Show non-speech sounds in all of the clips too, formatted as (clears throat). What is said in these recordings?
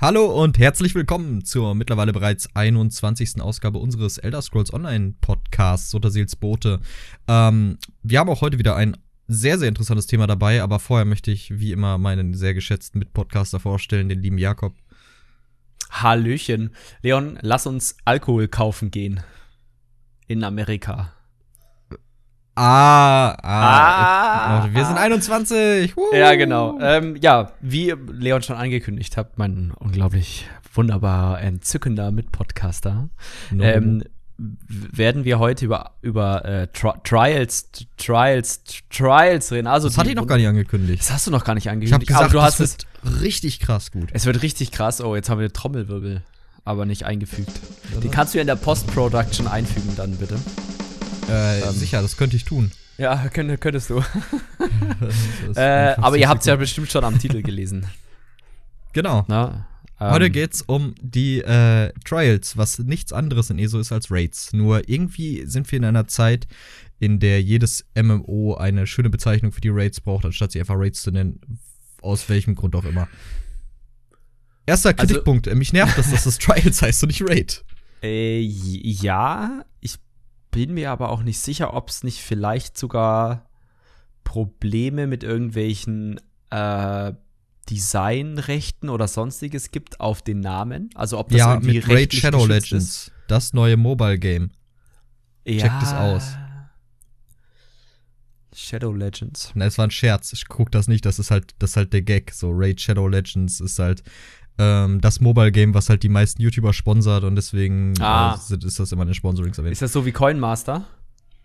Hallo und herzlich willkommen zur mittlerweile bereits 21. Ausgabe unseres Elder Scrolls Online Podcasts Sotterseels Bote. Ähm, wir haben auch heute wieder ein sehr, sehr interessantes Thema dabei, aber vorher möchte ich wie immer meinen sehr geschätzten Mitpodcaster vorstellen, den lieben Jakob. Hallöchen. Leon, lass uns Alkohol kaufen gehen. In Amerika. Ah, ah. ah wir sind 21. Uh. Ja, genau. Ähm, ja, wie Leon schon angekündigt hat, mein unglaublich wunderbar entzückender Mitpodcaster, no. ähm, werden wir heute über, über äh, Tri Trials, Trials, Trials reden. Also das hatte ich noch gar nicht angekündigt. Das hast du noch gar nicht angekündigt. Ich habe gesagt, aber du hast es richtig krass gut. Es wird richtig krass. Oh, jetzt haben wir Trommelwirbel, aber nicht eingefügt. Den kannst du ja in der Post-Production einfügen dann bitte. Äh, ähm, sicher, das könnte ich tun. Ja, könnt, könntest du. (laughs) (laughs) äh, aber ihr habt es ja bestimmt schon am Titel gelesen. Genau. Na, ähm, Heute geht's um die äh, Trials, was nichts anderes in ESO ist als Raids. Nur irgendwie sind wir in einer Zeit, in der jedes MMO eine schöne Bezeichnung für die Raids braucht, anstatt sie einfach Raids zu nennen. Aus welchem Grund auch immer. Erster also Kritikpunkt. Also, mich nervt, dass das das (laughs) Trials heißt und nicht Raid. Äh, ja, ich bin mir aber auch nicht sicher, ob es nicht vielleicht sogar Probleme mit irgendwelchen äh, Designrechten oder sonstiges gibt auf den Namen. Also ob das ja, irgendwie mit Raid Shadow Legends, ist. das neue Mobile Game. Ja. Checkt es aus. Shadow Legends. Na, es war ein Scherz. Ich guck das nicht. Das ist halt, das ist halt der Gag. So Raid Shadow Legends ist halt ähm, das Mobile Game, was halt die meisten YouTuber sponsert und deswegen ah. äh, ist das immer in den Sponsorings erwähnt. Ist das so wie Coin Master?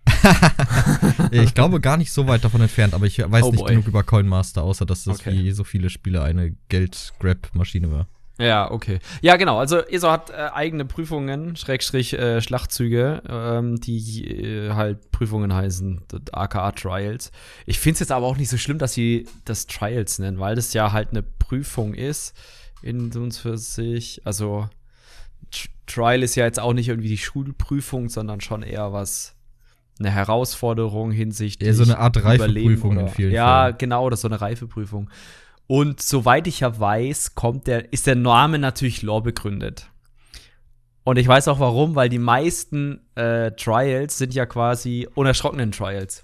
(laughs) ich glaube gar nicht so weit davon entfernt, aber ich weiß oh nicht boy. genug über Coin Master, außer dass das okay. wie so viele Spiele eine Geld-Grab-Maschine war. Ja, okay. Ja, genau. Also ESO hat äh, eigene Prüfungen, Schrägstrich äh, Schlachtzüge, ähm, die äh, halt Prüfungen heißen, aka Trials. Ich finde es jetzt aber auch nicht so schlimm, dass sie das Trials nennen, weil das ja halt eine Prüfung ist in uns für sich. Also Trial ist ja jetzt auch nicht irgendwie die Schulprüfung, sondern schon eher was, eine Herausforderung hinsichtlich. Ja, so eine Art Reifeprüfung in vielen Ja, Fällen. genau, das ist so eine Reifeprüfung. Und soweit ich ja weiß, kommt der, ist der Name natürlich Lore begründet. Und ich weiß auch warum, weil die meisten äh, Trials sind ja quasi unerschrockenen Trials.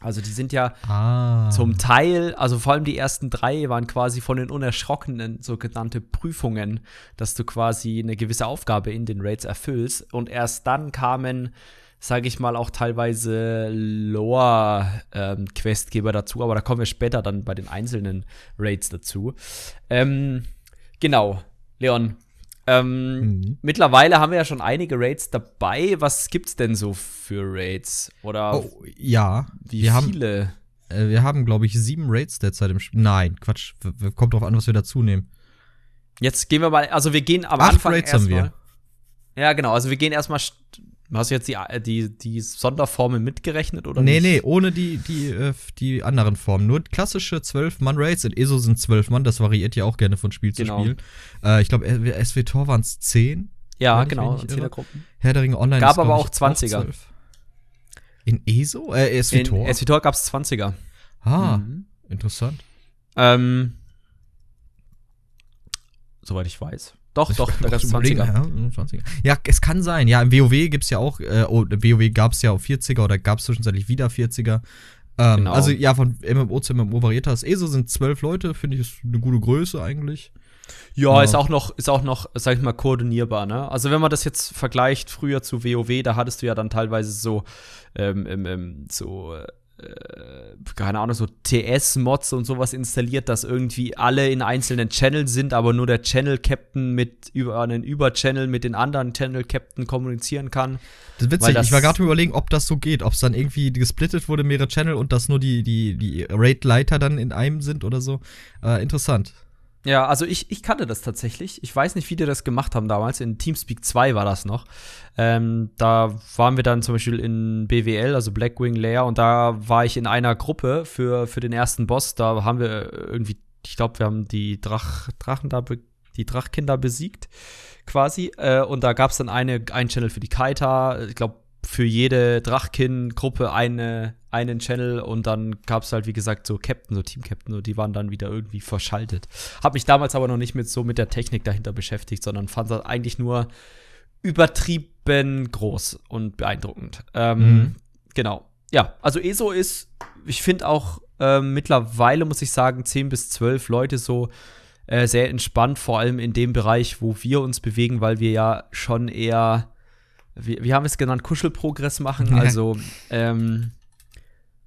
Also die sind ja ah. zum Teil, also vor allem die ersten drei waren quasi von den Unerschrockenen sogenannte Prüfungen, dass du quasi eine gewisse Aufgabe in den Raids erfüllst. Und erst dann kamen, sage ich mal, auch teilweise Lore-Questgeber ähm, dazu, aber da kommen wir später dann bei den einzelnen Raids dazu. Ähm, genau, Leon, ähm, mhm. Mittlerweile haben wir ja schon einige Raids dabei. Was gibt's denn so für Raids? Oder oh, ja, wie wir viele? Haben, äh, wir haben, glaube ich, sieben Raids derzeit im Spiel. Nein, Quatsch. Kommt drauf an, was wir dazu nehmen. Jetzt gehen wir mal, also wir gehen am Acht Anfang Raids haben wir. Ja, genau. Also wir gehen erstmal Hast du jetzt die, äh, die, die Sonderformen mitgerechnet oder nee, nicht? Nee, nee, ohne die, die, äh, die anderen Formen. Nur klassische 12-Mann-Raids. In ESO sind 12 Mann, das variiert ja auch gerne von Spiel genau. zu Spiel. Äh, ich glaube, SWTOR waren es 10. Ja, genau, 10er Gruppen. Herr der Ringe Online Gab ist, aber auch 20er. Auch in ESO? Äh, SWTOR? In SWTOR gab es 20er. Ah, mhm. interessant. Ähm, soweit ich weiß. Doch, doch, da gab es 20er. Ja, 20er. Ja, es kann sein. Ja, im WoW gibt es ja auch, äh, oh, WoW gab es ja auch 40er oder gab es zwischenzeitlich wieder 40er. Ähm, genau. Also ja, von MMO zu MMO variiert das. ESO sind zwölf Leute, finde ich, ist eine gute Größe eigentlich. Ja, ja, ist auch noch, ist auch noch, sag ich mal, koordinierbar, ne? Also wenn man das jetzt vergleicht früher zu WoW, da hattest du ja dann teilweise so, ähm, ähm, so äh, keine Ahnung, so TS-Mods und sowas installiert, dass irgendwie alle in einzelnen Channels sind, aber nur der Channel-Captain mit über einen Über-Channel mit den anderen Channel-Captain kommunizieren kann. Das ist witzig, das ich war gerade überlegen, ob das so geht, ob es dann irgendwie gesplittet wurde, mehrere Channel und dass nur die, die, die Raid-Leiter dann in einem sind oder so. Äh, interessant. Ja, also ich, ich kannte das tatsächlich. Ich weiß nicht, wie die das gemacht haben damals. In Teamspeak 2 war das noch. Ähm, da waren wir dann zum Beispiel in BWL, also Blackwing Lair, und da war ich in einer Gruppe für, für den ersten Boss. Da haben wir irgendwie, ich glaube, wir haben die Drach, Drachen da, die Drachkinder besiegt, quasi. Äh, und da gab es dann eine, ein Channel für die Kaita. Ich glaube, für jede Drachkin-Gruppe eine, einen Channel und dann gab es halt, wie gesagt, so Captain, so Team-Captain, und die waren dann wieder irgendwie verschaltet. Hab mich damals aber noch nicht mit so mit der Technik dahinter beschäftigt, sondern fand das eigentlich nur übertrieben groß und beeindruckend. Ähm, mhm. Genau. Ja, also ESO ist, ich finde auch äh, mittlerweile, muss ich sagen, 10 bis 12 Leute so äh, sehr entspannt, vor allem in dem Bereich, wo wir uns bewegen, weil wir ja schon eher, wie, wie haben wir es genannt, Kuschelprogress machen. (laughs) Also, ähm,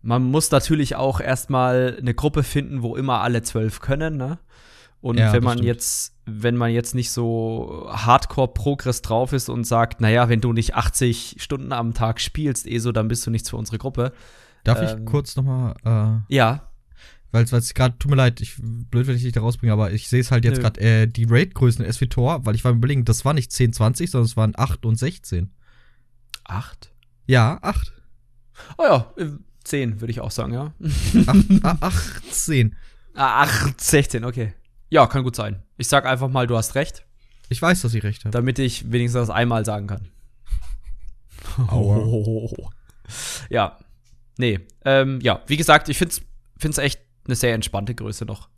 man muss natürlich auch erstmal eine Gruppe finden, wo immer alle zwölf können, ne? Und ja, wenn man stimmt. jetzt, wenn man jetzt nicht so Hardcore-Progress drauf ist und sagt, naja, wenn du nicht 80 Stunden am Tag spielst, eh so, dann bist du nichts für unsere Gruppe. Darf ähm, ich kurz noch mal äh, Ja. Weil es gerade, tut mir leid, ich, blöd, wenn ich dich da rausbringe, aber ich sehe es halt jetzt gerade, äh, die Raid-Größen SVTOR, weil ich war überlegen, das war nicht 10, 20, sondern es waren 8 und 16. 8? Ja, 8. Oh ja, 10 würde ich auch sagen, ja. 8, 18. Ah, 8, 16, okay. Ja, kann gut sein. Ich sag einfach mal, du hast recht. Ich weiß, dass ich recht habe. Damit ich wenigstens das einmal sagen kann. Aua. (laughs) Ja. Nee. Ähm, ja, wie gesagt, ich finde es echt eine sehr entspannte Größe noch.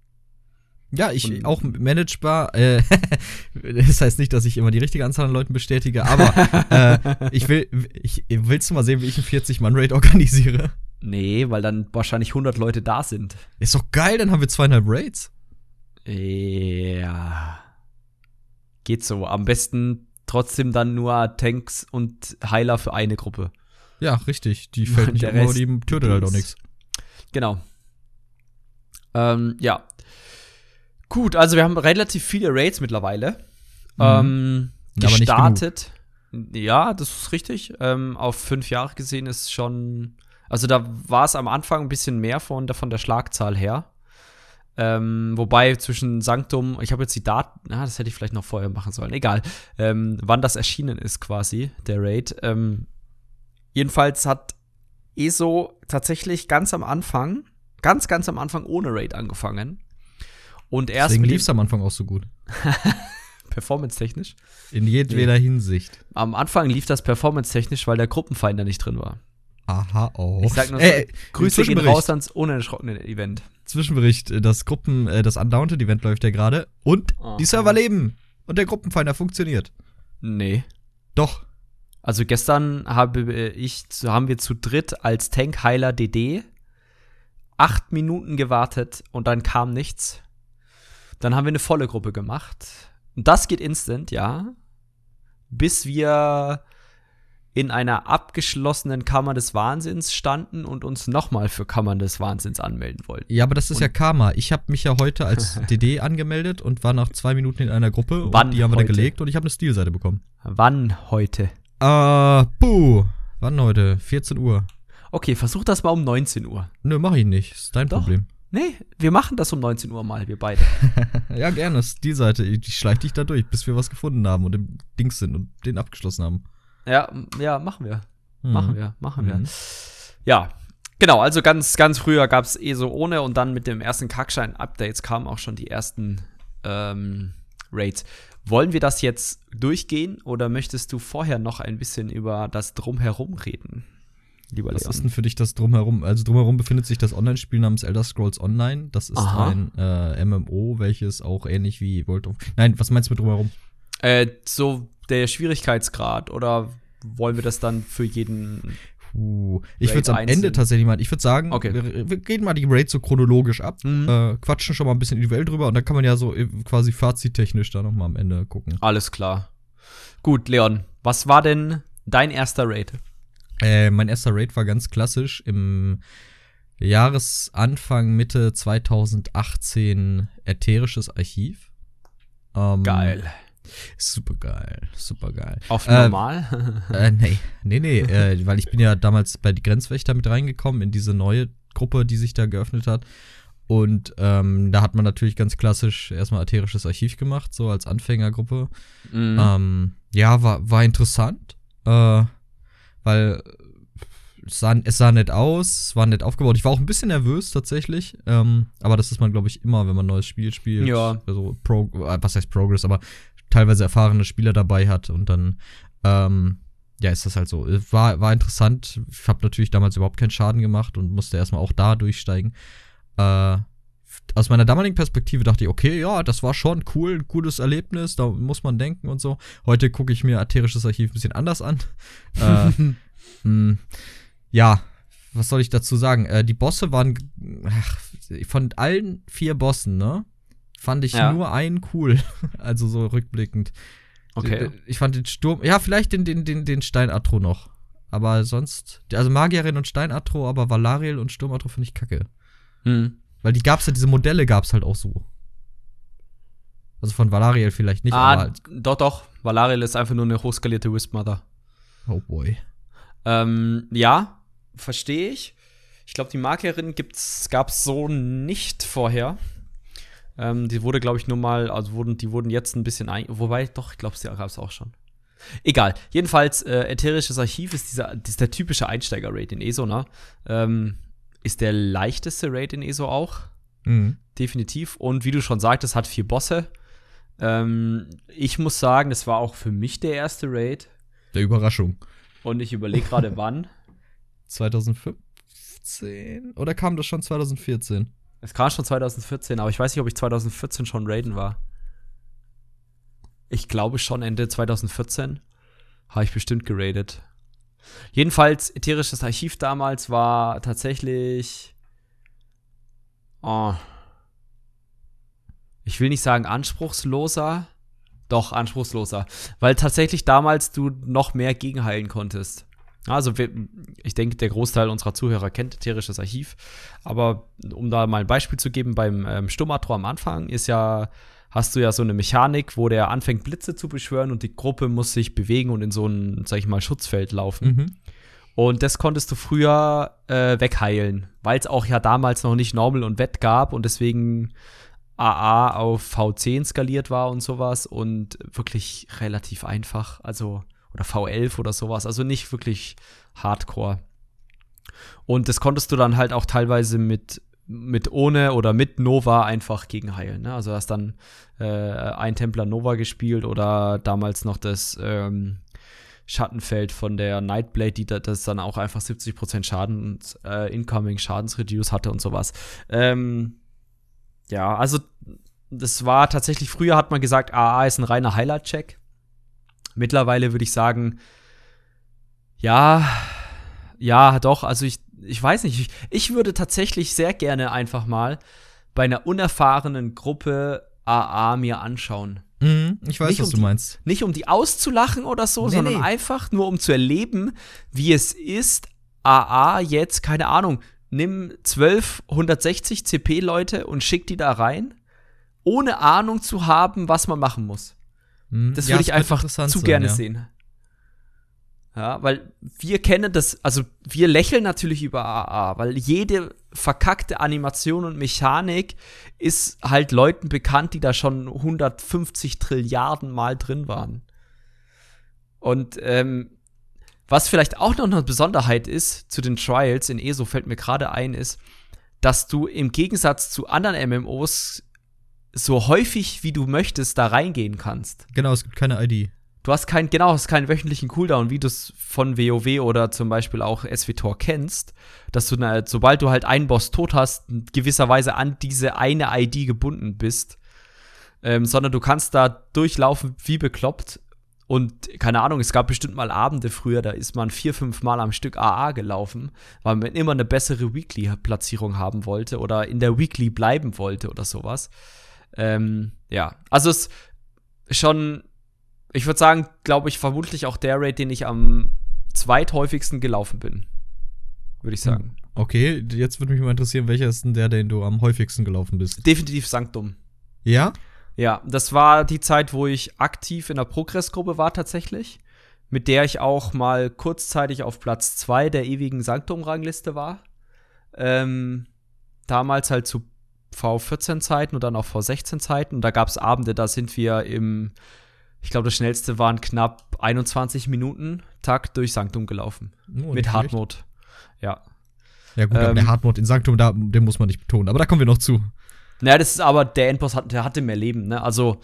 Ja, ich Und, auch managebar. Äh, (laughs) das heißt nicht, dass ich immer die richtige Anzahl an Leuten bestätige, aber äh, ich will, ich, willst du mal sehen, wie ich einen 40-Mann-Raid organisiere? Nee, weil dann wahrscheinlich 100 Leute da sind. Ist doch geil, dann haben wir zweieinhalb Raids. Ja. Geht so. Am besten trotzdem dann nur Tanks und Heiler für eine Gruppe. Ja, richtig. Die (laughs) fällt nicht immer, die tötet halt auch nichts. Genau. Ähm, ja. Gut, also wir haben relativ viele Raids mittlerweile. Mhm. Ähm, gestartet. Ja, das ist richtig. Ähm, auf fünf Jahre gesehen ist schon. Also da war es am Anfang ein bisschen mehr von der, von der Schlagzahl her. Ähm, wobei zwischen Sanctum, ich habe jetzt die Daten, ah, das hätte ich vielleicht noch vorher machen sollen, egal, ähm, wann das erschienen ist quasi, der Raid. Ähm, jedenfalls hat ESO tatsächlich ganz am Anfang, ganz, ganz am Anfang ohne Raid angefangen. Und erst Deswegen lief es am Anfang auch so gut. (laughs) Performance-technisch? In jedweder Hinsicht. Am Anfang lief das performance-technisch, weil der Gruppenfinder nicht drin war. Aha, auch. Ich sag nur so, äh, Grüße gehen raus ans unerschrockene Event. Zwischenbericht, äh, das Gruppen, äh, das Undaunted Event läuft ja gerade und Aha. die Server leben und der Gruppenfinder funktioniert. Nee. Doch. Also gestern habe ich, haben wir zu dritt als Tankheiler DD acht Minuten gewartet und dann kam nichts. Dann haben wir eine volle Gruppe gemacht. Und das geht instant, ja. Bis wir in einer abgeschlossenen Kammer des Wahnsinns standen und uns nochmal für Kammern des Wahnsinns anmelden wollten. Ja, aber das ist und ja Karma. Ich habe mich ja heute als (laughs) DD angemeldet und war nach zwei Minuten in einer Gruppe. Wann die haben wir dann gelegt und ich habe eine Stilseite bekommen. Wann heute? Äh, puh. Wann heute? 14 Uhr. Okay, versuch das mal um 19 Uhr. Nö, mach ich nicht. Ist dein Doch. Problem. Nee, wir machen das um 19 Uhr mal, wir beide. (laughs) ja, gerne. Stilseite. Ich schleich dich da durch, bis wir was gefunden haben und im Dings sind und den abgeschlossen haben. Ja, ja, machen wir. Mhm. Machen wir, machen wir. Mhm. Ja, genau, also ganz, ganz früher gab es eh so ohne und dann mit dem ersten Kackschein-Updates kamen auch schon die ersten ähm, Raids. Wollen wir das jetzt durchgehen oder möchtest du vorher noch ein bisschen über das Drumherum reden? Lieber Was Leon? ist denn für dich das Drumherum? Also drumherum befindet sich das Online-Spiel namens Elder Scrolls Online. Das ist Aha. ein äh, MMO, welches auch ähnlich wie World of. Nein, was meinst du mit drumherum? Äh, so der Schwierigkeitsgrad oder wollen wir das dann für jeden Puh. Ich würde es am Ende tatsächlich mal, ich würde sagen, okay. wir, wir, gehen mal die Raids so chronologisch ab, mhm. äh, quatschen schon mal ein bisschen individuell drüber und dann kann man ja so äh, quasi fazittechnisch da nochmal am Ende gucken. Alles klar. Gut, Leon, was war denn dein erster Raid? Äh, mein erster Raid war ganz klassisch im Jahresanfang, Mitte 2018 ätherisches Archiv. Ähm, Geil. Super geil, super geil. Auf äh, normal? äh, nee, nee, nee, äh, weil ich bin ja damals bei die Grenzwächter mit reingekommen in diese neue Gruppe, die sich da geöffnet hat. Und ähm, da hat man natürlich ganz klassisch erstmal ätherisches Archiv gemacht, so als Anfängergruppe. Mhm. Ähm, ja, war, war interessant, äh, weil es sah, es sah nett aus, es war nett aufgebaut. Ich war auch ein bisschen nervös tatsächlich, ähm, aber das ist man, glaube ich, immer, wenn man ein neues Spiel spielt. Ja. Also, Pro, äh, was heißt Progress, aber teilweise erfahrene Spieler dabei hat und dann, ähm, ja, ist das halt so. War, war interessant. Ich habe natürlich damals überhaupt keinen Schaden gemacht und musste erstmal auch da durchsteigen. Äh, aus meiner damaligen Perspektive dachte ich, okay, ja, das war schon cool, ein gutes Erlebnis, da muss man denken und so. Heute gucke ich mir Ätherisches Archiv ein bisschen anders an. (laughs) äh, mh, hm, ja, was soll ich dazu sagen? Äh, die Bosse waren ach, von allen vier Bossen, ne? Fand ich ja. nur einen cool. (laughs) also so rückblickend. Okay. Ich fand den Sturm, ja, vielleicht den, den, den, den Steinatro noch. Aber sonst, also Magierin und Steinatro, aber Valariel und Sturmatro finde ich kacke. Hm. Weil die gab's ja, diese Modelle gab's halt auch so. Also von Valariel vielleicht nicht, ah, halt. Doch, doch. Valariel ist einfach nur eine hochskalierte Wisp Mother. Oh boy. Ähm, ja, verstehe ich. Ich glaube, die Magierin gibt's, gab's so nicht vorher. Ähm, die wurde, glaube ich, nur mal, also wurden, die wurden jetzt ein bisschen ein. Wobei, doch, ich glaube, sie gab es auch schon. Egal. Jedenfalls, äh, Ätherisches Archiv ist, dieser, ist der typische Einsteiger-Raid in ESO, ne? Ähm, ist der leichteste Raid in ESO auch. Mhm. Definitiv. Und wie du schon sagtest, hat vier Bosse. Ähm, ich muss sagen, das war auch für mich der erste Raid. Der Überraschung. Und ich überlege gerade (laughs) wann. 2015? Oder kam das schon 2014? Es kam schon 2014, aber ich weiß nicht, ob ich 2014 schon Raiden war. Ich glaube schon Ende 2014 habe ich bestimmt geradet. Jedenfalls, ätherisches Archiv damals war tatsächlich. Oh, ich will nicht sagen anspruchsloser, doch anspruchsloser, weil tatsächlich damals du noch mehr gegenheilen konntest. Also ich denke, der Großteil unserer Zuhörer kennt ätherisches Archiv. Aber um da mal ein Beispiel zu geben, beim ähm, Stummatro am Anfang ist ja, hast du ja so eine Mechanik, wo der anfängt, Blitze zu beschwören und die Gruppe muss sich bewegen und in so ein, sag ich mal, Schutzfeld laufen. Mhm. Und das konntest du früher äh, wegheilen, weil es auch ja damals noch nicht Normal und Wett gab und deswegen AA auf V10 skaliert war und sowas und wirklich relativ einfach. Also oder V11 oder sowas. Also nicht wirklich Hardcore. Und das konntest du dann halt auch teilweise mit, mit ohne oder mit Nova einfach gegenheilen. Ne? Also hast dann äh, ein Templar Nova gespielt oder damals noch das ähm, Schattenfeld von der Nightblade, die das dann auch einfach 70% Schaden äh, Incoming Schadensreduce hatte und sowas. Ähm, ja, also das war tatsächlich, früher hat man gesagt, AA ist ein reiner Highlight-Check. Mittlerweile würde ich sagen, ja, ja, doch, also ich, ich weiß nicht, ich, ich würde tatsächlich sehr gerne einfach mal bei einer unerfahrenen Gruppe AA mir anschauen. Mhm, ich weiß, nicht was um du meinst. Die, nicht um die auszulachen oder so, nee, sondern nee. einfach nur um zu erleben, wie es ist, AA jetzt, keine Ahnung, nimm 12 160 CP-Leute und schick die da rein, ohne Ahnung zu haben, was man machen muss. Hm. Das würde ja, ich einfach zu sein, gerne ja. sehen. Ja, weil wir kennen das, also wir lächeln natürlich über AA, weil jede verkackte Animation und Mechanik ist halt Leuten bekannt, die da schon 150 Trilliarden Mal drin waren. Und ähm, was vielleicht auch noch eine Besonderheit ist zu den Trials in ESO, fällt mir gerade ein, ist, dass du im Gegensatz zu anderen MMOs so häufig wie du möchtest da reingehen kannst. Genau, es gibt keine ID. Du hast keinen, genau, hast keinen wöchentlichen Cooldown, wie du es von WoW oder zum Beispiel auch SWTOR kennst, dass du, na, sobald du halt einen Boss tot hast, gewisserweise an diese eine ID gebunden bist, ähm, sondern du kannst da durchlaufen wie bekloppt. Und keine Ahnung, es gab bestimmt mal Abende früher, da ist man vier, fünf Mal am Stück AA gelaufen, weil man immer eine bessere Weekly-Platzierung haben wollte oder in der Weekly bleiben wollte oder sowas. Ähm, ja, also es ist schon, ich würde sagen, glaube ich, vermutlich auch der Raid, den ich am zweithäufigsten gelaufen bin. Würde ich hm, sagen. Okay, jetzt würde mich mal interessieren, welcher ist denn der, den du am häufigsten gelaufen bist? Definitiv Sanctum. Ja? Ja, das war die Zeit, wo ich aktiv in der Progressgruppe war tatsächlich, mit der ich auch mal kurzzeitig auf Platz 2 der ewigen Sanctum-Rangliste war. Ähm, damals halt zu V14-Zeiten und dann auch V16-Zeiten. Und da gab es Abende, da sind wir im, ich glaube, das schnellste waren knapp 21 Minuten Takt durch Sanktum gelaufen. Oh, mit Hardmode. Ja. Ja, gut, ähm, aber der Hardmode in Sanktum, da, den muss man nicht betonen. Aber da kommen wir noch zu. Naja, das ist aber, der Endboss hat, der hatte mehr Leben, ne? Also,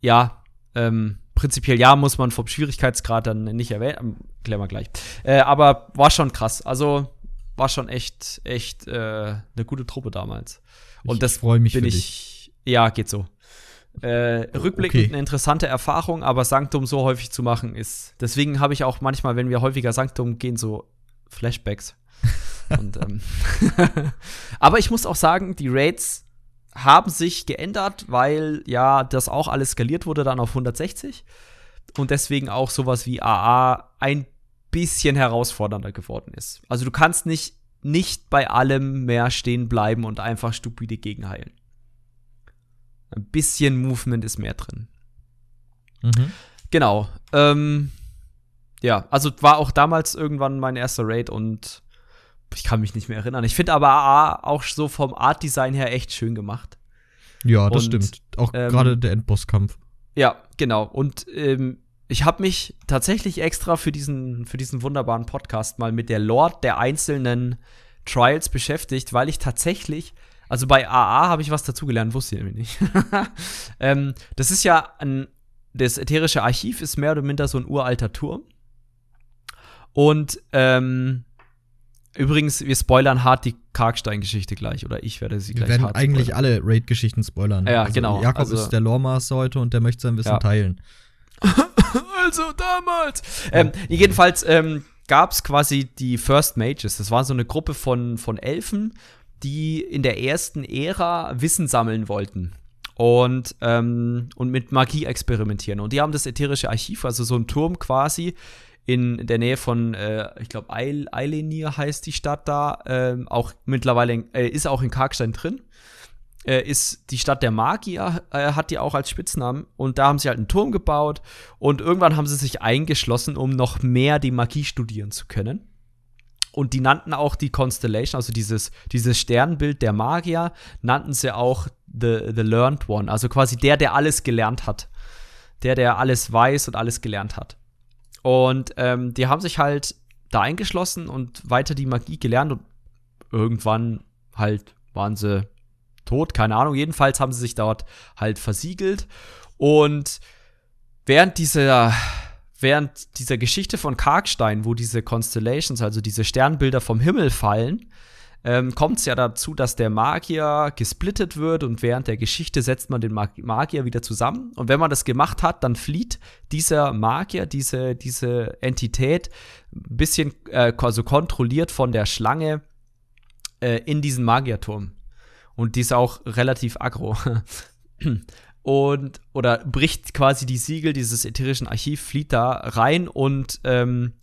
ja, ähm, prinzipiell ja, muss man vom Schwierigkeitsgrad dann nicht erwähnen. Ähm, klären wir gleich. Äh, aber war schon krass. Also war schon echt, echt äh, eine gute Truppe damals. Und ich das freue mich bin ich. Dich. Ja, geht so. Äh, rückblickend okay. eine interessante Erfahrung, aber Sanktum so häufig zu machen ist. Deswegen habe ich auch manchmal, wenn wir häufiger Sanktum gehen, so Flashbacks. (laughs) Und, ähm (laughs) aber ich muss auch sagen, die Raids haben sich geändert, weil ja das auch alles skaliert wurde dann auf 160 und deswegen auch sowas wie AA ein bisschen herausfordernder geworden ist. Also du kannst nicht nicht bei allem mehr stehen bleiben und einfach stupide gegenheilen. Ein bisschen Movement ist mehr drin. Mhm. Genau. Ähm, ja, also war auch damals irgendwann mein erster Raid und ich kann mich nicht mehr erinnern. Ich finde aber AA auch so vom Art-Design her echt schön gemacht. Ja, das und, stimmt. Auch ähm, gerade der Endbosskampf. Ja, genau. Und ähm, ich habe mich tatsächlich extra für diesen, für diesen wunderbaren Podcast mal mit der Lore der einzelnen Trials beschäftigt, weil ich tatsächlich, also bei AA habe ich was dazugelernt, wusste ich nämlich nicht. (laughs) ähm, das ist ja ein, das ätherische Archiv ist mehr oder minder so ein uralter Turm. Und ähm, Übrigens, wir spoilern hart die Karkstein-Geschichte gleich, oder ich werde sie wir gleich Wir werden eigentlich spoilern. alle Raid-Geschichten spoilern. Ja, also genau. Jakob also, ist der Loremaster heute und der möchte sein Wissen ja. teilen. (laughs) also damals. Ähm, jedenfalls ähm, gab es quasi die First Mages. Das war so eine Gruppe von, von Elfen, die in der ersten Ära Wissen sammeln wollten und, ähm, und mit Magie experimentieren. Und die haben das ätherische Archiv, also so ein Turm quasi, in der Nähe von, äh, ich glaube, Eil, Eilenir heißt die Stadt da, äh, auch mittlerweile, äh, ist auch in Karkstein drin. Äh, ist die Stadt der Magier, äh, hat die auch als Spitznamen. Und da haben sie halt einen Turm gebaut. Und irgendwann haben sie sich eingeschlossen, um noch mehr die Magie studieren zu können. Und die nannten auch die Constellation, also dieses, dieses Sternbild der Magier, nannten sie auch the, the Learned One. Also quasi der, der alles gelernt hat. Der, der alles weiß und alles gelernt hat. Und ähm, die haben sich halt da eingeschlossen und weiter die Magie gelernt und irgendwann halt waren sie tot, keine Ahnung. Jedenfalls haben sie sich dort halt versiegelt und während dieser während dieser Geschichte von Karkstein, wo diese Constellations, also diese Sternbilder vom Himmel fallen, ähm, kommt es ja dazu, dass der Magier gesplittet wird und während der Geschichte setzt man den Mag Magier wieder zusammen. Und wenn man das gemacht hat, dann flieht dieser Magier, diese, diese Entität, ein bisschen äh, also kontrolliert von der Schlange äh, in diesen Magierturm. Und die ist auch relativ aggro. (clears throat) und oder bricht quasi die Siegel dieses ätherischen Archiv, flieht da rein und ähm,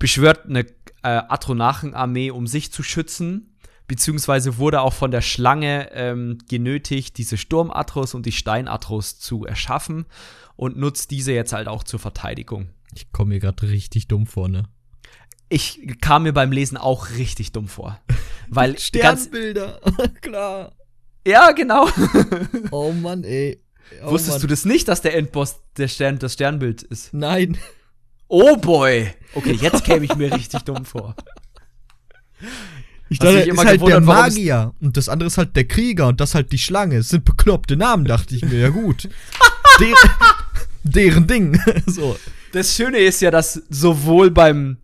beschwört eine äh, Atronachenarmee, um sich zu schützen, beziehungsweise wurde auch von der Schlange ähm, genötigt, diese Sturmatros und die Steinatros zu erschaffen und nutzt diese jetzt halt auch zur Verteidigung. Ich komme mir gerade richtig dumm vor, ne? Ich kam mir beim Lesen auch richtig dumm vor. Weil (laughs) Sternbilder, (laughs) klar. Ja, genau. (laughs) oh Mann, ey. Oh Wusstest Mann. du das nicht, dass der Endboss der Stern, das Sternbild ist? Nein. Oh boy. Okay, jetzt käme ich mir richtig dumm vor. Ich dachte, ist halt der Magier und das andere ist halt der Krieger und das halt die Schlange. Es sind bekloppte Namen, dachte ich mir. Ja gut. Der, deren Ding. so. Das Schöne ist ja, dass sowohl beim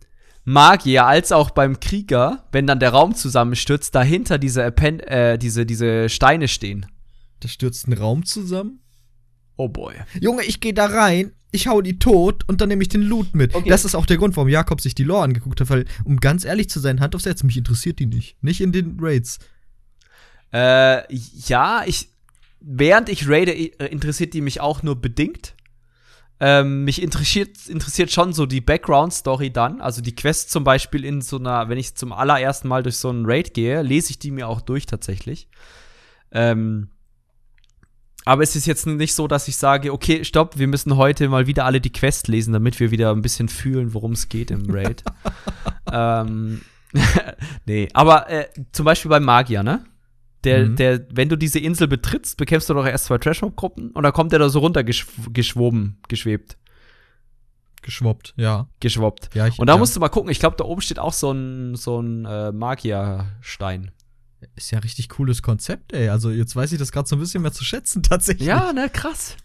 Magier als auch beim Krieger, wenn dann der Raum zusammenstürzt, dahinter diese, Append äh, diese, diese Steine stehen. Da stürzt ein Raum zusammen? Oh boy. Junge, ich gehe da rein ich hau die tot und dann nehme ich den Loot mit. Okay. Das ist auch der Grund, warum Jakob sich die Lore angeguckt hat, weil, um ganz ehrlich zu sein, Hand aufs Herz, mich interessiert die nicht. Nicht in den Raids. Äh, ja, ich, während ich raide, äh, interessiert die mich auch nur bedingt. Ähm, mich interessiert, interessiert schon so die Background-Story dann. Also die Quest zum Beispiel in so einer, wenn ich zum allerersten Mal durch so einen Raid gehe, lese ich die mir auch durch tatsächlich. Ähm, aber es ist jetzt nicht so, dass ich sage, okay, stopp, wir müssen heute mal wieder alle die Quest lesen, damit wir wieder ein bisschen fühlen, worum es geht im Raid. (laughs) ähm, (laughs) nee, aber äh, zum Beispiel beim Magier, ne? Der, mhm. der, wenn du diese Insel betrittst, bekämpfst du doch erst zwei Trashmob-Gruppen und dann kommt der da so runtergeschwoben, geschwebt. Geschwoppt, ja. Geschwoppt. Ja, ich, und da ja. musst du mal gucken, ich glaube, da oben steht auch so ein, so ein äh, Magierstein. Ist ja ein richtig cooles Konzept, ey. Also jetzt weiß ich das gerade so ein bisschen mehr zu schätzen, (laughs) tatsächlich. Ja, ne, krass.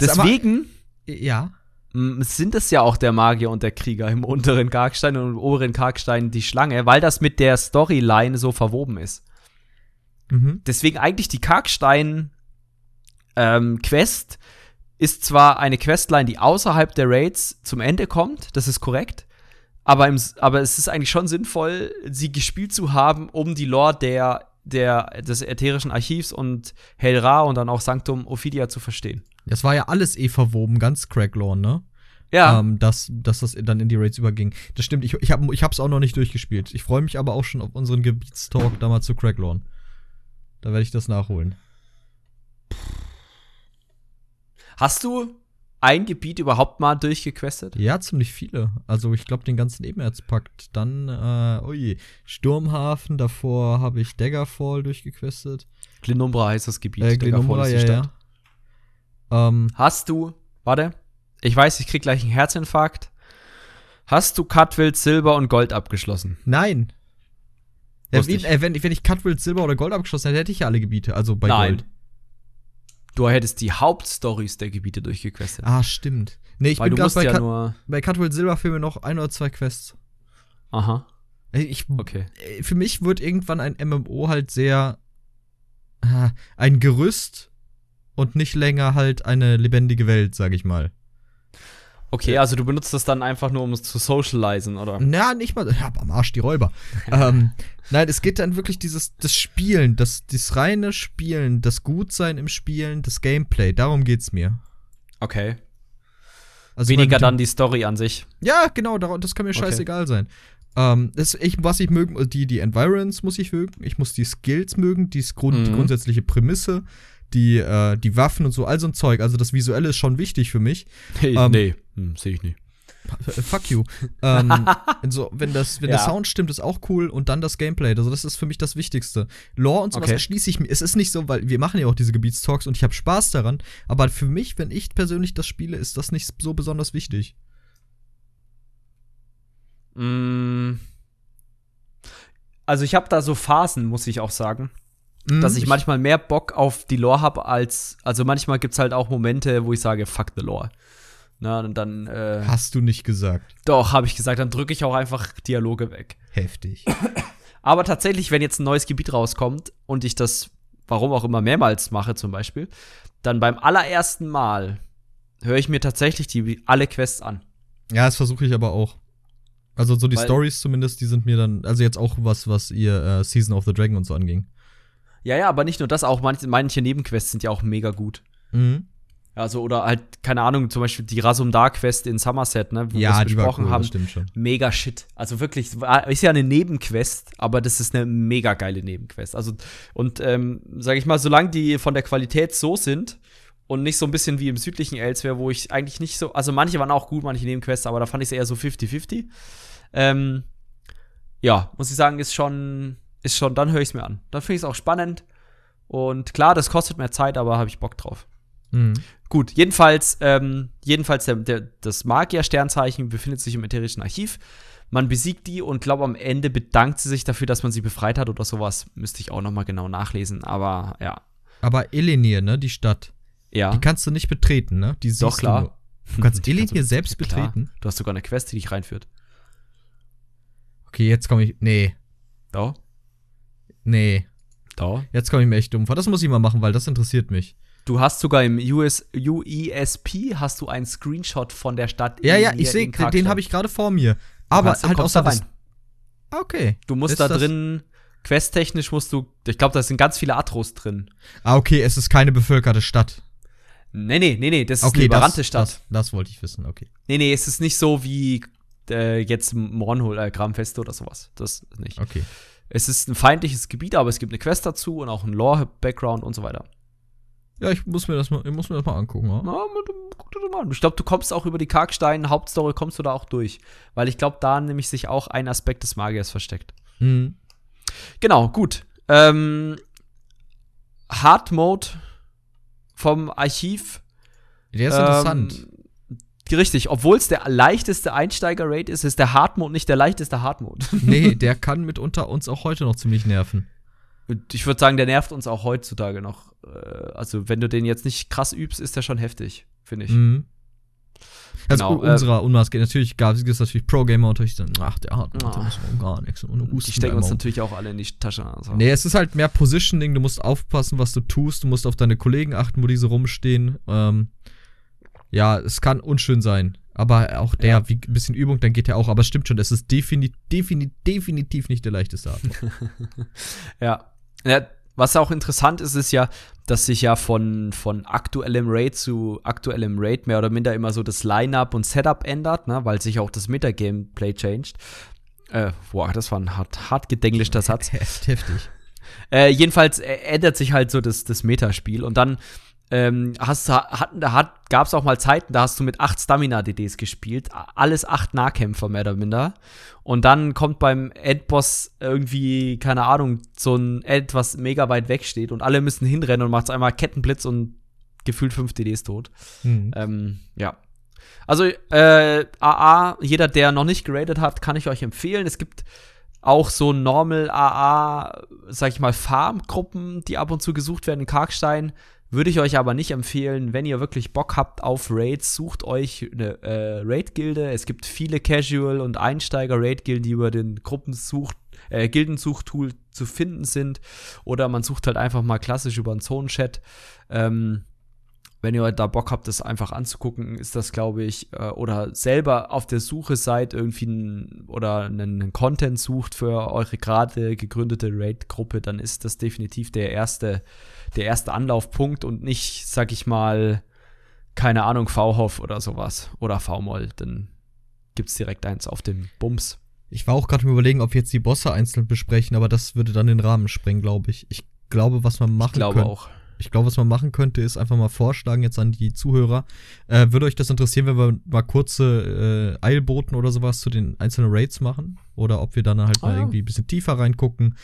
Deswegen, Ja. Sind es ja auch der Magier und der Krieger im (laughs) unteren Karkstein und im oberen Karkstein die Schlange, weil das mit der Storyline so verwoben ist. Mhm. Deswegen eigentlich die Karkstein ähm, Quest ist zwar eine Questline, die außerhalb der Raids zum Ende kommt, das ist korrekt, aber, im, aber es ist eigentlich schon sinnvoll, sie gespielt zu haben, um die Lore der, der, des ätherischen Archivs und Helra und dann auch Sanctum Ophidia zu verstehen. Das war ja alles eh verwoben, ganz Cracklore, ne? Ja. Ähm, dass, dass das dann in die Raids überging. Das stimmt, ich, ich, hab, ich hab's auch noch nicht durchgespielt. Ich freue mich aber auch schon auf unseren Gebietstalk damals zu Cracklorn. Da werde ich das nachholen. Hast du ein Gebiet überhaupt mal durchgequestet? Ja, ziemlich viele. Also ich glaube, den ganzen Ebenerzpakt. Dann, äh, oh je, Sturmhafen, davor habe ich Daggerfall durchgequestet. Glenumbra heißt das Gebiet. Äh, Glenumbra, ja, ja. Ähm, Hast du, warte, ich weiß, ich krieg gleich einen Herzinfarkt. Hast du Cutwild, Silber und Gold abgeschlossen? Nein. Ja, wie, äh, wenn, wenn ich Cutwild, Silber oder Gold abgeschlossen hätte, hätte ich ja alle Gebiete, also bei Nein. Gold. Du hättest die Hauptstories der Gebiete durchgequestet. Ah, stimmt. Nee, ich Weil bin du musst bei, ja Cut, nur. bei Cutwild Silber fehlen mir noch ein oder zwei Quests. Aha. Äh, Ich, Okay. äh, für mich wird irgendwann ein MMO halt sehr äh, ein Gerüst und nicht länger halt eine lebendige Welt, sag ich mal. Okay, also du benutzt das dann einfach nur, um es zu socialisen, oder? Na, nicht mal, ja, am Arsch die Räuber. (laughs) ähm, nein, es geht dann wirklich dieses das Spielen, das, das reine Spielen, das Gutsein im Spielen, das Gameplay, darum geht's mir. Okay. Also Weniger dann die Story an sich. Ja, genau, das kann mir Okay. scheißegal sein. Ähm, das, ich, was ich mögen, die, die Environs muss ich mögen, ich muss die Skills mögen, die, Grund, die Mhm. grundsätzliche Prämisse, die, äh, die Waffen und so, all so ein Zeug. Also das Visuelle ist schon wichtig für mich. Ähm, nee, hm, sehe ich nicht. Äh, Fuck you. ähm, (laughs) so, wenn das, wenn Ja. der Sound stimmt, ist auch cool und dann das Gameplay. Also das ist für mich das Wichtigste. Lore und sowas Okay. erschließe ich mir. Es ist nicht so, weil wir machen ja auch diese Gebietstalks und ich habe Spaß daran. Aber für mich, wenn ich persönlich das spiele, ist das nicht so besonders wichtig. Mm. Also ich habe da so Phasen, muss ich auch sagen. Mhm, dass ich, manchmal mehr Bock auf die Lore habe als. Also manchmal gibt's halt auch Momente, wo ich sage, fuck the Lore. Na, und dann. Äh, Hast du nicht gesagt. doch, habe ich gesagt, dann drücke ich auch einfach Dialoge weg. Heftig. Aber tatsächlich, wenn jetzt ein neues Gebiet rauskommt und ich das, warum auch immer, mehrmals mache zum Beispiel, dann beim allerersten Mal höre ich mir tatsächlich die alle Quests an. Ja, das versuche ich aber auch. Also so die Stories zumindest, die sind mir dann, also jetzt auch was, was ihr äh, Season of the Dragon und so anging. Ja, ja, aber nicht nur das, auch manche, manche Nebenquests sind ja auch mega gut. Mhm. Also, oder halt, keine Ahnung, zum Beispiel die Rasumdar-Quest in Somerset, ne, wo Ja, wir es besprochen cool, haben. das stimmt schon. Mega shit. Also wirklich, ist ja eine Nebenquest, aber das ist eine mega geile Nebenquest. Also, und ähm, sag ich mal, solange die von der Qualität so sind und nicht so ein bisschen wie im südlichen Elsewhere, wo ich eigentlich nicht so, also manche waren auch gut, manche Nebenquests, aber da fand ich es eher so 50-50. Ähm, ja, muss ich sagen, ist schon, ist schon, dann höre ich es mir an. Dann finde ich es auch spannend. Und klar, das kostet mehr Zeit, aber habe ich Bock drauf. Mhm. Gut, jedenfalls, ähm, jedenfalls der, der, das Magier-Sternzeichen befindet sich im ätherischen Archiv. Man besiegt die und glaube am Ende bedankt sie sich dafür, dass man sie befreit hat oder sowas. Müsste ich auch noch mal genau nachlesen. Aber ja, Aber Elenir, ne, die Stadt, ja. die kannst du nicht betreten, ne? Die Doch, klar. Du, du kannst (laughs) Elenir kannst du- selbst Klar. betreten? Du hast sogar eine Quest, die dich reinführt. Okay, jetzt komme ich, nee, Da, nee. da. Jetzt komme ich mir echt dumm vor. Das muss ich mal machen, weil das interessiert mich. Du hast sogar im US, UESP hast du einen Screenshot von der Stadt. Ja, ja, ich sehe, den Karkstadt. habe ich gerade vor mir. Aber kannst- halt außer da rein. Ah, Okay. Du musst Ist da drin, questtechnisch musst du, ich glaube, da sind ganz viele Atros drin. Ah, okay, es ist keine bevölkerte Stadt. Nee, nee, nee, nee, das ist Okay, eine überrannte das, Stadt. Das, das wollte ich wissen, okay. Nee, nee, es ist nicht so wie äh, jetzt Mornhol, äh, Gramfeste oder sowas. Das nicht. Okay. Es ist ein feindliches Gebiet, aber es gibt eine Quest dazu und auch ein Lore-Background und so weiter. Ja, ich muss mir das mal, ich muss mir das mal angucken, ja? Na, guck dir das mal an. Ich glaube, du kommst auch über die Karkstein-Hauptstory, kommst du da auch durch. Weil ich glaube, da nämlich sich auch ein Aspekt des Magiers versteckt. Mhm. Genau, gut. Ähm, Hard Mode vom Archiv. Der ist interessant. Richtig, obwohl es der leichteste Einsteiger-Rate ist, ist der Hard Mode nicht der leichteste Hard Mode. (laughs) Nee, der kann mitunter uns auch heute noch ziemlich nerven. Und Ich würde sagen, der nervt uns auch heutzutage noch. Äh, Also, wenn du den jetzt nicht krass übst, ist der schon heftig, finde ich. Mhm. Also genau, unserer äh, Unmaske, natürlich gab es natürlich Pro-Gamer und ich dann, ach, der hat oh. muss gar nichts. Und die stecken uns natürlich auch alle in die Tasche. Also. Nee, es ist halt mehr Positioning, du musst aufpassen, was du tust, du musst auf deine Kollegen achten, wo diese rumstehen. Ähm, ja, es kann unschön sein. Aber auch der, ja. wie ein bisschen Übung, dann geht er auch. Aber es stimmt schon, es ist definitiv, definitiv, definitiv nicht der leichteste Art. (laughs) ja. ja. Was auch interessant ist, ist ja, dass sich ja von, von aktuellem Raid zu aktuellem Raid mehr oder minder immer so das Line-Up und Setup ändert, ne? weil sich auch das Metagameplay changed. Äh, boah, das war ein hart, hart gedenglischter Satz. (laughs) Heftig. Äh, jedenfalls äh, ändert sich halt so das, das Metaspiel. Und dann ähm, hast, hat, hat, gab es auch mal Zeiten, da hast du mit acht Stamina-DDs gespielt, alles acht Nahkämpfer mehr oder minder. Und dann kommt beim Endboss irgendwie, keine Ahnung, so ein End, was mega weit weg steht und alle müssen hinrennen und macht einmal Kettenblitz und gefühlt fünf DDs tot. Mhm. Ähm, ja. Also, äh, AA, jeder, der noch nicht geradet hat, kann ich euch empfehlen. Es gibt auch so Normal AA, sag ich mal, Farmgruppen, die ab und zu gesucht werden in Karkstein. Würde ich euch aber nicht empfehlen, wenn ihr wirklich Bock habt auf Raids, sucht euch eine äh, Raid-Gilde. Es gibt viele Casual- und Einsteiger-Raid-Gilden, die über den Gruppensucht, äh, Gildensuchtool zu finden sind. Oder man sucht halt einfach mal klassisch über einen Zone-Chat. Ähm, wenn ihr da Bock habt, das einfach anzugucken, ist das, glaube ich, äh, oder selber auf der Suche seid, irgendwie ein, oder einen Content sucht für eure gerade gegründete Raid-Gruppe, dann ist das definitiv der erste der erste Anlaufpunkt und nicht, sag ich mal, keine Ahnung, V-Hoff oder sowas oder V-Moll, dann gibt's direkt eins auf dem Bums. Ich war auch gerade überlegen, ob wir jetzt die Bosse einzeln besprechen, aber das würde dann den Rahmen sprengen, glaube ich. Ich glaube, was man machen Ich glaube können, auch. Ich glaube, was man machen könnte, ist einfach mal vorschlagen jetzt an die Zuhörer. Äh, würde euch das interessieren, wenn wir mal kurze äh, Eilboten oder sowas zu den einzelnen Raids machen? Oder ob wir dann halt ah, mal irgendwie ein bisschen tiefer reingucken?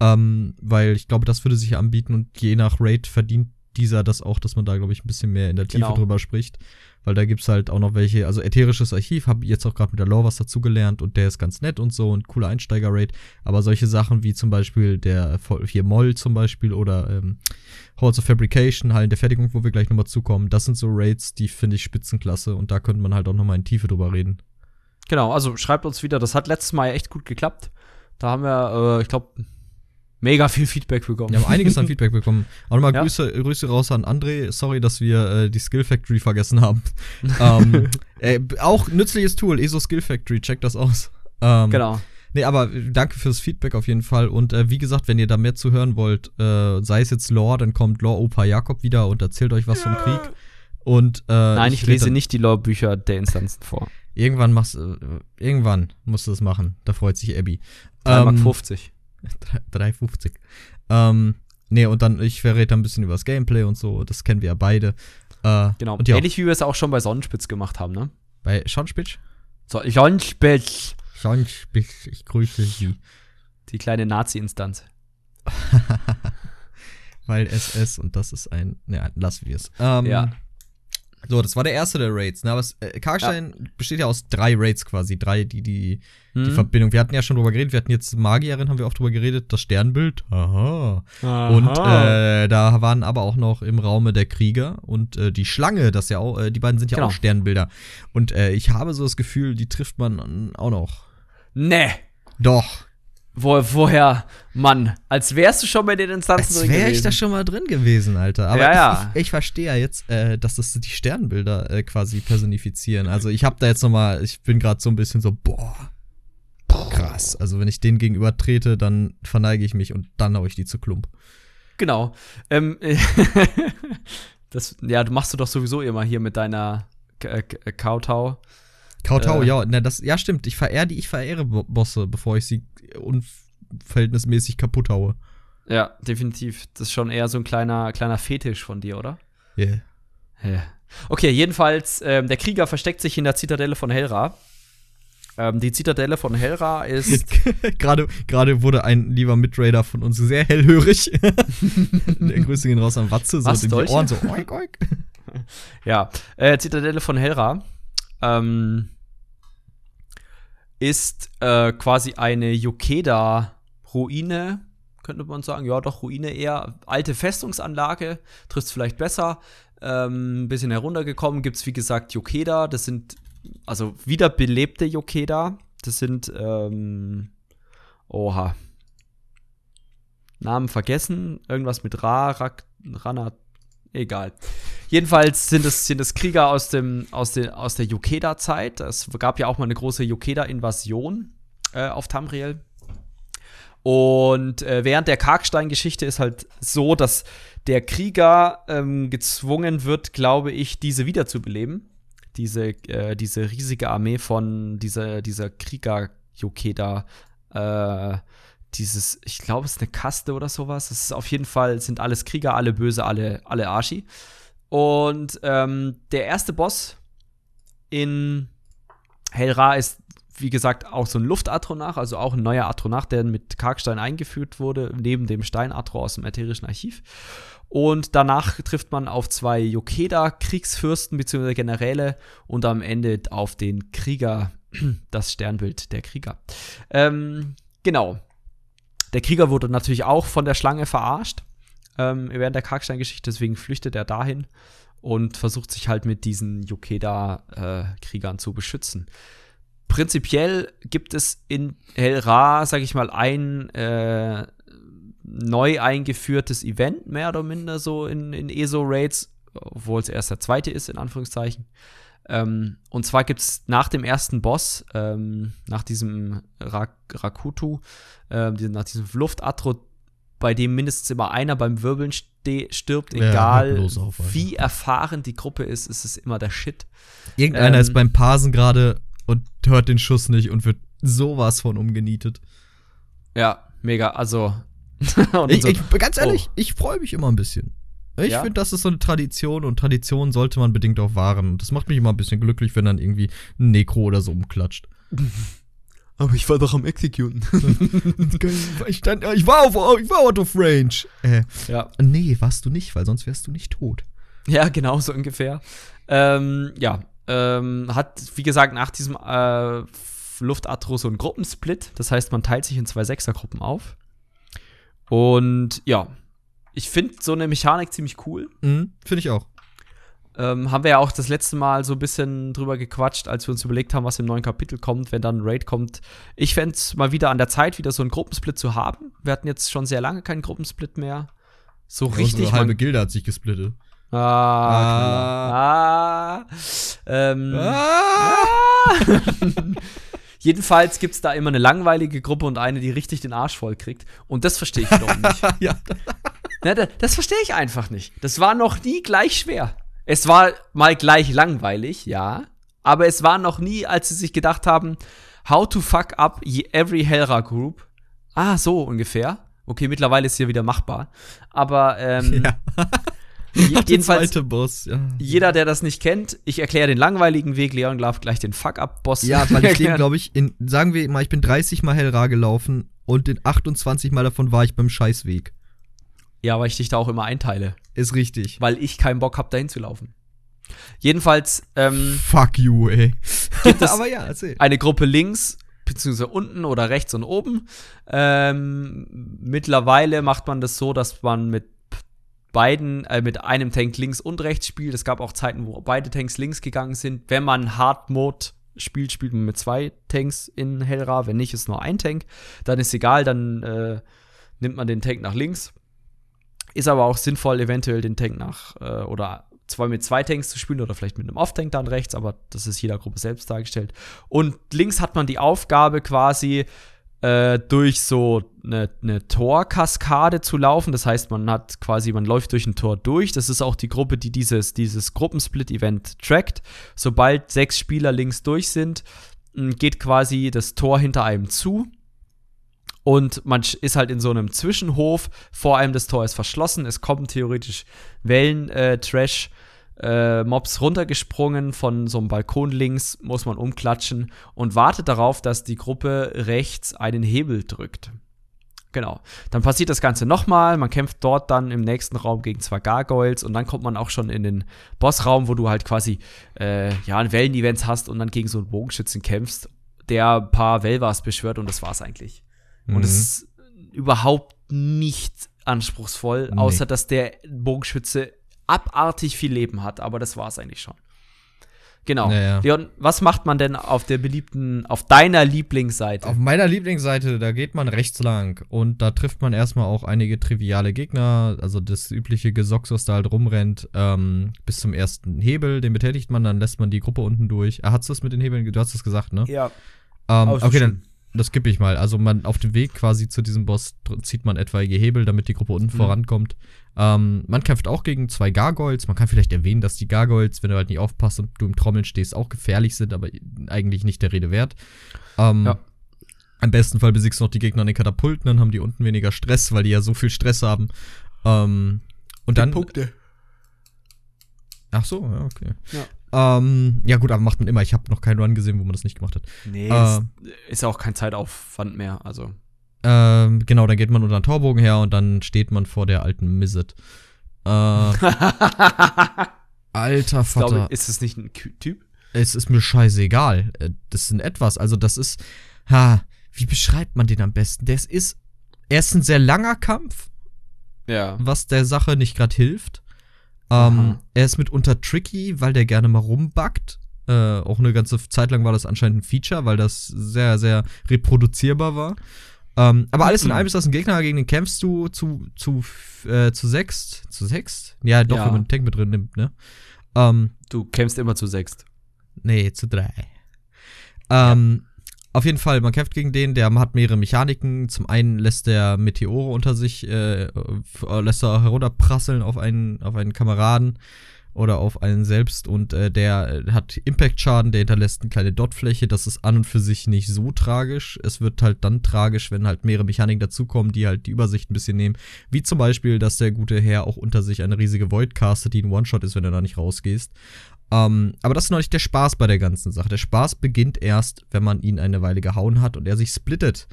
Ähm, weil ich glaube, das würde sich anbieten und je nach Rate verdient dieser das auch, dass man da, glaube ich, ein bisschen mehr in der Tiefe genau. drüber spricht. Weil da gibt's halt auch noch welche, also ätherisches Archiv, habe jetzt auch gerade mit der Lore was dazugelernt und der ist ganz nett und so und cooler Einsteiger-Rate. Aber solche Sachen wie zum Beispiel der hier Moll zum Beispiel oder ähm, Halls of Fabrication, Hallen der Fertigung, wo wir gleich nochmal zukommen, das sind so Rates, die finde ich spitzenklasse und da könnte man halt auch nochmal in Tiefe drüber reden. Genau, also schreibt uns wieder, das hat letztes Mal echt gut geklappt. Da haben wir, äh, ich glaube, mega viel Feedback bekommen. Wir haben einiges an Feedback bekommen. Auch nochmal ja. Grüße, Grüße raus an André. Sorry, dass wir äh, die Skill Factory vergessen haben. (laughs) ähm, äh, auch nützliches Tool, ESO Skill Factory, checkt das aus. Ähm, genau. Nee, aber danke fürs Feedback auf jeden Fall. Und äh, wie gesagt, wenn ihr da mehr zu hören wollt, äh, sei es jetzt Lore, dann kommt Lore Opa Jakob wieder und erzählt euch was ja. vom Krieg. Und, äh, Nein, ich, ich lese nicht die Lore-Bücher der Instanzen vor. Irgendwann machst äh, irgendwann musst du das machen. Da freut sich Abby. 3,50 ähm, 50. 3,50. Ähm, nee, und dann, ich verrate ein bisschen über das Gameplay und so, das kennen wir ja beide. Äh, genau, ja. ähnlich wie wir es auch schon bei Sonnenspitz gemacht haben, ne? Bei Sonnenspitz? So, Sonnenspitz. Sonnenspitz, ich grüße Sie. Die kleine Nazi-Instanz. (laughs) Weil SS und das ist ein, ne, lassen wir es. Ähm, ja. So, das war der erste der Raids. Ne? Aber es, äh, Karkstein ja. besteht ja aus drei Raids quasi. Drei, die, die, hm. die Verbindung. Wir hatten ja schon drüber geredet. Wir hatten jetzt Magierin, haben wir auch drüber geredet. Das Sternbild. Aha. Aha. Und äh, da waren aber auch noch im Raume der Krieger und äh, die Schlange, das ja auch, äh, die beiden sind ja genau. auch Sternbilder. Und äh, ich habe so das Gefühl, die trifft man auch noch. Nee. Doch. Wo, woher, Mann, als wärst du schon bei den Instanzen als drin gewesen. Als wäre ich da schon mal drin gewesen, Alter. Aber ja, ja. ich, ich, verstehe ja jetzt, äh, dass das die Sternbilder äh, quasi personifizieren. Also ich habe da jetzt noch mal, ich bin gerade so ein bisschen so, boah, krass. Also wenn ich denen gegenüber trete, dann verneige ich mich und dann hau ich die zu Klump. Genau. Ähm, (laughs) das, ja, du machst du doch sowieso immer hier mit deiner Kautau. Kautau, äh, ja, ne, das, ja, stimmt. Ich verehre die, ich verehre Bosse, bevor ich sie unverhältnismäßig kaputt haue. Ja, definitiv. Das ist schon eher so ein kleiner, kleiner Fetisch von dir, oder? Yeah. Yeah. Okay, jedenfalls, ähm, der Krieger versteckt sich in der Zitadelle von Helra. Ähm, die Zitadelle von Helra ist. (laughs) Gerade gerade wurde ein lieber Mitraider von uns sehr hellhörig. (laughs) der Grüße gehen raus an Watze, so Was, in die Ohren, so oink, oink. Ja, äh, Zitadelle von Helra ähm, ist äh, quasi eine Yokeda-Ruine, könnte man sagen. Ja, doch, Ruine eher. Alte Festungsanlage, trifft vielleicht besser. Ähm, ein bisschen heruntergekommen gibt es, wie gesagt, Yokeda. Das sind also wiederbelebte Yokeda. Das sind, ähm, oha. Namen vergessen. Irgendwas mit Ra, Rak, Rana, egal. Jedenfalls sind es, sind es Krieger aus, dem, aus, den, aus der Yokeda-Zeit. Es gab ja auch mal eine große Yokeda-Invasion äh, auf Tamriel. Und äh, während der Karkstein-Geschichte ist halt so, dass der Krieger ähm, gezwungen wird, glaube ich, diese wiederzubeleben. Diese, äh, diese riesige Armee von dieser, dieser Krieger-Yokeda. Äh, dieses, ich glaube, es ist eine Kaste oder sowas. Es ist auf jeden Fall, sind alles Krieger, alle böse, alle, alle Archi. Und ähm, der erste Boss in Helra ist, wie gesagt, auch so ein Luftatronach, also auch ein neuer Atronach, der mit Karkstein eingeführt wurde, neben dem Steinatro aus dem ätherischen Archiv. Und danach trifft man auf zwei Yokeda-Kriegsfürsten bzw. Generäle und am Ende auf den Krieger, (clears throat) das Sternbild der Krieger. Ähm, genau. Der Krieger wurde natürlich auch von der Schlange verarscht ähm, während der Karkstein-Geschichte, deswegen flüchtet er dahin und versucht sich halt mit diesen Yokeda-Kriegern äh, zu beschützen. Prinzipiell gibt es in El Ra, sag ich mal, ein äh, neu eingeführtes Event, mehr oder minder so in, in ESO-Raids, obwohl es erst der zweite ist, in Anführungszeichen. Ähm, und zwar gibt es nach dem ersten Boss, ähm, nach diesem Rak Rakutu, äh, nach diesem Luftatro, bei dem mindestens immer einer beim Wirbeln stirbt, egal ja, auf, wie erfahren die Gruppe ist, ist es immer der Shit. Irgendeiner ähm, ist beim Parsen gerade und hört den Schuss nicht und wird sowas von umgenietet. Ja, mega. Also. (laughs) ich, so, ich, ganz ehrlich, oh. ich freue mich immer ein bisschen. Ich ja? finde, das ist so eine Tradition und Tradition sollte man bedingt auch wahren. Und das macht mich immer ein bisschen glücklich, wenn dann irgendwie ein Nekro oder so umklatscht. (laughs) Aber ich war doch am Executen. (laughs) ich, stand, ich, war auf, ich war out of range. Äh, ja. Nee, warst du nicht, weil sonst wärst du nicht tot. Ja, genau so ungefähr. Ähm, ja, ähm, hat, wie gesagt, nach diesem äh, Luftatro so einen Gruppensplit. Das heißt, man teilt sich in zwei Sechsergruppen auf. Und ja, ich finde so eine Mechanik ziemlich cool. Mhm, finde ich auch. Ähm, haben wir ja auch das letzte Mal so ein bisschen drüber gequatscht, als wir uns überlegt haben, was im neuen Kapitel kommt, wenn dann ein Raid kommt. Ich fände es mal wieder an der Zeit, wieder so einen Gruppensplit zu haben. Wir hatten jetzt schon sehr lange keinen Gruppensplit mehr. So ja, richtig. Unsere halbe Gilde hat sich gesplittet. Ah. Ah. ah. Ähm, ah. (laughs) Jedenfalls gibt es da immer eine langweilige Gruppe und eine, die richtig den Arsch voll kriegt. Und das verstehe ich wiederum nicht. (laughs) ja. Na, das, das verstehe ich einfach nicht. Das war noch nie gleich schwer. Es war mal gleich langweilig, ja. Aber es war noch nie, als sie sich gedacht haben, how to fuck up every Hellra Group. Ah, so ungefähr. Okay, mittlerweile ist hier wieder machbar. Aber ähm, (laughs) ja. (laughs) jedenfalls, Boss, ja. jeder, der das nicht kennt, ich erkläre den langweiligen Weg, Leon darf gleich den Fuck-Up-Boss. Ja, weil ich (laughs) den, glaube ich, in, sagen wir mal, ich bin 30 Mal Hellra gelaufen und in 28 Mal davon war ich beim Scheißweg. Ja, weil ich dich da auch immer einteile. Ist richtig. Weil ich keinen Bock habe, dahin zu laufen. Jedenfalls. Ähm, Fuck you, ey. Gibt (laughs) es Aber ja, erzähl. eine Gruppe links, beziehungsweise unten oder rechts und oben. Ähm, mittlerweile macht man das so, dass man mit beiden, äh, mit einem Tank links und rechts spielt. Es gab auch Zeiten, wo beide Tanks links gegangen sind. Wenn man Hard Mode spielt, spielt man mit zwei Tanks in Hellra. Wenn nicht, ist nur ein Tank. Dann ist egal, dann äh, nimmt man den Tank nach links. Ist aber auch sinnvoll, eventuell den Tank nach äh, oder zwar mit zwei Tanks zu spielen oder vielleicht mit einem Off-Tank dann rechts, aber das ist jeder Gruppe selbst dargestellt. Und links hat man die Aufgabe quasi äh, durch so eine, eine Torkaskade zu laufen. Das heißt, man hat quasi, man läuft durch ein Tor durch. Das ist auch die Gruppe, die dieses, dieses Gruppensplit-Event trackt. Sobald sechs Spieler links durch sind, geht quasi das Tor hinter einem zu. Und man ist halt in so einem Zwischenhof. Vor allem das Tor ist verschlossen. Es kommen theoretisch Wellen-Trash. Äh, Mobs runtergesprungen von so einem Balkon links, muss man umklatschen und wartet darauf, dass die Gruppe rechts einen Hebel drückt. Genau. Dann passiert das Ganze nochmal. Man kämpft dort dann im nächsten Raum gegen zwei Gargoyles und dann kommt man auch schon in den Bossraum, wo du halt quasi äh, ja, ein Wellen-Events hast und dann gegen so einen Bogenschützen kämpfst, der ein paar Velvas beschwört und das war's eigentlich. Mhm. Und es ist überhaupt nicht anspruchsvoll, nee. außer dass der Bogenschütze abartig viel Leben hat, aber das war es eigentlich schon. Genau. Ja, ja. Leon, was macht man denn auf der beliebten, auf deiner Lieblingsseite? Auf meiner Lieblingsseite, da geht man rechts lang und da trifft man erstmal auch einige triviale Gegner, also das übliche Gesocks, was da halt rumrennt, ähm, bis zum ersten Hebel, den betätigt man, dann lässt man die Gruppe unten durch. Ah, hast du das mit den Hebeln, du hast es gesagt, ne? ja. Ähm, okay, dann das skippe ich mal. Also man auf dem Weg quasi zu diesem Boss zieht man etwaige Hebel, damit die Gruppe unten Mhm. vorankommt. Ähm, man kämpft auch gegen zwei Gargoyles. Man kann vielleicht erwähnen, dass die Gargoyles, wenn du halt nicht aufpasst und du im Trommeln stehst, auch gefährlich sind, aber eigentlich nicht der Rede wert. Ähm, Ja. Im besten Fall besiegst du noch die Gegner an den Katapulten, dann haben die unten weniger Stress, weil die ja so viel Stress haben. Ähm, und dann. Punkte. Ach so, ja, okay. Ja. Ähm, ja, gut, aber macht man immer. Ich habe noch keinen Run gesehen, wo man das nicht gemacht hat. Nee, Äh, ist, ist auch kein Zeitaufwand mehr. Also. Ähm, genau, dann geht man unter den Torbogen her und dann steht man vor der alten Mizzet. Äh, (laughs) alter Ich glaube, Vater, ist es nicht ein Typ? es ist mir scheißegal. Äh, Das ist ein etwas, also das ist, ha, wie beschreibt man den am besten? Das ist, er ist ein sehr langer Kampf, Ja. was der Sache nicht gerade hilft. Ähm, er ist mitunter tricky, weil der gerne mal rumbackt. Äh, auch eine ganze Zeit lang war das anscheinend ein Feature, weil das sehr, sehr reproduzierbar war. Ähm, aber alles in Mhm. allem ist das ein Gegner, gegen den kämpfst du zu, zu, äh, zu sechst. Zu sechst? Ja, doch, Ja. wenn man einen Tank mit drin nimmt, ne? Ähm, Du kämpfst immer zu sechst. Nee, zu drei. Ähm, Auf jeden Fall, man kämpft gegen den, der hat mehrere Mechaniken. Zum einen lässt der Meteore unter sich, äh, lässt er herunterprasseln auf einen, auf einen Kameraden oder auf einen selbst und äh, der äh, hat Impact-Schaden, der hinterlässt eine kleine Dotfläche. Das ist an und für sich nicht so tragisch. Es wird halt dann tragisch, wenn halt mehrere Mechaniken dazukommen, die halt die Übersicht ein bisschen nehmen. Wie zum Beispiel, dass der gute Herr auch unter sich eine riesige Void castet, die ein One-Shot ist, wenn du da nicht rausgehst. Ähm, aber das ist noch nicht der Spaß bei der ganzen Sache. Der Spaß beginnt erst, wenn man ihn eine Weile gehauen hat und er sich splittet.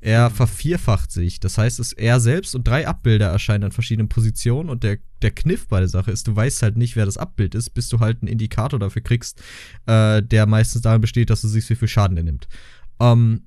Er vervierfacht sich. Das heißt, es er selbst und drei Abbilder erscheinen an verschiedenen Positionen und der, der Kniff bei der Sache ist, du weißt halt nicht, wer das Abbild ist, bis du halt einen Indikator dafür kriegst, äh, der meistens darin besteht, dass du siehst, wie viel Schaden er nimmt. Ähm,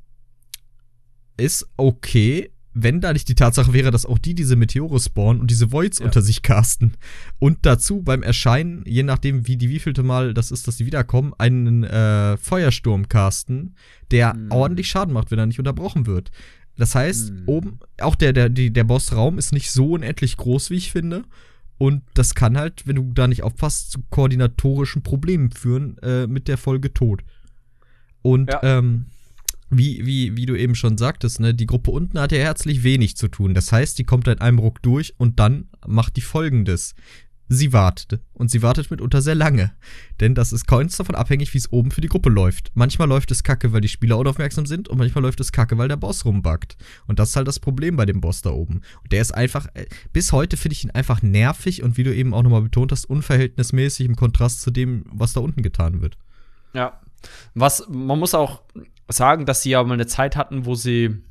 ist okay, wenn da nicht die Tatsache wäre, dass auch die diese Meteore spawnen und diese Voids Ja. unter sich casten. Und dazu beim Erscheinen, je nachdem wie die wievielte Mal das ist, dass die wiederkommen, einen äh, Feuersturm casten, der Mhm. ordentlich Schaden macht, wenn er nicht unterbrochen wird. Das heißt, Mhm. oben, auch der, der, die, der Bossraum ist nicht so unendlich groß, wie ich finde. Und das kann halt, wenn du da nicht aufpasst, zu koordinatorischen Problemen führen äh, mit der Folge Tod. Und Ja. ähm, wie, wie, wie du eben schon sagtest, ne, die Gruppe unten hat ja herzlich wenig zu tun. Das heißt, die kommt in einem Ruck durch und dann macht die folgendes. Sie wartet. Und sie wartet mitunter sehr lange. Denn das ist ganz davon abhängig, wie es oben für die Gruppe läuft. Manchmal läuft es kacke, weil die Spieler unaufmerksam sind und manchmal läuft es kacke, weil der Boss rumbackt. Und das ist halt das Problem bei dem Boss da oben. Und der ist einfach, äh, bis heute finde ich ihn einfach nervig und wie du eben auch nochmal betont hast, unverhältnismäßig im Kontrast zu dem, was da unten getan wird. Ja. Was, man muss auch sagen, dass sie ja mal eine Zeit hatten, wo sie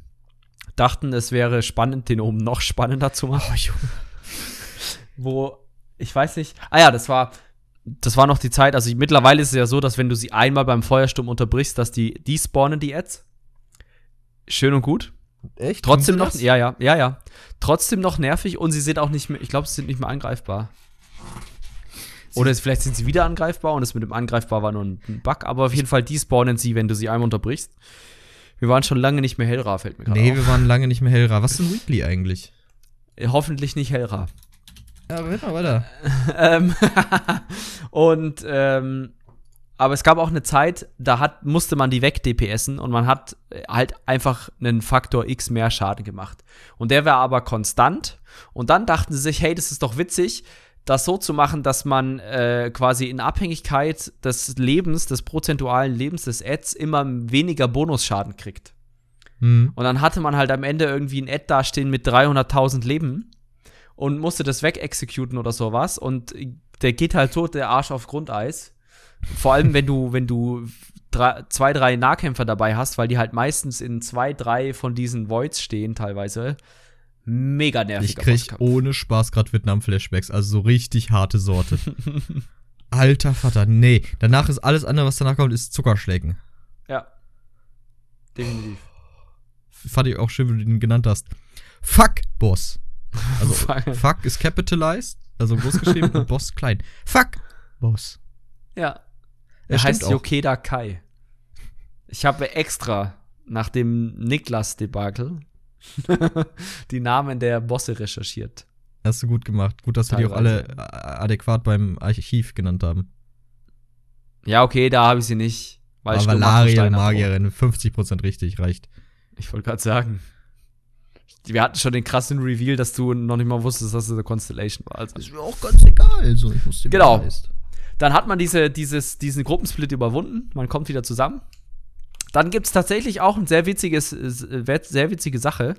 dachten, es wäre spannend, den oben noch spannender zu machen. Oh, Junge. Wo, ich weiß nicht. Ah ja, das war, das war noch die Zeit. Also mittlerweile ist es ja so, dass wenn du sie einmal beim Feuersturm unterbrichst, dass die, die spawnen die Ads. Schön und gut. Echt? Trotzdem noch, das? ja, ja, ja, ja. Trotzdem noch nervig und sie sind auch nicht mehr, ich glaube, sie sind nicht mehr angreifbar. Oder es- vielleicht sind sie wieder angreifbar und es mit dem angreifbar war nur ein Bug, aber auf jeden Fall die spawnen sie, wenn du sie einmal unterbrichst. Wir waren schon lange nicht mehr Hellra, fällt mir gerade Nee, auf. wir waren lange nicht mehr Hellra. Was ist ein Weekly eigentlich? Äh, Hoffentlich nicht Hellra. Ja, weiter, weiter. (laughs) ähm, (laughs) und ähm, aber es gab auch eine Zeit, da hat, musste man die weg DPSen und man hat äh, halt einfach einen Faktor X mehr Schaden gemacht. Und der war aber konstant. Und dann dachten sie sich, hey, das ist doch witzig, das so zu machen, dass man äh, quasi in Abhängigkeit des Lebens, des prozentualen Lebens des Ads immer weniger Bonusschaden kriegt. Hm. Und dann hatte man halt am Ende irgendwie ein Ad dastehen mit 300.000 Leben und musste das wegexekuten oder sowas. Und der geht halt tot, der Arsch auf Grundeis. Vor allem, wenn du, wenn du drei, zwei, drei Nahkämpfer dabei hast, weil die halt meistens in zwei, drei von diesen Voids stehen, teilweise. Mega nervig. Ich krieg ohne Spaß gerade Vietnam-Flashbacks, also so richtig harte Sorte. (laughs) Alter Vater, nee. Danach ist alles andere, was danach kommt, ist Zuckerschlecken. Ja. Definitiv. Fand ich auch schön, wie du ihn genannt hast. Fuck, Boss. Also, (laughs) Fuck. fuck ist capitalized, also groß geschrieben und (laughs) Boss klein. Fuck, Boss. Ja. Er heißt auch. Yokeda Kai. Ich habe extra nach dem Niklas-Debakel (laughs) die Namen der Bosse recherchiert. Hast du gut gemacht. Gut, dass Teilweise. wir die auch alle adäquat beim Archiv genannt haben. Ja, okay, da habe ich sie nicht. Weil Aber Valaria, Magierin, 50% richtig, reicht. Ich wollte gerade sagen. Wir hatten schon den krassen Reveal, dass du noch nicht mal wusstest, dass es eine Constellation war. Also. ist mir auch ganz egal. Also, ich wusste, genau. Dann hat man diese, dieses, diesen Gruppensplit überwunden. Man kommt wieder zusammen. Dann gibt es tatsächlich auch ein sehr witziges, sehr witzige Sache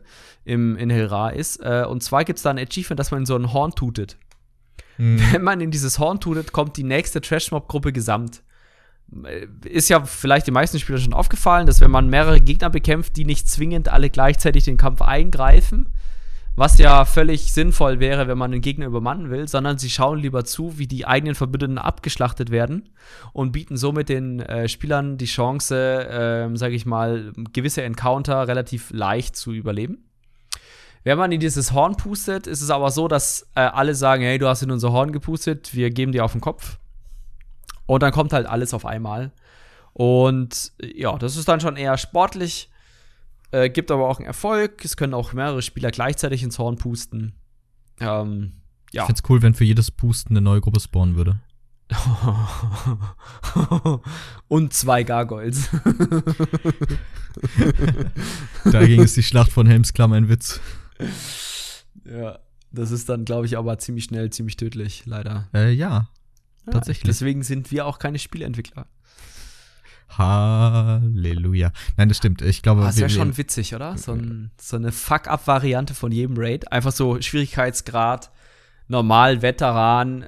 im, in Hilra ist. Äh, und zwar gibt es da ein Achievement, dass man in so ein Horn tutet. Mhm. Wenn man in dieses Horn tutet, kommt die nächste Trashmob-Gruppe gesamt. Äh, ist ja vielleicht den meisten Spielern schon aufgefallen, dass wenn man mehrere Gegner bekämpft, die nicht zwingend alle gleichzeitig den Kampf eingreifen, was ja völlig sinnvoll wäre, wenn man einen Gegner übermannen will, sondern sie schauen lieber zu, wie die eigenen Verbündeten abgeschlachtet werden und bieten somit den äh, Spielern die Chance, äh, sage ich mal, gewisse Encounter relativ leicht zu überleben. Wenn man in dieses Horn pustet, ist es aber so, dass äh, alle sagen, hey, du hast in unser Horn gepustet, wir geben dir auf den Kopf. Und dann kommt halt alles auf einmal. Und ja, das ist dann schon eher sportlich. Äh, gibt aber auch einen Erfolg. Es können auch mehrere Spieler gleichzeitig ins Horn pusten. Ähm, ja. Ich find's cool, wenn für jedes Pusten eine neue Gruppe spawnen würde. (laughs) Und zwei Gargoyles. (laughs) Dagegen ist die Schlacht von Helmsklamm ein Witz. Ja, das ist dann, glaube ich, aber ziemlich schnell, ziemlich tödlich, leider. Äh, ja. ja tatsächlich. Deswegen sind wir auch keine Spieleentwickler. Halleluja. Nein, das stimmt. Ich glaube, ah, das wäre schon witzig, oder? So, ein, so eine Fuck-up-Variante von jedem Raid. Einfach so Schwierigkeitsgrad, normal, Veteran,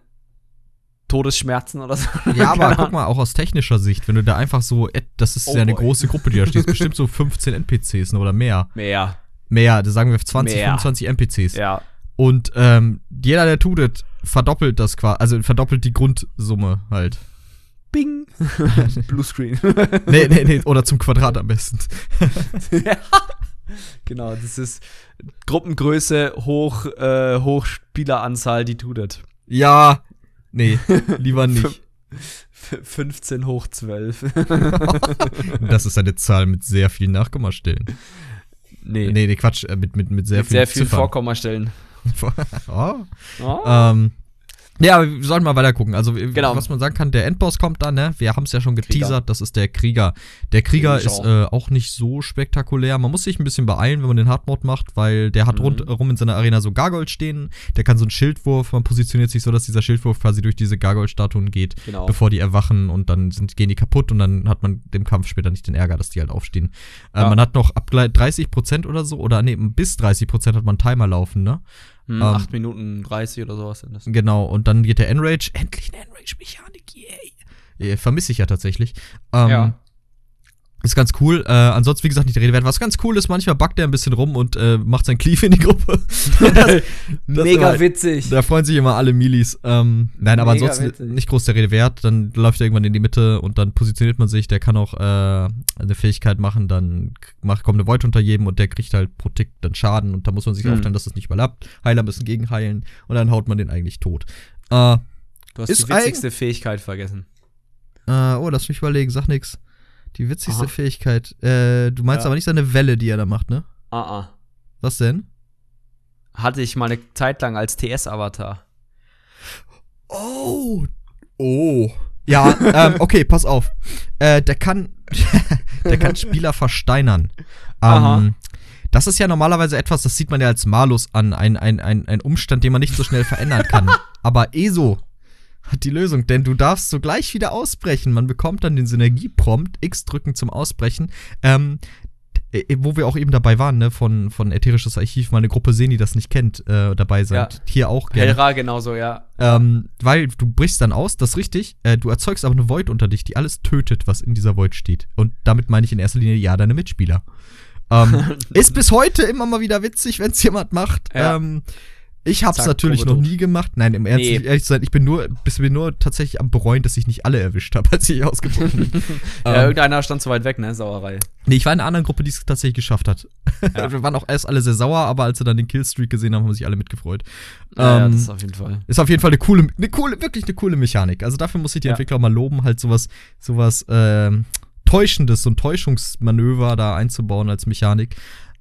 Todesschmerzen oder so. Ja, (laughs) aber guck mal, auch aus technischer Sicht, wenn du da einfach so, das ist oh ja eine boy. große Gruppe, die da steht, bestimmt so (laughs) 15 NPCs oder mehr. Mehr. Mehr, da sagen wir 20, mehr. 25 NPCs. Ja. Und ähm, jeder, der tut es, verdoppelt das quasi, also verdoppelt die Grundsumme halt. Bing. (laughs) Bluescreen. nee, nee, nee, oder zum Quadrat am besten. ja. Genau, das ist Gruppengröße hoch, äh, hoch Spieleranzahl, die tut das. Ja, nee, lieber (laughs) nicht. 15 hoch 12. (laughs) das ist eine Zahl mit sehr vielen Nachkommastellen. Nee. Nee, nee Quatsch, äh, mit, mit, mit sehr mit vielen Sehr vielen Vorkommastellen. oh. oh. Ähm, ja, wir sollten mal weiter gucken. Also, genau. was man sagen kann, der Endboss kommt dann, ne? Wir haben es ja schon geteasert, Krieger. das ist der Krieger. Der Krieger ist äh, auch nicht so spektakulär. Man muss sich ein bisschen beeilen, wenn man den Hardmode macht, weil der hat mhm. rundherum in seiner Arena so Gargold stehen. Der kann so einen Schildwurf, man positioniert sich so, dass dieser Schildwurf quasi durch diese Gargold-Statuen geht, genau. bevor die erwachen und dann sind, gehen die kaputt und dann hat man dem Kampf später nicht den Ärger, dass die halt aufstehen. Äh, ja. Äh, man hat noch ab 30% oder so, oder nee, bis 30% hat man Timer laufen, ne? Hm, ähm, 8 Minuten 30 oder sowas sind das. Genau, und dann geht der Enrage. Endlich eine Enrage-Mechanik, yay. Vermisse ich ja tatsächlich. Ähm, ja. Ist ganz cool. Äh, ansonsten, wie gesagt, nicht der Rede wert. Was ganz cool ist, manchmal backt er ein bisschen rum und äh, macht sein Cleave in die Gruppe. (laughs) das, das Mega immer, witzig. Da freuen sich immer alle Milis. Ähm, nein, Mega aber ansonsten witzig. nicht groß der Rede wert. Dann läuft er irgendwann in die Mitte und dann positioniert man sich. Der kann auch äh, eine Fähigkeit machen. Dann macht, kommt eine Void unter jedem und der kriegt halt pro Tick dann Schaden. Und da muss man sich mhm. aufteilen, dass das nicht überlappt. Heiler müssen gegenheilen und dann haut man den eigentlich tot. Äh, du hast die witzigste Fähigkeit vergessen. Äh, oh, lass mich überlegen. Sag nix. Die witzigste Aha. Fähigkeit. Äh, du meinst ja. aber nicht seine Welle, die er da macht, ne? Ah, ah. Was denn? Hatte ich mal eine Zeit lang als TS-Avatar. Oh. Oh. Ja, (laughs) ähm, okay, pass auf. Äh, der kann, (laughs) der kann Spieler versteinern. Ähm, das ist ja normalerweise etwas, das sieht man ja als Malus an, ein, ein, ein, ein Umstand, den man nicht so schnell verändern kann. (laughs) Aber ESO die Lösung, denn du darfst sogleich wieder ausbrechen. Man bekommt dann den Synergieprompt, X drücken zum Ausbrechen. Ähm, äh, wo wir auch eben dabei waren, ne, von, von Ätherisches Archiv, mal eine Gruppe sehen, die das nicht kennt, äh, dabei sind. Ja. Hier auch gerne. Hellra genauso, ja. Ähm, weil du brichst dann aus, das ist richtig, äh, du erzeugst aber eine Void unter dich, die alles tötet, was in dieser Void steht. Und damit meine ich in erster Linie ja deine Mitspieler. Ähm, (laughs) ist bis heute immer mal wieder witzig, wenn es jemand macht. Ja. Ähm, Ich hab's Zack, natürlich noch nie gemacht. Nein, im Ernst, nee. ehrlich zu sein, ich bin nur, bin nur tatsächlich am bereuen, dass ich nicht alle erwischt habe, (laughs) als ich ausgebrochen bin. (laughs) ja, ähm, irgendeiner stand zu weit weg, ne? Sauerei. Nee, ich war in einer anderen Gruppe, die es tatsächlich geschafft hat. Ja. (laughs) Wir waren auch erst alle sehr sauer, aber als sie dann den Killstreak gesehen haben, haben sich alle mitgefreut. Ja, ähm, das ist auf jeden Fall. Ist auf jeden Fall eine coole, eine coole, wirklich eine coole Mechanik. Also dafür muss ich die ja. Entwickler mal loben, halt sowas, sowas, ähm, Täuschendes, so ein Täuschungsmanöver da einzubauen als Mechanik.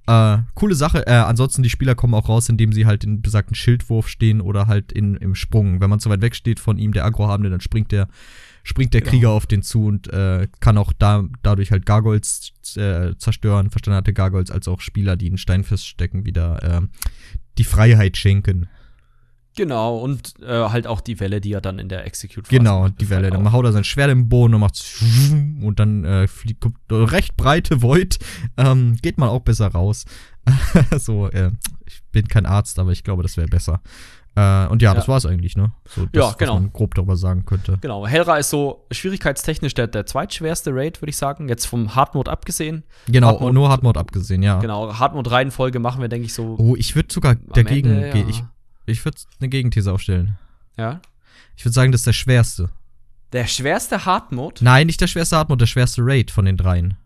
Äh, coole Sache. Äh, ansonsten, die Spieler kommen auch raus, indem sie halt in besagten Schildwurf stehen oder halt in, im Sprung. Wenn man zu weit weg steht von ihm, der Agro-Habende, dann springt der, springt der genau. Krieger auf den zu und äh, kann auch da, dadurch halt Gargoyles äh, zerstören, verstanderte Gargoyles, als auch Spieler, die einen Stein feststecken, wieder äh, die Freiheit schenken. Genau, und äh, halt auch die Welle, die er dann in der Execute Genau, die Welle. Dann haut er sein Schwert im Boden und macht (laughs) und dann äh, fliegt kommt recht breite Void. Ähm, geht man auch besser raus. (laughs) so, äh, ich bin kein Arzt, aber ich glaube, das wäre besser. Äh, und ja, ja, das war es eigentlich, ne? So, das, ja, genau. Was man grob darüber sagen könnte. Genau. Hellra ist so schwierigkeitstechnisch der, der zweitschwerste Raid, würde ich sagen. Jetzt vom Hardmode abgesehen. Genau, Hardmode, nur Hardmode abgesehen, ja. Genau, Hardmode-Reihenfolge machen wir, denke ich, so. Oh, ich würde sogar dagegen Ende, ja. Ich, ich würde eine Gegenthese aufstellen. Ja. Ich würde sagen, das ist der schwerste. Der schwerste Hard-Mode? Nein, nicht der schwerste Hard-Mode, der schwerste Raid von den dreien.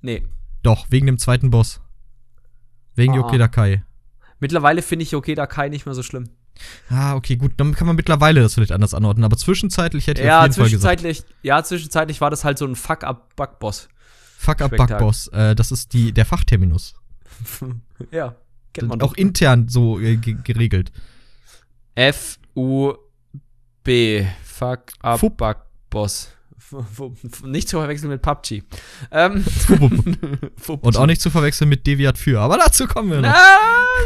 Nee. Doch, wegen dem zweiten Boss. Wegen ah. Yokeda Kai. Mittlerweile finde ich Yokeda Kai nicht mehr so schlimm. Ah, okay, gut, dann kann man mittlerweile das vielleicht anders anordnen, aber zwischenzeitlich hätte ich ja, auf jeden zwischenzeitlich, Fall gesagt. Ja, zwischenzeitlich war das halt so ein Fuck-up-Bug-Boss. Fuck-up-Bug-Boss, äh, das ist die, der Fachterminus. (laughs) ja. Kennt man auch intern so äh, geregelt. F-U-B. Fuck up. Bug Boss. Nicht zu verwechseln mit PUBG. Ähm, (laughs) Und auch nicht zu verwechseln mit Deviat für. Aber dazu kommen wir noch.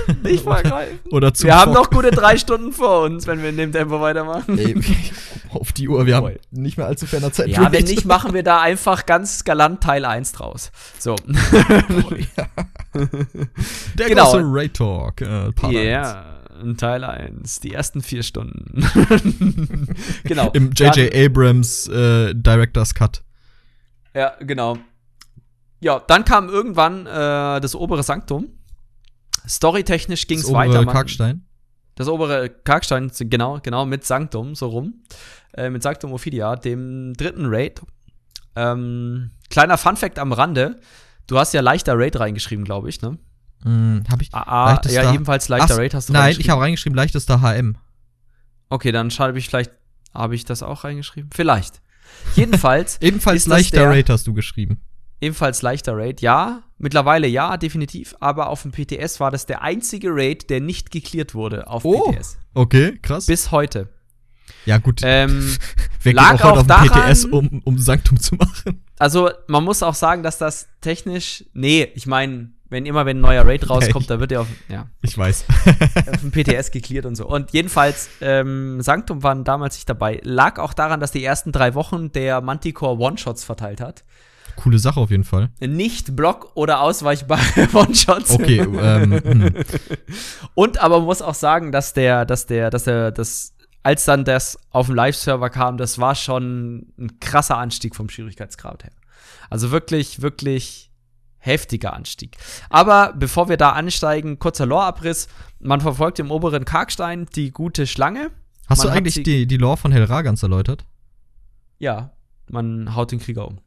Na, nicht vergreifen. (laughs) Oder zu wir haben noch gute drei Stunden vor uns, wenn wir in dem Tempo weitermachen. Ey, (laughs) auf die Uhr, wir haben nicht mehr allzu ferner Zeit. Ja, wenn nicht, machen wir da einfach ganz galant Teil 1 draus. So. Oh, ja. Der genau. große Ray Talk. Äh, Ja. Yeah. Teil 1, die ersten vier Stunden. (laughs) genau. Im J.J. Abrams äh, Director's Cut. Ja, genau. Ja, dann kam irgendwann äh, das obere Sanktum. Storytechnisch ging es weiter. Das obere Karkstein. Das obere Karkstein, genau, genau, mit Sanktum, so rum. Äh, mit Sanktum Ophidia, dem dritten Raid. Ähm, kleiner Funfact am Rande. Du hast ja leichter Raid reingeschrieben, glaube ich, ne? Hm, hab ich. Ah, ja, ebenfalls leichter Raid hast du Nein, ich habe reingeschrieben leichtester HM. Okay, dann schreibe ich vielleicht. Habe ich das auch reingeschrieben? Vielleicht. Jedenfalls. (laughs) ebenfalls leichter Raid hast du geschrieben. Ebenfalls leichter Raid, ja. Mittlerweile ja, definitiv. Aber auf dem PTS war das der einzige Raid, der nicht geklärt wurde auf oh, PTS. Okay, krass. Bis heute. Ja, gut. Ähm, (laughs) Wer lag geht auch, auch auf daran, PTS, um, um Sanktum zu machen? Also, man muss auch sagen, dass das technisch. Nee, ich meine, wenn immer wenn ein neuer Raid rauskommt, (laughs) da wird er auf, ja, ich weiß. auf dem PTS geklärt und so. Und jedenfalls, ähm, Sanctum waren damals nicht dabei. Lag auch daran, dass die ersten drei Wochen der Manticore One-Shots verteilt hat. Coole Sache auf jeden Fall. Nicht Block- oder ausweichbare (laughs) One-Shots. Okay, ähm, hm. (laughs) Und aber man muss auch sagen, dass der, dass der, dass der, das, als dann das auf dem Live-Server kam, das war schon ein krasser Anstieg vom Schwierigkeitsgrad her. Also wirklich, wirklich heftiger Anstieg. Aber bevor wir da ansteigen, kurzer Lore-Abriss. Man verfolgt im oberen Karkstein die gute Schlange. Hast man du eigentlich die, die Lore von Helra ganz erläutert? Ja, man haut den Krieger um.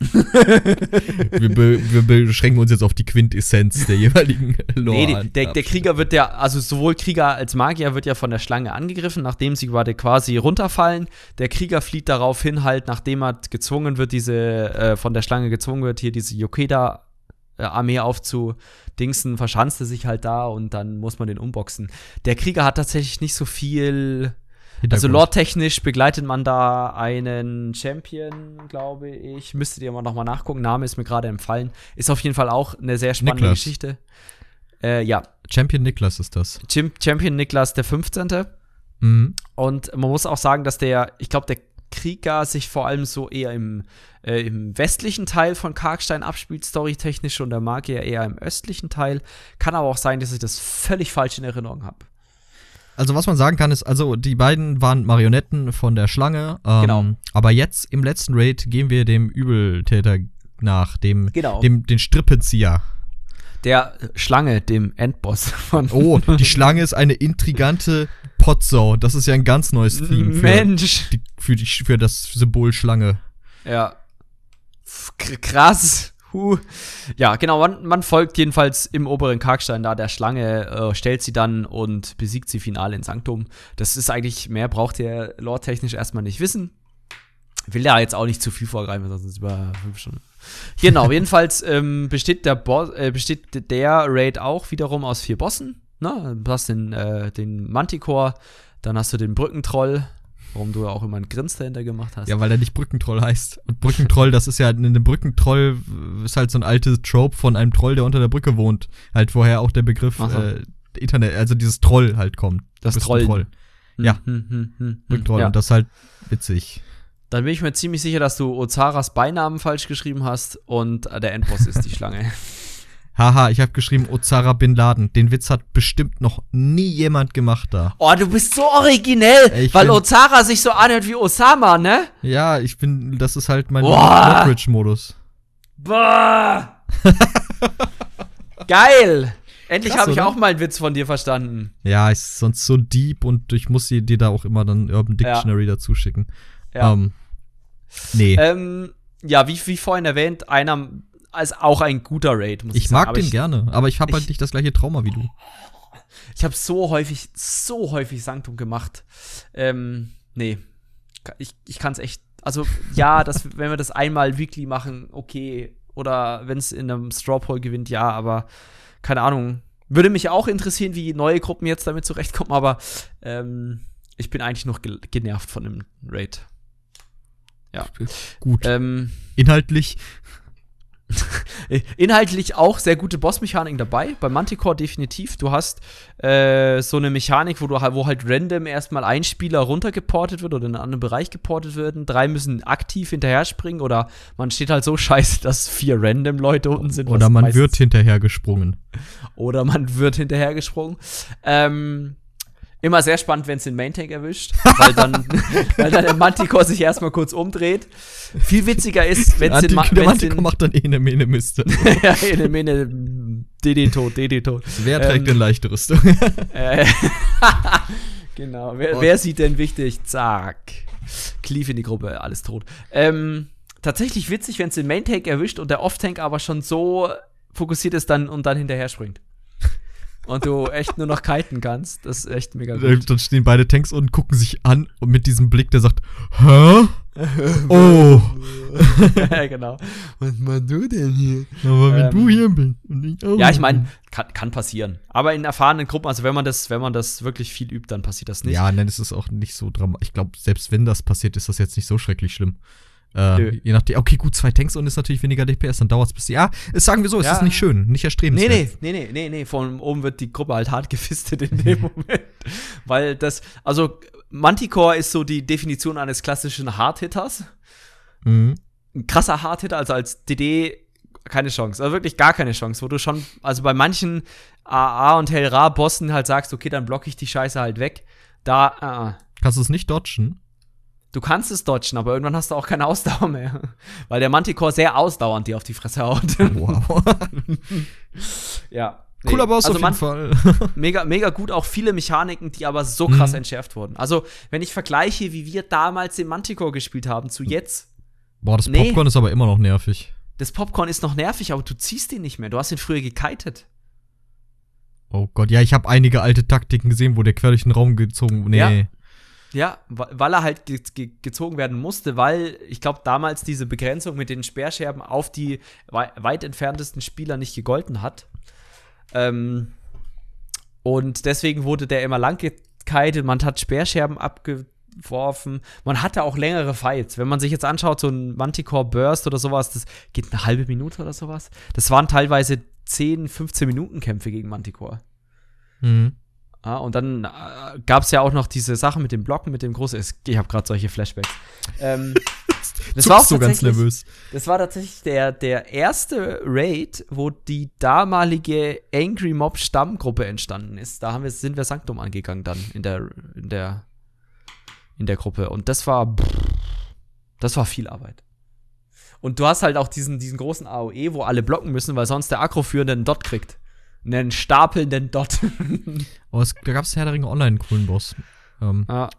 (laughs) wir, be wir, beschränken uns jetzt auf die Quintessenz der jeweiligen Lore. Nee, der, der, Krieger wird ja, also sowohl Krieger als Magier wird ja von der Schlange angegriffen, nachdem sie gerade quasi runterfallen. Der Krieger flieht daraufhin halt, nachdem er gezwungen wird, diese, äh, von der Schlange gezwungen wird, hier diese Yokeda-Armee aufzudingsen, verschanzt er sich halt da und dann muss man den umboxen. Der Krieger hat tatsächlich nicht so viel also lore-technisch begleitet man da einen Champion, glaube ich. Müsstet ihr mal nochmal nachgucken. Name ist mir gerade empfallen. Ist auf jeden Fall auch eine sehr spannende Niklas. Geschichte. Äh, ja. Champion Niklas ist das. Champion Niklas der 15. Mhm. Und man muss auch sagen, dass der, ich glaube, der Krieger sich vor allem so eher im, äh, im westlichen Teil von Karkstein abspielt, storytechnisch, und der Magier eher im östlichen Teil. Kann aber auch sein, dass ich das völlig falsch in Erinnerung habe. Also was man sagen kann ist, also die beiden waren Marionetten von der Schlange. Ähm, genau. Aber jetzt im letzten Raid gehen wir dem Übeltäter nach, dem, genau. dem den Strippenzieher. Der Schlange, dem Endboss von. Oh, die Schlange ist eine intrigante Potsau. Das ist ja ein ganz neues Theme. Für Mensch. Die, für, die, für das Symbol Schlange. Ja. Krass. Huh. Ja, genau, man, man, folgt jedenfalls im oberen Karkstein da der Schlange, äh, stellt sie dann und besiegt sie final in Sanktum. Das ist eigentlich, mehr braucht ihr lore-technisch erstmal nicht wissen. Will ja jetzt auch nicht zu viel vorgreifen, sonst über fünf Stunden. Genau, (laughs) jedenfalls ähm, besteht, der Bo äh, besteht der Raid auch wiederum aus vier Bossen. Ne? Du hast den, äh, den Manticore, dann hast du den Brückentroll, warum du auch immer einen Grins dahinter gemacht hast. Ja, weil er nicht Brückentroll heißt. Und Brückentroll, das ist ja, ein Brückentroll ist halt so ein altes Trope von einem Troll, der unter der Brücke wohnt. Halt vorher auch der Begriff äh, Internet, also dieses Troll halt kommt. Das Troll. Troll. Ja. Hm, hm, hm, Brückentroll. Ja. Und das ist halt witzig. Dann bin ich mir ziemlich sicher, dass du Ozaras Beinamen falsch geschrieben hast und der Endboss ist die (laughs) Schlange. Haha, ich habe geschrieben Ozara Bin Laden. Den Witz hat bestimmt noch nie jemand gemacht da. Oh, du bist so originell, ich weil Ozara sich so anhört wie Osama, ne? Ja, ich bin, das ist halt mein Mockridge-Modus. Boah! (laughs) Geil! Endlich habe ich auch mal einen Witz von dir verstanden. Ja, ist sonst so deep und ich muss dir da auch immer dann Urban Dictionary ja. dazu schicken. Ja. Ähm, nee. Ähm, ja, wie, wie vorhin erwähnt, einer als auch ein guter Raid, muss ich, ich sagen. mag den ich, gerne, aber ich habe halt nicht das gleiche Trauma wie du. (laughs) Ich habe so häufig, so häufig Sanktum gemacht. Ähm, nee. Ich, ich kann es echt. Also, ja, (laughs) das, wenn wir das einmal weekly machen, okay. Oder wenn es in einem Straw Poll gewinnt, ja, aber keine Ahnung. Würde mich auch interessieren, wie neue Gruppen jetzt damit zurechtkommen, aber ähm, ich bin eigentlich noch ge genervt von dem Raid. Ja. Gut. Ähm, Inhaltlich (laughs) Inhaltlich auch sehr gute Bossmechaniken dabei. Bei Manticore definitiv. Du hast äh, so eine Mechanik, wo, du, wo halt random erstmal ein Spieler runtergeportet wird oder in einen anderen Bereich geportet wird. Drei müssen aktiv hinterher springen oder man steht halt so (laughs) scheiße, dass vier random Leute unten sind. Oder man wird hinterher gesprungen. (laughs) Oder man wird hinterher gesprungen. Ähm, Immer sehr spannend, wenn es den Main Tank erwischt, weil dann, (laughs) weil dann der Manticore sich erstmal kurz umdreht. Viel witziger ist, wenn es den, Ma der Manticore macht dann Ene Mene Miste. (laughs) ja, Ene Mene DD tot, DD tot. Wer trägt ähm, denn leichte Rüstung? (laughs) äh, genau. Wer, wer, sieht denn wichtig? Zack. Cleave in die Gruppe, alles tot. Ähm, tatsächlich witzig, wenn es den Main Tank erwischt und der Off Tank aber schon so fokussiert ist dann und dann hinterher springt und du echt nur noch kiten kannst. Das ist echt mega gut. Dann stehen beide Tanks und gucken sich an und mit diesem Blick, der sagt, hä? (laughs) oh. ja, (laughs) genau. Was machst du denn hier? Aber wenn ähm, du hier bist und ich auch. Ja, ich meine, kann, kann passieren. Aber in erfahrenen Gruppen, also wenn man das, wenn man das wirklich viel übt, dann passiert das nicht. Ja, nein, es ist auch nicht so dramatisch. Ich glaube, selbst wenn das passiert, ist das jetzt nicht so schrecklich schlimm. Äh, je nachdem, okay, gut, zwei Tanks und ist natürlich weniger DPS, dann dauert es bis die. Ja, sagen wir so, es ja. ist nicht schön, nicht erstrebenswert. Nee, nee, nee, nee, nee, von oben wird die Gruppe halt hart (laughs) gefistet in dem (laughs) Moment. Weil das, also Manticore ist so die Definition eines klassischen Hardhitters. Mhm. Ein krasser Hardhitter, also als DD keine Chance, also wirklich gar keine Chance, wo du schon, also bei manchen AA und Hellra-Bossen halt sagst, okay, dann blocke ich die Scheiße halt weg. Da, uh. Kannst du es nicht dodgen? Du kannst es dodgen, aber irgendwann hast du auch keine Ausdauer mehr. (laughs) Weil der Manticore sehr ausdauernd dir auf die Fresse haut. Wow. (laughs) ja. Nee. Cooler Boss also auf jeden Fall. (laughs) mega, mega gut, auch viele Mechaniken, die aber so krass mhm. entschärft wurden. Also, wenn ich vergleiche, wie wir damals den Manticore gespielt haben zu jetzt. Boah, das nee. Popcorn ist aber immer noch nervig. Das Popcorn ist noch nervig, aber du ziehst ihn nicht mehr. Du hast ihn früher gekitet. Oh Gott, ja, ich habe einige alte Taktiken gesehen, wo der quer durch den Raum gezogen. Nee. Ja. Ja, weil er halt ge ge gezogen werden musste, weil ich glaube, damals diese Begrenzung mit den Speerscherben auf die wei weit entferntesten Spieler nicht gegolten hat. Ähm, und deswegen wurde der immer lang gekeitet, man hat Speerscherben abgeworfen, man hatte auch längere Fights. Wenn man sich jetzt anschaut, so ein Manticore Burst oder sowas, das geht eine halbe Minute oder sowas. Das waren teilweise 10, 15 Minuten Kämpfe gegen Manticore. Mhm. Ja, und dann äh, gab es ja auch noch diese Sache mit dem Blocken, mit dem großen. Ich habe gerade solche Flashbacks. Ähm, (laughs) das war auch so ganz nervös. Das war tatsächlich der, der erste Raid, wo die damalige Angry Mob Stammgruppe entstanden ist. Da haben wir, sind wir Sanctum angegangen dann in der, in der, in der Gruppe. Und das war, das war viel Arbeit. Und du hast halt auch diesen, diesen großen AOE, wo alle blocken müssen, weil sonst der Akro-Führende einen Dot kriegt. Einen stapelnden Dot. oh, (laughs) es, da gab es Herr der Ringe Online einen coolen Boss. Ähm, ah.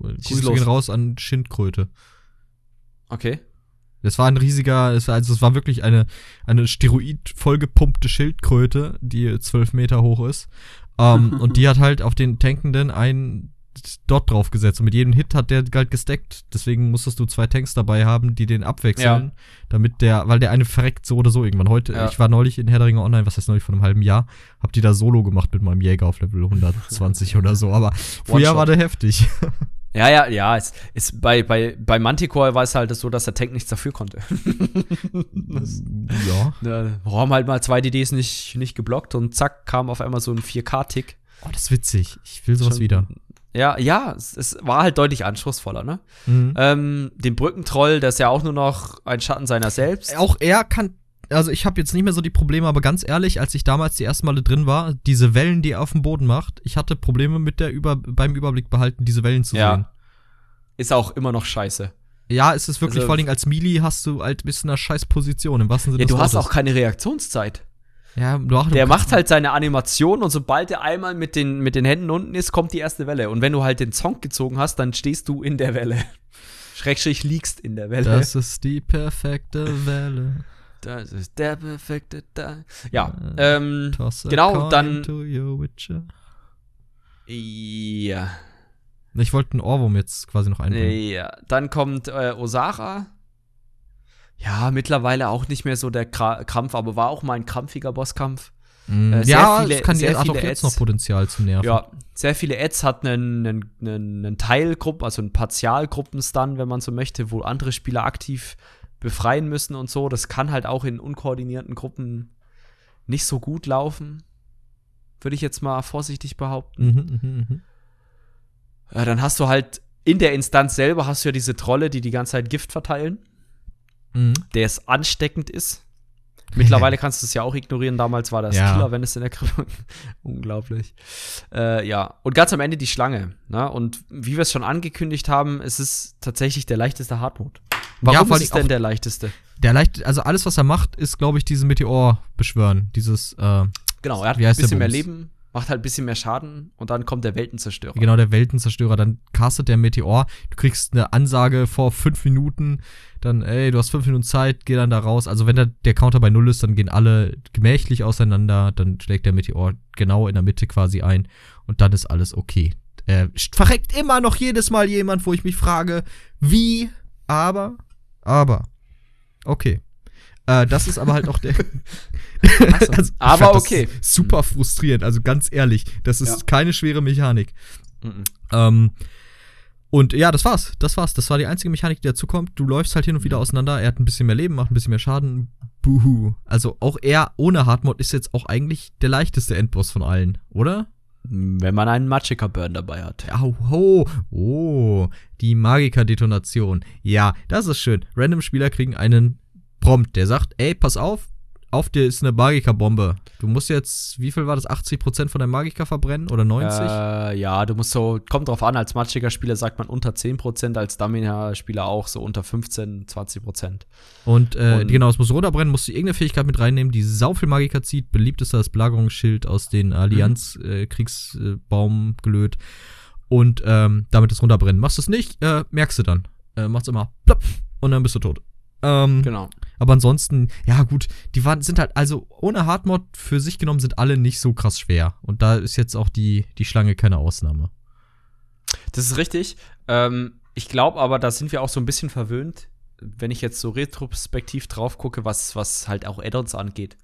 Grüße gehen raus an Schindkröte. Okay. Das war ein riesiger, es war, also es war wirklich eine, eine Steroid vollgepumpte Schildkröte, die zwölf Meter hoch ist. Ähm, (laughs) und die hat halt auf den Tankenden einen Dot draufgesetzt. Und mit jedem Hit hat der halt gesteckt. Deswegen musstest du zwei Tanks dabei haben, die den abwechseln. Ja. Damit der, weil der eine verreckt so oder so irgendwann. Heute, ja. ich war neulich in Herr der Ringe Online, was heißt neulich vor einem halben Jahr, hab die da Solo gemacht mit meinem Jäger auf Level 120 oder so. Aber (laughs) früher war der heftig. (laughs) Ja, ja, ja. Es, es, bei, bei, bei Manticore war es halt so, dass der Tank nichts dafür konnte. (laughs) das, ja. Da haben halt mal zwei DDs nicht, nicht geblockt und zack, kam auf einmal so ein 4K-Tick. Oh, das ist witzig. Ich will sowas Schon, wieder. Ja, ja, es, es, war halt deutlich anspruchsvoller, ne? Mhm. Ähm, den Brückentroll, der ist ja auch nur noch ein Schatten seiner selbst. Auch er kann also ich habe jetzt nicht mehr so die Probleme, aber ganz ehrlich, als ich damals die ersten Male drin war, diese Wellen, die er auf dem Boden macht, ich hatte Probleme mit der Über beim Überblick behalten, diese Wellen zu ja. sehen. Ist auch immer noch scheiße. Ja, es ist wirklich, also, vor allem als Melee hast du halt bist in einer scheiß Position, im wahrsten Sinne Ja, du hast auch keine Reaktionszeit. Ja, du, der macht halt seine Animation und sobald er einmal mit den, mit den Händen unten ist, kommt die erste Welle. Und wenn du halt den Song gezogen hast, dann stehst du in der Welle. (laughs) Schrägstrich liegst in der Welle. Das ist die perfekte Welle. (laughs) Das ist der perfekte Tag. Ja, ähm, genau, dann. Ja. Ich wollte einen Ohrwurm jetzt quasi noch einbringen. Ja, dann kommt äh, Osara. Ja, mittlerweile auch nicht mehr so der Krampf, aber war auch mal ein krampfiger Bosskampf. Mm, äh, ja, viele, es kann sehr viele jetzt noch Potenzial zum Nerven. Ja, sehr viele Ads hat einen, einen, einen Teilgruppen, also einen Partialgruppenstun, wenn man so möchte, wo andere Spieler aktiv befreien müssen und so. Das kann halt auch in unkoordinierten Gruppen nicht so gut laufen. Würde ich jetzt mal vorsichtig behaupten. Mhm, mh, mh. Ja, dann hast du halt in der Instanz selber hast du ja diese Trolle, die die ganze Zeit Gift verteilen. Mhm. Der es ansteckend ist. Mittlerweile (laughs) kannst du es ja auch ignorieren. Damals war das ja. Killer, wenn es in der Krippe. (laughs) Unglaublich. Äh, ja. Und ganz am Ende die Schlange. Ne? Und wie wir es schon angekündigt haben, es ist tatsächlich der leichteste Hardmode. Warum ja, ist es denn der leichteste? Der leicht, also alles, was er macht, ist, glaube ich, diesen Meteor beschwören. Dieses, äh, Genau, er hat ein bisschen mehr Leben, macht halt ein bisschen mehr Schaden und dann kommt der Weltenzerstörer. Genau, der Weltenzerstörer. Dann castet der Meteor. Du kriegst eine Ansage vor fünf Minuten. Dann, ey, du hast fünf Minuten Zeit, geh dann da raus. Also, wenn der, der Counter bei null ist, dann gehen alle gemächlich auseinander. Dann schlägt der Meteor genau in der Mitte quasi ein. Und dann ist alles okay. Äh, verreckt immer noch jedes Mal jemand, wo ich mich frage, wie, aber aber, okay. Äh, das ist aber halt auch der. (laughs) so, also, aber okay. Super frustrierend, also ganz ehrlich. Das ist ja. keine schwere Mechanik. Mhm. Ähm, und ja, das war's. Das war's. Das war die einzige Mechanik, die dazukommt. Du läufst halt hin und wieder auseinander. Er hat ein bisschen mehr Leben, macht ein bisschen mehr Schaden. Buhu. Also auch er ohne Hardmod ist jetzt auch eigentlich der leichteste Endboss von allen, oder? Wenn man einen Magicka-Burn dabei hat. Oh, oh, oh die Magiker-Detonation. Ja, das ist schön. Random-Spieler kriegen einen Prompt, der sagt, ey, pass auf, auf dir ist eine Magika-Bombe. Du musst jetzt, wie viel war das, 80% von deinem Magika verbrennen oder 90? Äh, ja, du musst so, kommt drauf an, als Magiker-Spieler sagt man unter 10%, als Damina-Spieler auch so unter 15, 20%. Und, äh, Und genau, es muss runterbrennen, musst du irgendeine Fähigkeit mit reinnehmen, die sau viel Magika zieht. Beliebt ist das Belagerungsschild aus den Allianz-Kriegsbaum mhm. äh, gelöt. Und ähm, damit es runterbrennen. Machst du es nicht, äh, merkst du dann. Äh, machst immer plopp und dann bist du tot. Ähm, genau. Aber ansonsten, ja gut, die waren, sind halt, also ohne Hardmod für sich genommen sind alle nicht so krass schwer. Und da ist jetzt auch die, die Schlange keine Ausnahme. Das ist richtig. Ähm, ich glaube aber, da sind wir auch so ein bisschen verwöhnt, wenn ich jetzt so retrospektiv drauf gucke, was, was halt auch Addons angeht.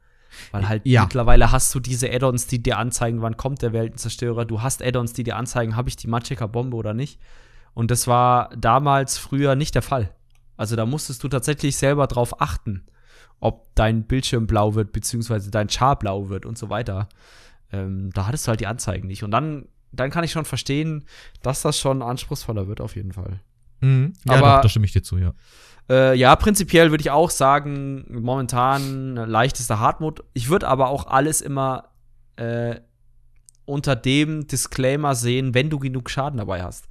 Weil halt ja. mittlerweile hast du diese Addons, die dir anzeigen, wann kommt der Weltenzerstörer. Du hast Addons, die dir anzeigen, habe ich die Magicka-Bombe oder nicht. Und das war damals früher nicht der Fall. Also da musstest du tatsächlich selber drauf achten, ob dein Bildschirm blau wird, beziehungsweise dein Char blau wird und so weiter. Ähm, da hattest du halt die Anzeigen nicht. Und dann, dann kann ich schon verstehen, dass das schon anspruchsvoller wird, auf jeden Fall. Mhm. Ja, Aber, doch, da stimme ich dir zu, ja. Äh, ja, prinzipiell würde ich auch sagen, momentan leichtester Hardmode. Ich würde aber auch alles immer äh, unter dem Disclaimer sehen, wenn du genug Schaden dabei hast.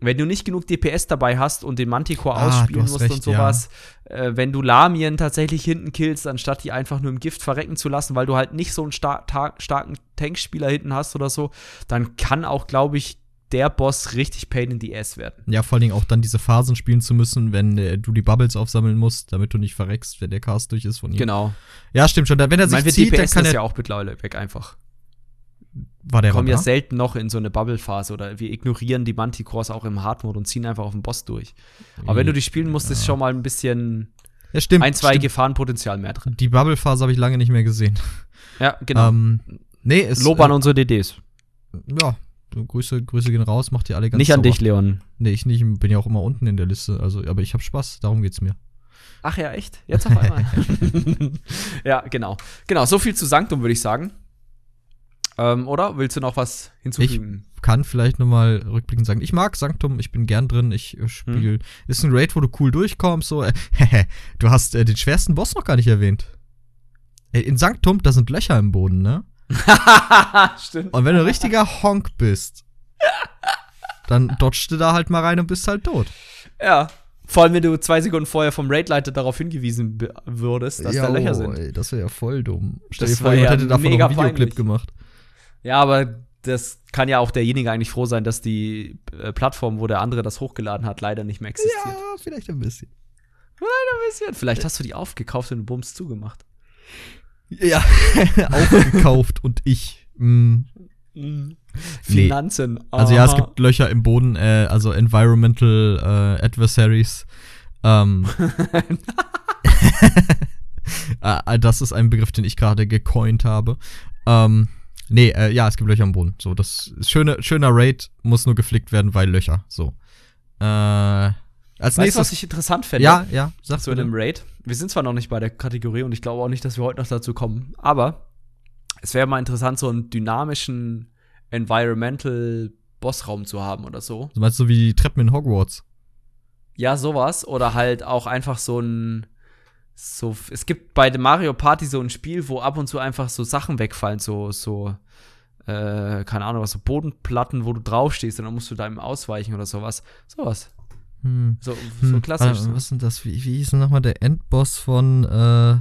Wenn du nicht genug DPS dabei hast und den Manticore ah, ausspielen musst recht, und sowas, ja. äh, wenn du Lamien tatsächlich hinten killst, anstatt die einfach nur im Gift verrecken zu lassen, weil du halt nicht so einen star starken Tankspieler hinten hast oder so, dann kann auch, glaube ich, der Boss richtig Pain in the Ass werden. Ja, vor allen Dingen auch dann diese Phasen spielen zu müssen, wenn äh, du die Bubbles aufsammeln musst, damit du nicht verreckst, wenn der Cast durch ist von ihm. Genau. Ja, stimmt schon. Wenn er sich ich mein, zieht, DPS dann kann er ja auch mittlerweile weg einfach. War der kommen ja selten noch in so eine Bubble-Phase oder wir ignorieren die Manticores auch im Hard-Mode und ziehen einfach auf den Boss durch. Aber wenn du die spielen musst, ja. ist schon mal ein bisschen ja, stimmt, ein, zwei stimmt. Gefahrenpotenzial mehr drin. Die Bubble-Phase habe ich lange nicht mehr gesehen. Ja, genau. Ähm, nee, es, Lob an äh, unsere DDs. Ja, Grüße, Grüße gehen raus, macht ihr alle ganz Nicht an dich, Leon. Nee, ich nicht, bin ja auch immer unten in der Liste, also, aber ich habe Spaß, darum geht's mir. Ach ja, echt? Jetzt auf einmal. (laughs) (laughs) ja, genau. Genau, so viel zu Sanctum, würde ich sagen. Ähm, oder willst du noch was hinzufügen? Ich kann vielleicht nochmal rückblickend sagen, ich mag Sanctum, ich bin gern drin, ich äh, spiele. Hm. Ist ein Raid, wo du cool durchkommst, so. Äh, (laughs) du hast äh, den schwersten Boss noch gar nicht erwähnt. Äh, in Sanctum, da sind Löcher im Boden, ne? (laughs) Stimmt. Und wenn du ein richtiger Honk bist, dann dodgst du da halt mal rein und bist halt tot. Ja. Vor allem, wenn du zwei Sekunden vorher vom Raidleiter darauf hingewiesen würdest, dass ja, da Löcher sind. Ey, das wäre ja voll dumm. Stell dir vor, jemand ja hätte davon noch einen Videoclip peinlich. gemacht. Ja, aber das kann ja auch derjenige eigentlich froh sein, dass die äh, Plattform, wo der andere das hochgeladen hat, leider nicht mehr existiert. Ja, vielleicht ein bisschen. Leider ein bisschen. Vielleicht hast du die aufgekauft und Bums zugemacht. Ja, (laughs) aufgekauft und ich. Mm. Finanzen. Nee. Also ja, es gibt Löcher im Boden, äh, also Environmental äh, Adversaries. Ähm, äh, (laughs) (laughs) das ist ein Begriff, den ich gerade gecoint habe. Ähm, nee, äh, ja, es gibt Löcher im Boden. So, das schöne, schöner Raid, muss nur geflickt werden, weil Löcher. So. Äh, als weißt nächstes, was ich interessant fände? Ja, ja, sag so in einem Raid. Wir sind zwar noch nicht bei der Kategorie und ich glaube auch nicht, dass wir heute noch dazu kommen, aber es wäre mal interessant, so einen dynamischen Environmental Bossraum zu haben oder so. Du meinst so wie die Treppen in Hogwarts? Ja, sowas. Oder halt auch einfach so ein. So, es gibt bei dem Mario Party so ein Spiel, wo ab und zu einfach so Sachen wegfallen, so, so, äh, keine Ahnung, was, so Bodenplatten, wo du draufstehst und dann musst du da eben ausweichen oder sowas. Sowas. Hm. So, so hm. klassisch. Was, was sind das? Wie, wie hieß denn nochmal der Endboss von äh,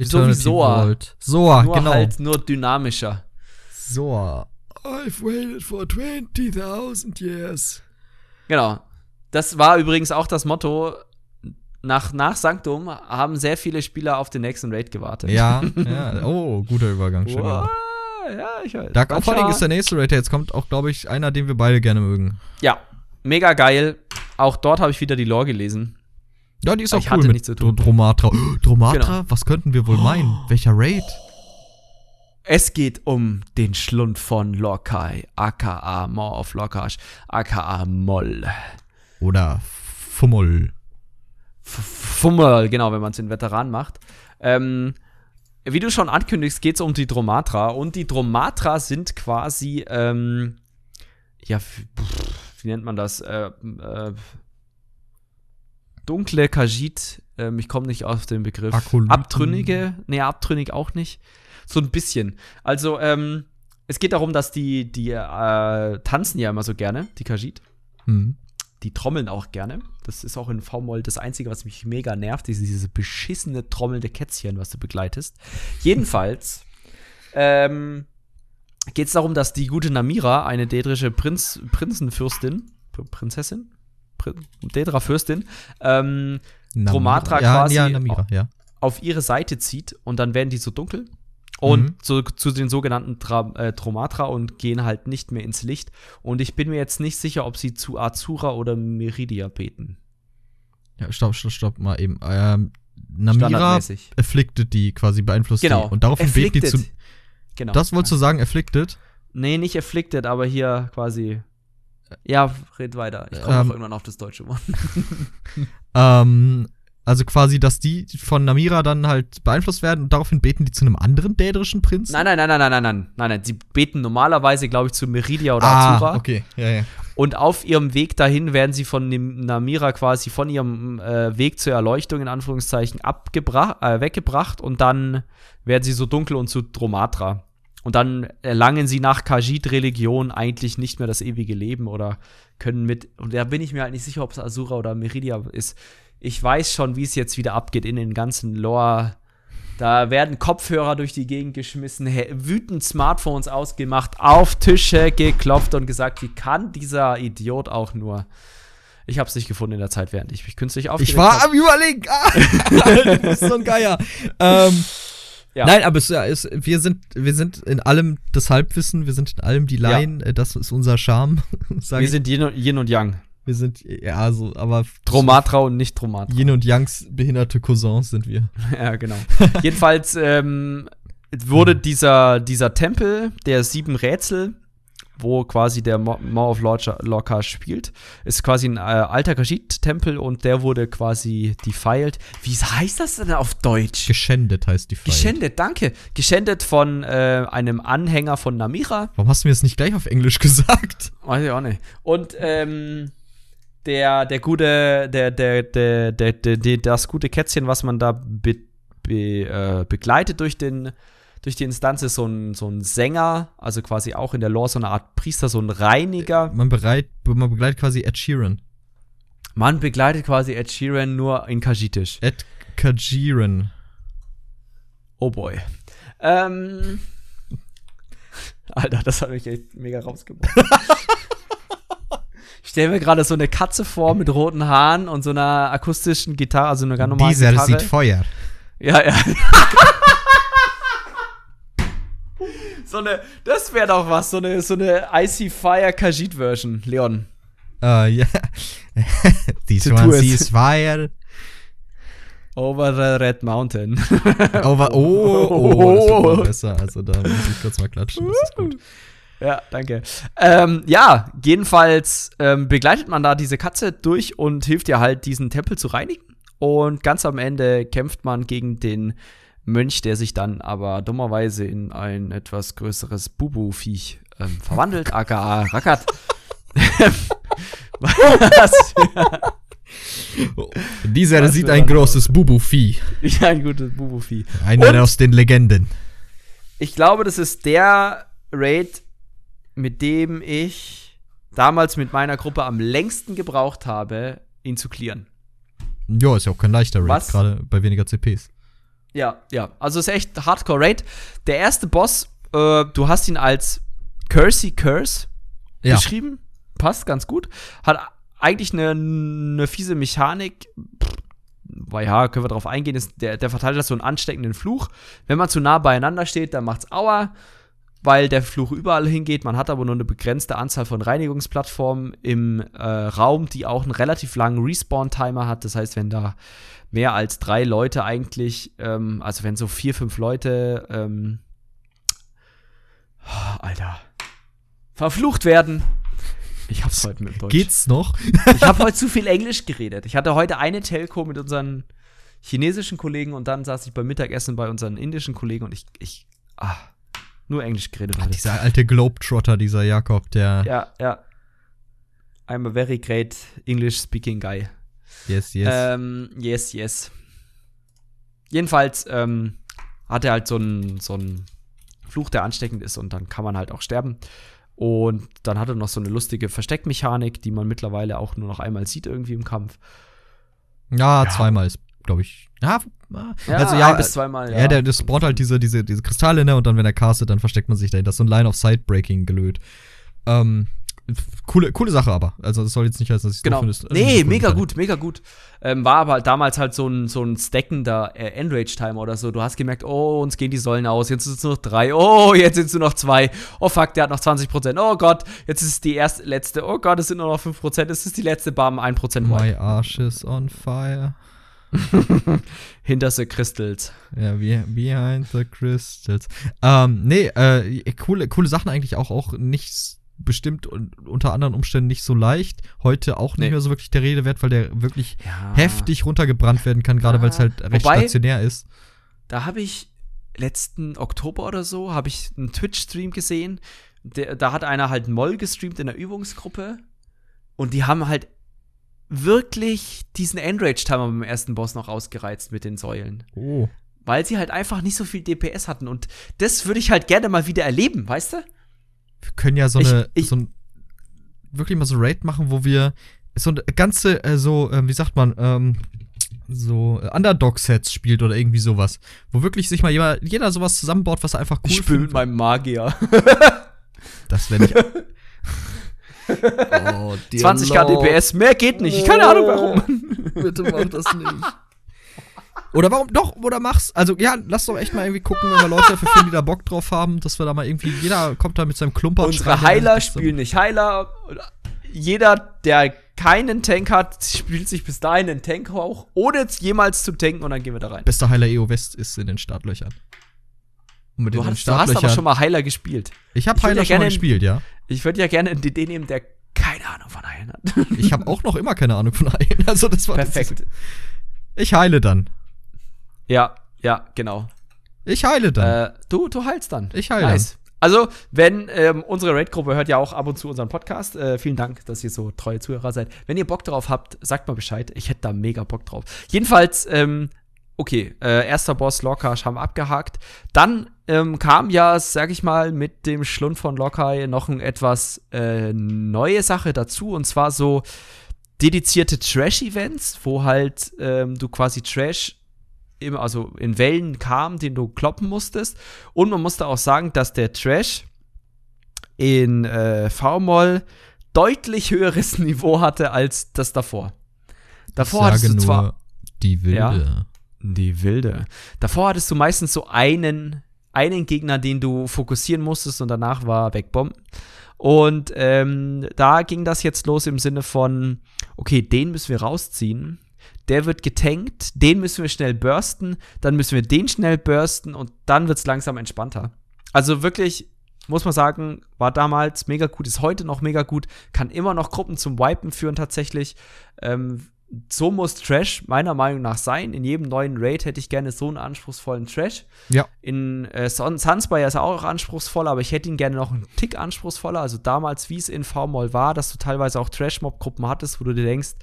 Eternity so wie Soa. World? Soa, nur genau. halt nur dynamischer. Soa. I've waited for 20.000 years. Genau. Das war übrigens auch das Motto. Nach, nach Sanctum haben sehr viele Spieler auf den nächsten Raid gewartet. Ja, (laughs) ja. Oh, guter Übergang. Schön wow. Ja, ich weiß. Dark Offering ist der nächste Raid. Jetzt kommt auch, glaube ich, einer, den wir beide gerne mögen. Ja, mega geil. Auch dort habe ich wieder die Lore gelesen. Ja, die ist auch ich cool hatte mit zu tun. Dromatra. (gasps) Dromatra? Genau. Was könnten wir wohl meinen? (gasps) Welcher Raid? Es geht um den Schlund von Lokai, aka More of Lokaj, aka Moll. Oder Fummel. Fummel, genau, wenn man es in Veteran macht. Ähm, wie du schon ankündigst, geht es um die Dromatra. Und die Dromatra sind quasi, ähm, ja, wie nennt man das? Äh, äh, dunkle Kajit. Ähm, ich komme nicht auf den Begriff. Akolyten. Abtrünnige. Nee, abtrünnig auch nicht. So ein bisschen. Also, ähm, es geht darum, dass die, die äh, tanzen ja immer so gerne, die Kajit. Mhm. Die trommeln auch gerne. Das ist auch in V-Moll das Einzige, was mich mega nervt, ist diese beschissene trommelnde Kätzchen, was du begleitest. Jedenfalls (laughs) ähm, geht es darum, dass die gute Namira, eine dedrische Prinz, Prinzenfürstin, Prinzessin, Prin Dedra-Fürstin, ähm, Tromatra ja, quasi ja, Namira, ja. auf ihre Seite zieht und dann werden die so dunkel und mhm. zu, zu, den sogenannten Tra äh, Tromatra und gehen halt nicht mehr ins Licht. Und ich bin mir jetzt nicht sicher, ob sie zu Azura oder Meridia beten. Ja, stopp, stopp, stopp, mal eben. Ähm, Namira afflicted die, quasi beeinflusst genau. die. Und daraufhin beten die zu. Genau. Das wolltest du sagen, afflicted? Nee, nicht afflicted, aber hier quasi. Ja, red weiter. Ich komme ähm, irgendwann auf das deutsche Wort. (laughs) ähm, also quasi, dass die von Namira dann halt beeinflusst werden und daraufhin beten die zu einem anderen dädrischen Prinzen? Nein, nein, nein, nein, nein, nein, nein, nein, nein. Sie beten normalerweise, glaube ich, zu Meridia oder ah, Azura. okay, ja, ja. Und auf ihrem Weg dahin werden sie von dem Namira quasi von ihrem äh, Weg zur Erleuchtung in Anführungszeichen abgebracht, äh, weggebracht und dann werden sie so dunkel und zu Dromatra. und dann erlangen sie nach Khajiit-Religion eigentlich nicht mehr das ewige Leben oder können mit, und da bin ich mir halt nicht sicher, ob es Asura oder Meridia ist. Ich weiß schon, wie es jetzt wieder abgeht in den ganzen Lore. Da werden Kopfhörer durch die Gegend geschmissen, wütend Smartphones ausgemacht, auf Tische geklopft und gesagt, wie kann dieser Idiot auch nur. Ich habe es nicht gefunden in der Zeit, während ich mich künstlich aufgeregt Ich war hab. am Überlegen. Ah, (laughs) du bist so ein Geier. ähm, ja. Nein, aber es, es, wir, sind, wir sind in allem das Halbwissen, wir sind in allem die Laien, ja. Äh, das ist unser Charme. (laughs) wir ich. sind Yin und, Yin und Yang. Wir sind, ja, so, aber. Tromatra und nicht Tromatra. Yin und Yangs behinderte Cousins sind wir. (laughs) ja, genau. Jedenfalls ähm, wurde dieser, dieser Tempel der sieben Rätsel wo quasi der Maw of Lorca spielt. Ist quasi ein äh, alter Khajiit-Tempel und der wurde quasi defiled. Wie heißt das denn auf Deutsch? Geschändet heißt defiled. Geschändet, danke. Geschändet von äh, einem Anhänger von Namira. Warum hast du mir das nicht gleich auf Englisch (laughs) gesagt? Weiß ich auch nicht. Und ähm, der, der gute, der, der, der, der, der, das gute Kätzchen, was man da be, be, äh, begleitet durch den durch die Instanz ist so ein, so ein Sänger, also quasi auch in der Lore so eine Art Priester, so ein Reiniger. Man, bereit, man begleitet quasi Ed Sheeran. Man begleitet quasi Ed Sheeran nur in Kajitisch. Ed Kajiran. Oh boy. Ähm. (laughs) Alter, das hat mich echt mega rausgebracht. (laughs) ich stelle mir gerade so eine Katze vor mit roten Haaren und so einer akustischen Gitarre, also eine ganz normale Dieser Gitarre. sieht Feuer. Ja, ja. (laughs) so eine, das wäre doch was, so eine, so eine Icy Fire Kajit Version, Leon. Uh, ja. (laughs) This one sees fire. Over the Red Mountain. Over, oh, oh, oh, das ist (laughs) besser. Also da muss ich kurz mal klatschen. Das ist gut. Ja, danke. Ähm, ja, jedenfalls ähm, begleitet man da diese Katze durch und hilft ihr halt, diesen Tempel zu reinigen. Und ganz am Ende kämpft man gegen den Mönch, der sich dann aber dummerweise in ein etwas größeres Bubu-Viech ähm, verwandelt, aka Rackert. (laughs) Was? Dieser Was sieht ein großes Bubu-Vieh. Ja, ein gutes Bubu-Vieh. Einer aus den Legenden. Ich glaube, das ist der Raid, mit dem ich damals mit meiner Gruppe am längsten gebraucht habe, ihn zu clearen. Ja, ist ja auch kein leichter Raid, gerade bei weniger CPs. Ja, ja. Also ist echt Hardcore Raid. Der erste Boss, äh, du hast ihn als Cursey Curse ja. geschrieben. Passt ganz gut. Hat eigentlich eine, eine fiese Mechanik. weil ja, können wir drauf eingehen, ist, der, der verteilt das so einen ansteckenden Fluch. Wenn man zu nah beieinander steht, dann macht's Aua, weil der Fluch überall hingeht. Man hat aber nur eine begrenzte Anzahl von Reinigungsplattformen im äh, Raum, die auch einen relativ langen Respawn-Timer hat. Das heißt, wenn da mehr als drei Leute eigentlich, ähm, also wenn so vier, fünf Leute, ähm, oh, (sighs) Alter, verflucht werden. Ich hab's heute mit Deutsch. Geht's noch? (laughs) ich habe heute zu viel Englisch geredet. Ich hatte heute eine Telco mit unseren chinesischen Kollegen und dann saß ich beim Mittagessen bei unseren indischen Kollegen und ich, ich, ah, nur Englisch geredet. Ach, dieser alte Globetrotter, dieser Jakob, der. Ja, ja. I'm a very great English speaking guy. Yes, yes. Ähm, yes, yes. Jedenfalls ähm, hat er halt so einen so Fluch, der ansteckend ist und dann kann man halt auch sterben. Und dann hat er noch so eine lustige Versteckmechanik, die man mittlerweile auch nur noch einmal sieht irgendwie im Kampf. Ja, ja. zweimal ist, glaube ich. Ja, ja, also ja, ein bis zweimal, ja. Ja, der, der spawnt halt diese, diese, diese Kristalle, ne, und dann, wenn er castet, dann versteckt man sich dahinter. Das ist so ein Line-of-Sight-Breaking gelöt. Ähm, coole, coole Sache aber. Also das soll jetzt nicht heißen, dass ich genau. so finde. Nee, mega gut, mega gut. Ähm, war aber damals halt so ein, so ein stackender äh, Enrage-Timer oder so. Du hast gemerkt, oh, uns gehen die Säulen aus, jetzt sind es nur noch drei, oh, jetzt sind es nur noch zwei. Oh fuck, der hat noch 20%. Oh Gott, jetzt ist es die erste, letzte. Oh Gott, es sind nur noch 5%. Es ist die letzte Bam, 1% My Arsch is on fire. (laughs) Hinter the Crystals. Ja, behind the Crystals. Ähm, nee, äh, coole, coole Sachen eigentlich auch, auch nicht bestimmt unter anderen Umständen nicht so leicht. Heute auch nicht nee. mehr so wirklich der Rede wert, weil der wirklich ja. heftig runtergebrannt werden kann, gerade ja. weil es halt recht Wobei, stationär ist. Da habe ich letzten Oktober oder so, habe ich einen Twitch-Stream gesehen. Der, da hat einer halt Moll gestreamt in der Übungsgruppe. Und die haben halt wirklich diesen Enrage-Timer beim ersten Boss noch ausgereizt mit den Säulen. Oh. weil sie halt einfach nicht so viel DPS hatten. Und das würde ich halt gerne mal wieder erleben, weißt du? Wir können ja so eine, ich, ich, so ein, wirklich mal so Raid machen, wo wir so eine ganze, äh, so, äh, wie sagt man, ähm, so Underdog-Sets spielt oder irgendwie sowas. Wo wirklich sich mal jeder, jeder sowas zusammenbaut, was einfach cool Ich spiele mit meinem Magier. das wäre nicht. (laughs) oh, (laughs) 20k DPS, mehr geht nicht. Keine Ahnung warum. Bitte mach das nicht. Oder warum doch, oder mach's. Also ja, lass doch echt mal irgendwie gucken, wenn wir Leute dafür finden, die da Bock drauf haben, dass wir da mal irgendwie, jeder kommt da mit seinem Klumper. Unsere Heiler spielen nicht Heiler. Jeder, der keinen Tank hat, spielt sich bis dahin einen Tank hoch, ohne jetzt jemals zu tanken und dann gehen wir da rein. Bester Heiler EO West ist in den Startlöchern. Und du, hast, du hast aber schon mal Heiler gespielt. Ich habe Heiler ja schon mal gespielt, ja. Ich würde ja gerne einen DD nehmen, der keine Ahnung von Heilen hat. (laughs) ich habe auch noch immer keine Ahnung von Heilen. (laughs) Also das war perfekt. Das, ich heile dann. Ja, ja, genau. Ich heile dann. Äh, du, du heilst dann. Ich heile. Nice. Also, wenn ähm, unsere Raid-Gruppe hört ja auch ab und zu unseren Podcast. Äh, vielen Dank, dass ihr so treue Zuhörer seid. Wenn ihr Bock drauf habt, sagt mal Bescheid. Ich hätte da mega Bock drauf. Jedenfalls, ähm, okay, äh, erster Boss Lockhart haben wir abgehakt. Dann ähm, kam ja, sag ich mal, mit dem Schlund von Lockhart noch eine etwas äh, neue Sache dazu. Und zwar so dedizierte Trash-Events, wo halt ähm, du quasi Trash immer, also in Wellen kam, den du kloppen musstest. Und man musste auch sagen, dass der Trash in äh, V-Moll deutlich höheres (laughs) Niveau hatte als das davor. Davor ich hattest du zwar die Wilde. Ja, die Wilde. Davor hattest du meistens so einen, einen Gegner, den du fokussieren musstest und danach war wegbomben. Und ähm, da ging das jetzt los im Sinne von, okay, den müssen wir rausziehen der wird getankt, den müssen wir schnell bursten, dann müssen wir den schnell bursten und dann wird es langsam entspannter. Also wirklich, muss man sagen, war damals mega gut, ist heute noch mega gut, kann immer noch Gruppen zum Wipen führen tatsächlich. Ähm, so muss Trash meiner Meinung nach sein. In jedem neuen Raid hätte ich gerne so einen anspruchsvollen Trash. Ja. In äh, Sunspire ist er auch anspruchsvoller, aber ich hätte ihn gerne noch einen Tick anspruchsvoller. Also damals, wie es in V-Mall war, dass du teilweise auch Trash-Mob-Gruppen hattest, wo du dir denkst,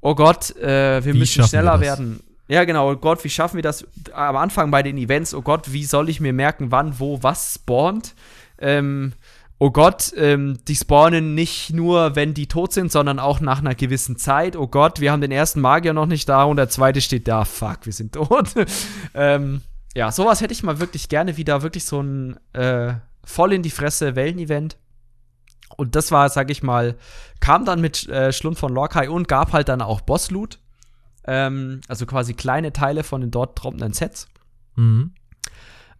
oh Gott, äh, wir wie müssen schneller wir werden. Ja, genau, oh Gott, wie schaffen wir das am Anfang bei den Events? Oh Gott, wie soll ich mir merken, wann, wo, was spawnt? Ähm, oh Gott, ähm, die spawnen nicht nur, wenn die tot sind, sondern auch nach einer gewissen Zeit. Oh Gott, wir haben den ersten Magier noch nicht da und der zweite steht da. Fuck, wir sind tot. (laughs) ähm, ja, sowas hätte ich mal wirklich gerne wieder, wirklich so ein äh, voll in die Fresse Wellen-Event. Und das war, sag ich mal, kam dann mit äh, Schlund von Lorkai und gab halt dann auch Boss-Loot. Ähm, also quasi kleine Teile von den dort droppenden Sets. Mhm.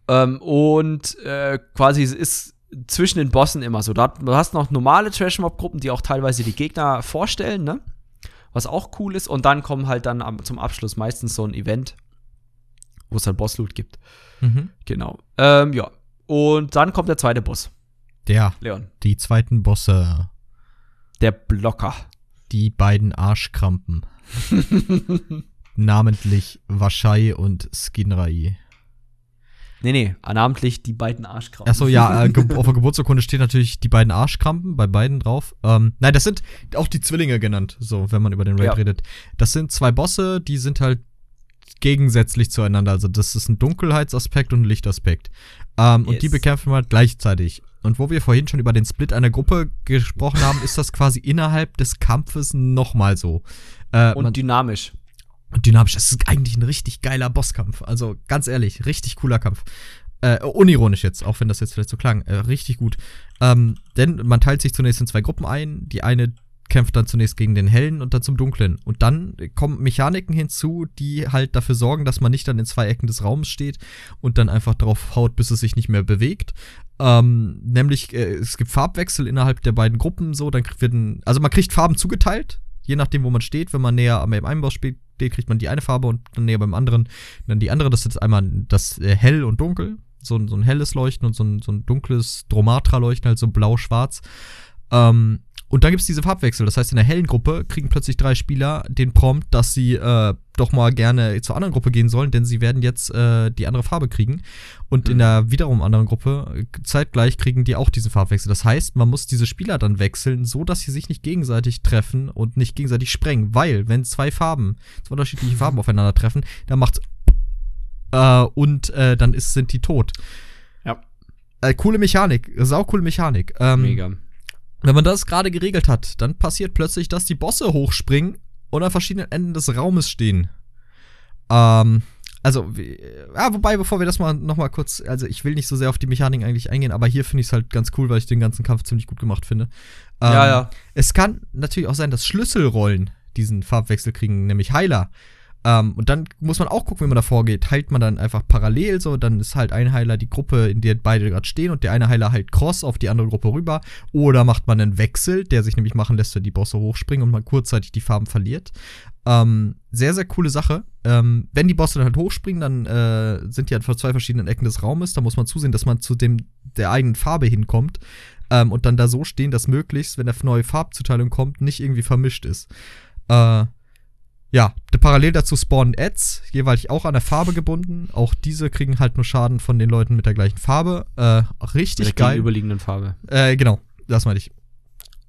Ähm, und äh, quasi ist zwischen den Bossen immer so. Du hast noch normale Trash-Mob-Gruppen, die auch teilweise die Gegner vorstellen, ne? Was auch cool ist. Und dann kommen halt dann am, zum Abschluss meistens so ein Event, wo es dann Boss-Loot gibt. Mhm. Genau. Ähm, ja. Und dann kommt der zweite Boss. Der. Leon. Die zweiten Bosse. Der Blocker. Die beiden Arschkrampen. (laughs) Namentlich Waschai und Skinrai. Nee, nee, namentlich die beiden Arschkrampen. Achso, ja, äh, (laughs) auf der Geburtsurkunde steht natürlich die beiden Arschkrampen bei beiden drauf. Ähm, nein, das sind auch die Zwillinge genannt, so, wenn man über den Raid ja. redet. Das sind zwei Bosse, die sind halt gegensätzlich zueinander. Also, das ist ein Dunkelheitsaspekt und ein Lichtaspekt. Ähm, yes. Und die bekämpfen wir halt gleichzeitig. Und wo wir vorhin schon über den Split einer Gruppe gesprochen haben, ist das quasi innerhalb des Kampfes nochmal so. Äh, und man, dynamisch. Und dynamisch. Das ist eigentlich ein richtig geiler Bosskampf. Also ganz ehrlich, richtig cooler Kampf. Äh, unironisch jetzt, auch wenn das jetzt vielleicht so klang. Äh, richtig gut. Ähm, denn man teilt sich zunächst in zwei Gruppen ein. Die eine kämpft dann zunächst gegen den hellen und dann zum dunklen. Und dann kommen Mechaniken hinzu, die halt dafür sorgen, dass man nicht dann in zwei Ecken des Raums steht und dann einfach drauf haut, bis es sich nicht mehr bewegt. Ähm, nämlich, äh, es gibt Farbwechsel innerhalb der beiden Gruppen, so, dann wird ein, also man kriegt Farben zugeteilt, je nachdem, wo man steht. Wenn man näher am Einbau kriegt man die eine Farbe und dann näher beim anderen dann die andere. Das ist jetzt einmal das äh, hell und dunkel, so, so ein helles Leuchten und so ein, so ein dunkles Dromatra-Leuchten, halt so blau-schwarz. Ähm, und dann gibt es diese Farbwechsel. Das heißt, in der hellen Gruppe kriegen plötzlich drei Spieler den Prompt, dass sie äh, doch mal gerne zur anderen Gruppe gehen sollen, denn sie werden jetzt äh, die andere Farbe kriegen. Und mhm. in der wiederum anderen Gruppe zeitgleich kriegen die auch diesen Farbwechsel. Das heißt, man muss diese Spieler dann wechseln, so dass sie sich nicht gegenseitig treffen und nicht gegenseitig sprengen. Weil, wenn zwei Farben, zwei unterschiedliche Farben aufeinander treffen, dann macht's äh, und äh, dann ist, sind die tot. Ja. Äh, coole Mechanik, saucoole Mechanik. Ähm, Mega. Wenn man das gerade geregelt hat, dann passiert plötzlich, dass die Bosse hochspringen und an verschiedenen Enden des Raumes stehen. Ähm, also, ja, wobei, bevor wir das mal nochmal kurz, also ich will nicht so sehr auf die Mechanik eigentlich eingehen, aber hier finde ich es halt ganz cool, weil ich den ganzen Kampf ziemlich gut gemacht finde. Ähm, ja, ja. Es kann natürlich auch sein, dass Schlüsselrollen diesen Farbwechsel kriegen, nämlich Heiler. Ähm, und dann muss man auch gucken, wie man da vorgeht. Heilt man dann einfach parallel so, dann ist halt ein Heiler die Gruppe, in der beide gerade stehen und der eine Heiler halt cross auf die andere Gruppe rüber. Oder macht man einen Wechsel, der sich nämlich machen lässt, wenn die Bosse hochspringen und man kurzzeitig die Farben verliert. Ähm, sehr, sehr coole Sache. Ähm, wenn die Bosse dann halt hochspringen, dann äh, sind die halt vor zwei verschiedenen Ecken des Raumes. Da muss man zusehen, dass man zu dem der eigenen Farbe hinkommt. Ähm, und dann da so stehen, dass möglichst, wenn eine neue Farbzuteilung kommt, nicht irgendwie vermischt ist. Äh, ja, parallel dazu spawnen Ads, jeweils auch an der Farbe gebunden. Auch diese kriegen halt nur Schaden von den Leuten mit der gleichen Farbe. Äh, richtig mit der geil. überliegenden Farbe. Äh, genau, das meine ich.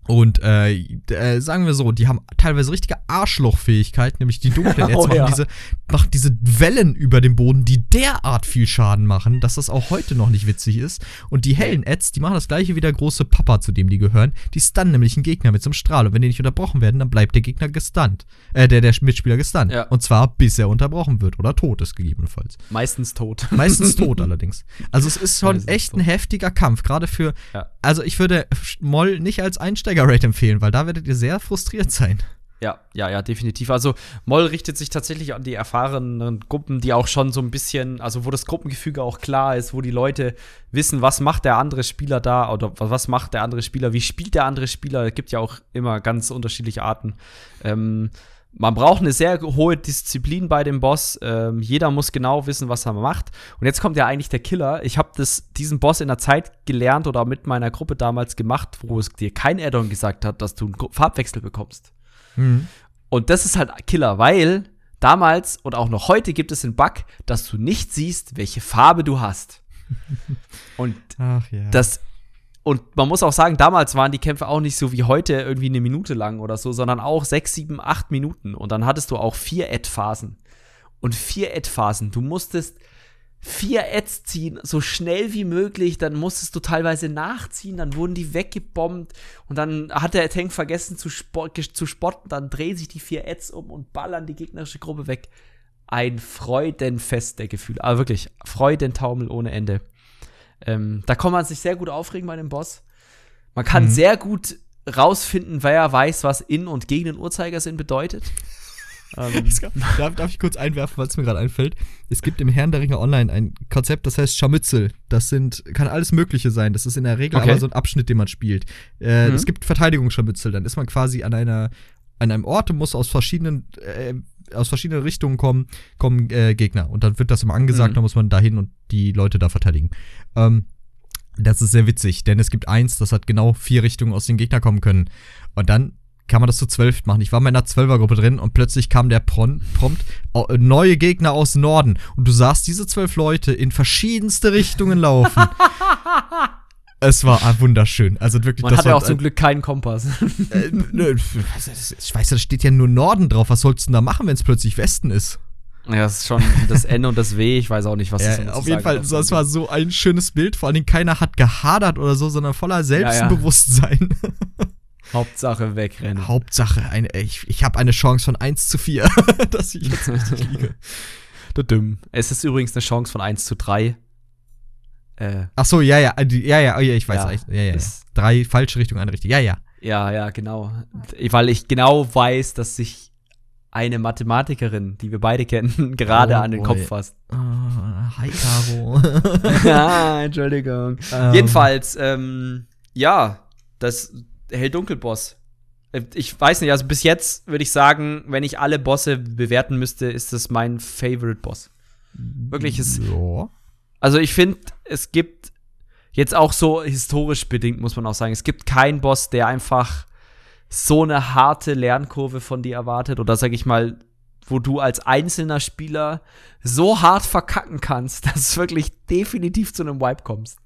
Und äh, äh, sagen wir so, die haben teilweise richtige Arschlochfähigkeit, nämlich die dunklen (laughs) Ads oh, machen, ja. diese, machen diese Wellen über dem Boden, die derart viel Schaden machen, dass das auch heute noch nicht witzig ist. Und die hellen Ads, die machen das gleiche wie der große Papa, zu dem die gehören. Die stunnen nämlich einen Gegner mit so einem Strahl. Und wenn die nicht unterbrochen werden, dann bleibt der Gegner gestunt. Äh, der, der Mitspieler gestunt. Ja. Und zwar bis er unterbrochen wird oder tot ist, gegebenenfalls. Meistens tot. (laughs) Meistens tot allerdings. Also es ist schon Meistens echt tot. ein heftiger Kampf, gerade für. Ja. Also ich würde Moll nicht als Einsteiger Einsteiger-Rate empfehlen, weil da werdet ihr sehr frustriert sein. Ja, ja, ja, definitiv. Also Moll richtet sich tatsächlich an die erfahrenen Gruppen, die auch schon so ein bisschen, also wo das Gruppengefüge auch klar ist, wo die Leute wissen, was macht der andere Spieler da oder was macht der andere Spieler, wie spielt der andere Spieler. Es gibt ja auch immer ganz unterschiedliche Arten. Ähm, man braucht eine sehr hohe Disziplin bei dem Boss. Ähm, jeder muss genau wissen, was er macht. Und jetzt kommt ja eigentlich der Killer. Ich habe diesen Boss in der Zeit gelernt oder mit meiner Gruppe damals gemacht, wo es dir kein Addon gesagt hat, dass du einen Farbwechsel bekommst. Mhm. Und das ist halt Killer, weil damals und auch noch heute gibt es den Bug, dass du nicht siehst, welche Farbe du hast. (laughs) Und ja. das und man muss auch sagen, damals waren die Kämpfe auch nicht so wie heute irgendwie eine Minute lang oder so, sondern auch sechs, sieben, acht Minuten. Und dann hattest du auch vier Ad-Phasen. Und vier Ad-Phasen. Du musstest vier Ads ziehen, so schnell wie möglich. Dann musstest du teilweise nachziehen, dann wurden die weggebombt. Und dann hat der Tank vergessen zu, spot zu spotten. Dann drehen sich die vier Ads um und ballern die gegnerische Gruppe weg. Ein Freudenfest der Gefühle. Aber wirklich, Freudentaumel ohne Ende. Ähm, da kann man sich sehr gut aufregen bei dem Boss. Man kann mhm. sehr gut rausfinden, wer weiß, was in und gegen den Uhrzeigersinn bedeutet. Ähm. darf, darf, ich kurz einwerfen, weil es mir gerade einfällt? Es gibt im Herrn der Ringe Online ein Konzept, das heißt Scharmützel. Das sind, kann alles Mögliche sein. Das ist in der Regel okay. aber so ein Abschnitt, den man spielt. Äh, mhm. Es gibt Verteidigungsscharmützel. Dann ist man quasi an einer an einem Ort und muss aus verschiedenen äh, aus verschiedenen Richtungen kommen, kommen äh, Gegner. Und dann wird das immer angesagt, mhm. dann muss man dahin und die Leute da verteidigen. Ähm, das ist sehr witzig, denn es gibt eins, das hat genau vier Richtungen aus den Gegner kommen können. Und dann kann man das zu zwölf machen. Ich war in meiner Zwölfergruppe drin und plötzlich kam der Prompt, oh, neue Gegner aus Norden. Und du sahst diese zwölf Leute in verschiedenste Richtungen laufen. (laughs) Es war wunderschön. Also wirklich. Man hat ja auch zum Glück keinen Kompass. Äh, nö, ich weiß, da steht ja nur Norden drauf. Was sollst du denn da machen, wenn es plötzlich Westen ist? Ja, das ist schon das N und das W. Ich weiß auch nicht, was das ja, Auf jeden Fall, es war so ein schönes Bild. Vor allen Dingen keiner hat gehadert oder so, sondern voller Selbstbewusstsein. Ja, ja. (laughs) Hauptsache wegrennen. Hauptsache, eine, ich, ich habe eine Chance von 1 zu 4, (laughs) dass ich jetzt richtig (laughs) liege. Es ist übrigens eine Chance von 1 zu 3. Äh, Ach so, ja, ja, ja, ja, oh ja ich weiß. Ja, ja, ja, ja. Drei falsche Richtungen, eine richtige. Ja, ja. Ja, ja, genau. Weil ich genau weiß, dass sich eine Mathematikerin, die wir beide kennen, (laughs) gerade oh, an den boy. Kopf fasst. Oh, hi, Caro. ah, Entschuldigung. Um. Ähm. Jedenfalls, ähm, ja, das Hell-Dunkel-Boss. Äh, ich weiß nicht, also bis jetzt würde ich sagen, wenn ich alle Bosse bewerten müsste, ist das mein Favorite-Boss. Wirklich ist. Ja. Also ich finde, es gibt jetzt auch so historisch bedingt, muss man auch sagen, es gibt keinen Boss, der einfach so eine harte Lernkurve von dir erwartet oder sag ich mal, wo du als einzelner Spieler so hart verkacken kannst, (laughs) dass es wirklich definitiv zu einem Wipe kommst.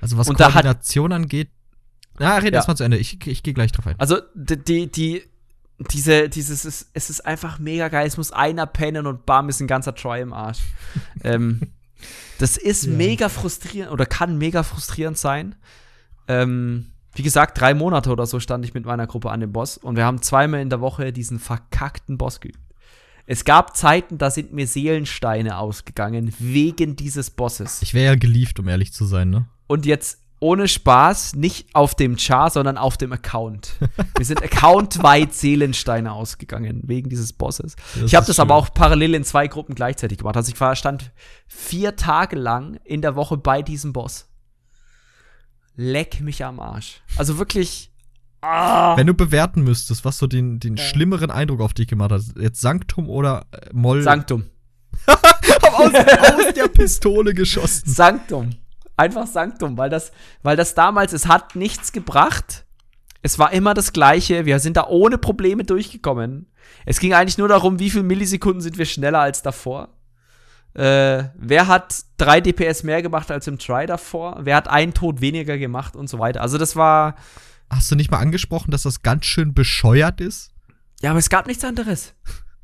Also was Und Koordination angeht, na, red ja. erst mal zu Ende. Ich, ich gehe gleich drauf ein. Also die, die, diese, dieses, es, es ist einfach mega geil. Es muss einer pennen und bam, ist ein ganzer Try im Arsch. (laughs) ähm, das ist ja. mega frustrierend oder kann mega frustrierend sein. Ähm, wie gesagt, drei Monate oder so stand ich mit meiner Gruppe an dem Boss und wir haben zweimal in der Woche diesen verkackten Boss geübt. Es gab Zeiten, da sind mir Seelensteine ausgegangen wegen dieses Bosses. Ich wäre ja geliebt, um ehrlich zu sein, ne? Und jetzt ohne Spaß, nicht auf dem Char, sondern auf dem Account. (laughs) Wir sind accountweit Seelensteine ausgegangen wegen dieses Bosses. Das ich habe das schön. aber auch parallel in zwei Gruppen gleichzeitig gemacht. Also ich war, stand vier Tage lang in der Woche bei diesem Boss. Leck mich am Arsch. Also wirklich. Ah. Wenn du bewerten müsstest, was so den, den schlimmeren Eindruck auf dich gemacht hat, jetzt Sanktum oder äh, Moll. Sanktum. (laughs) Hab aus, aus der Pistole geschossen. Sanktum. Einfach Sanktum, weil das, weil das damals, es hat nichts gebracht. Es war immer das Gleiche. Wir sind da ohne Probleme durchgekommen. Es ging eigentlich nur darum, wie viele Millisekunden sind wir schneller als davor. Äh, wer hat drei DPS mehr gemacht als im Try davor? Wer hat einen Tod weniger gemacht und so weiter? Also, das war. Hast du nicht mal angesprochen, dass das ganz schön bescheuert ist? Ja, aber es gab nichts anderes.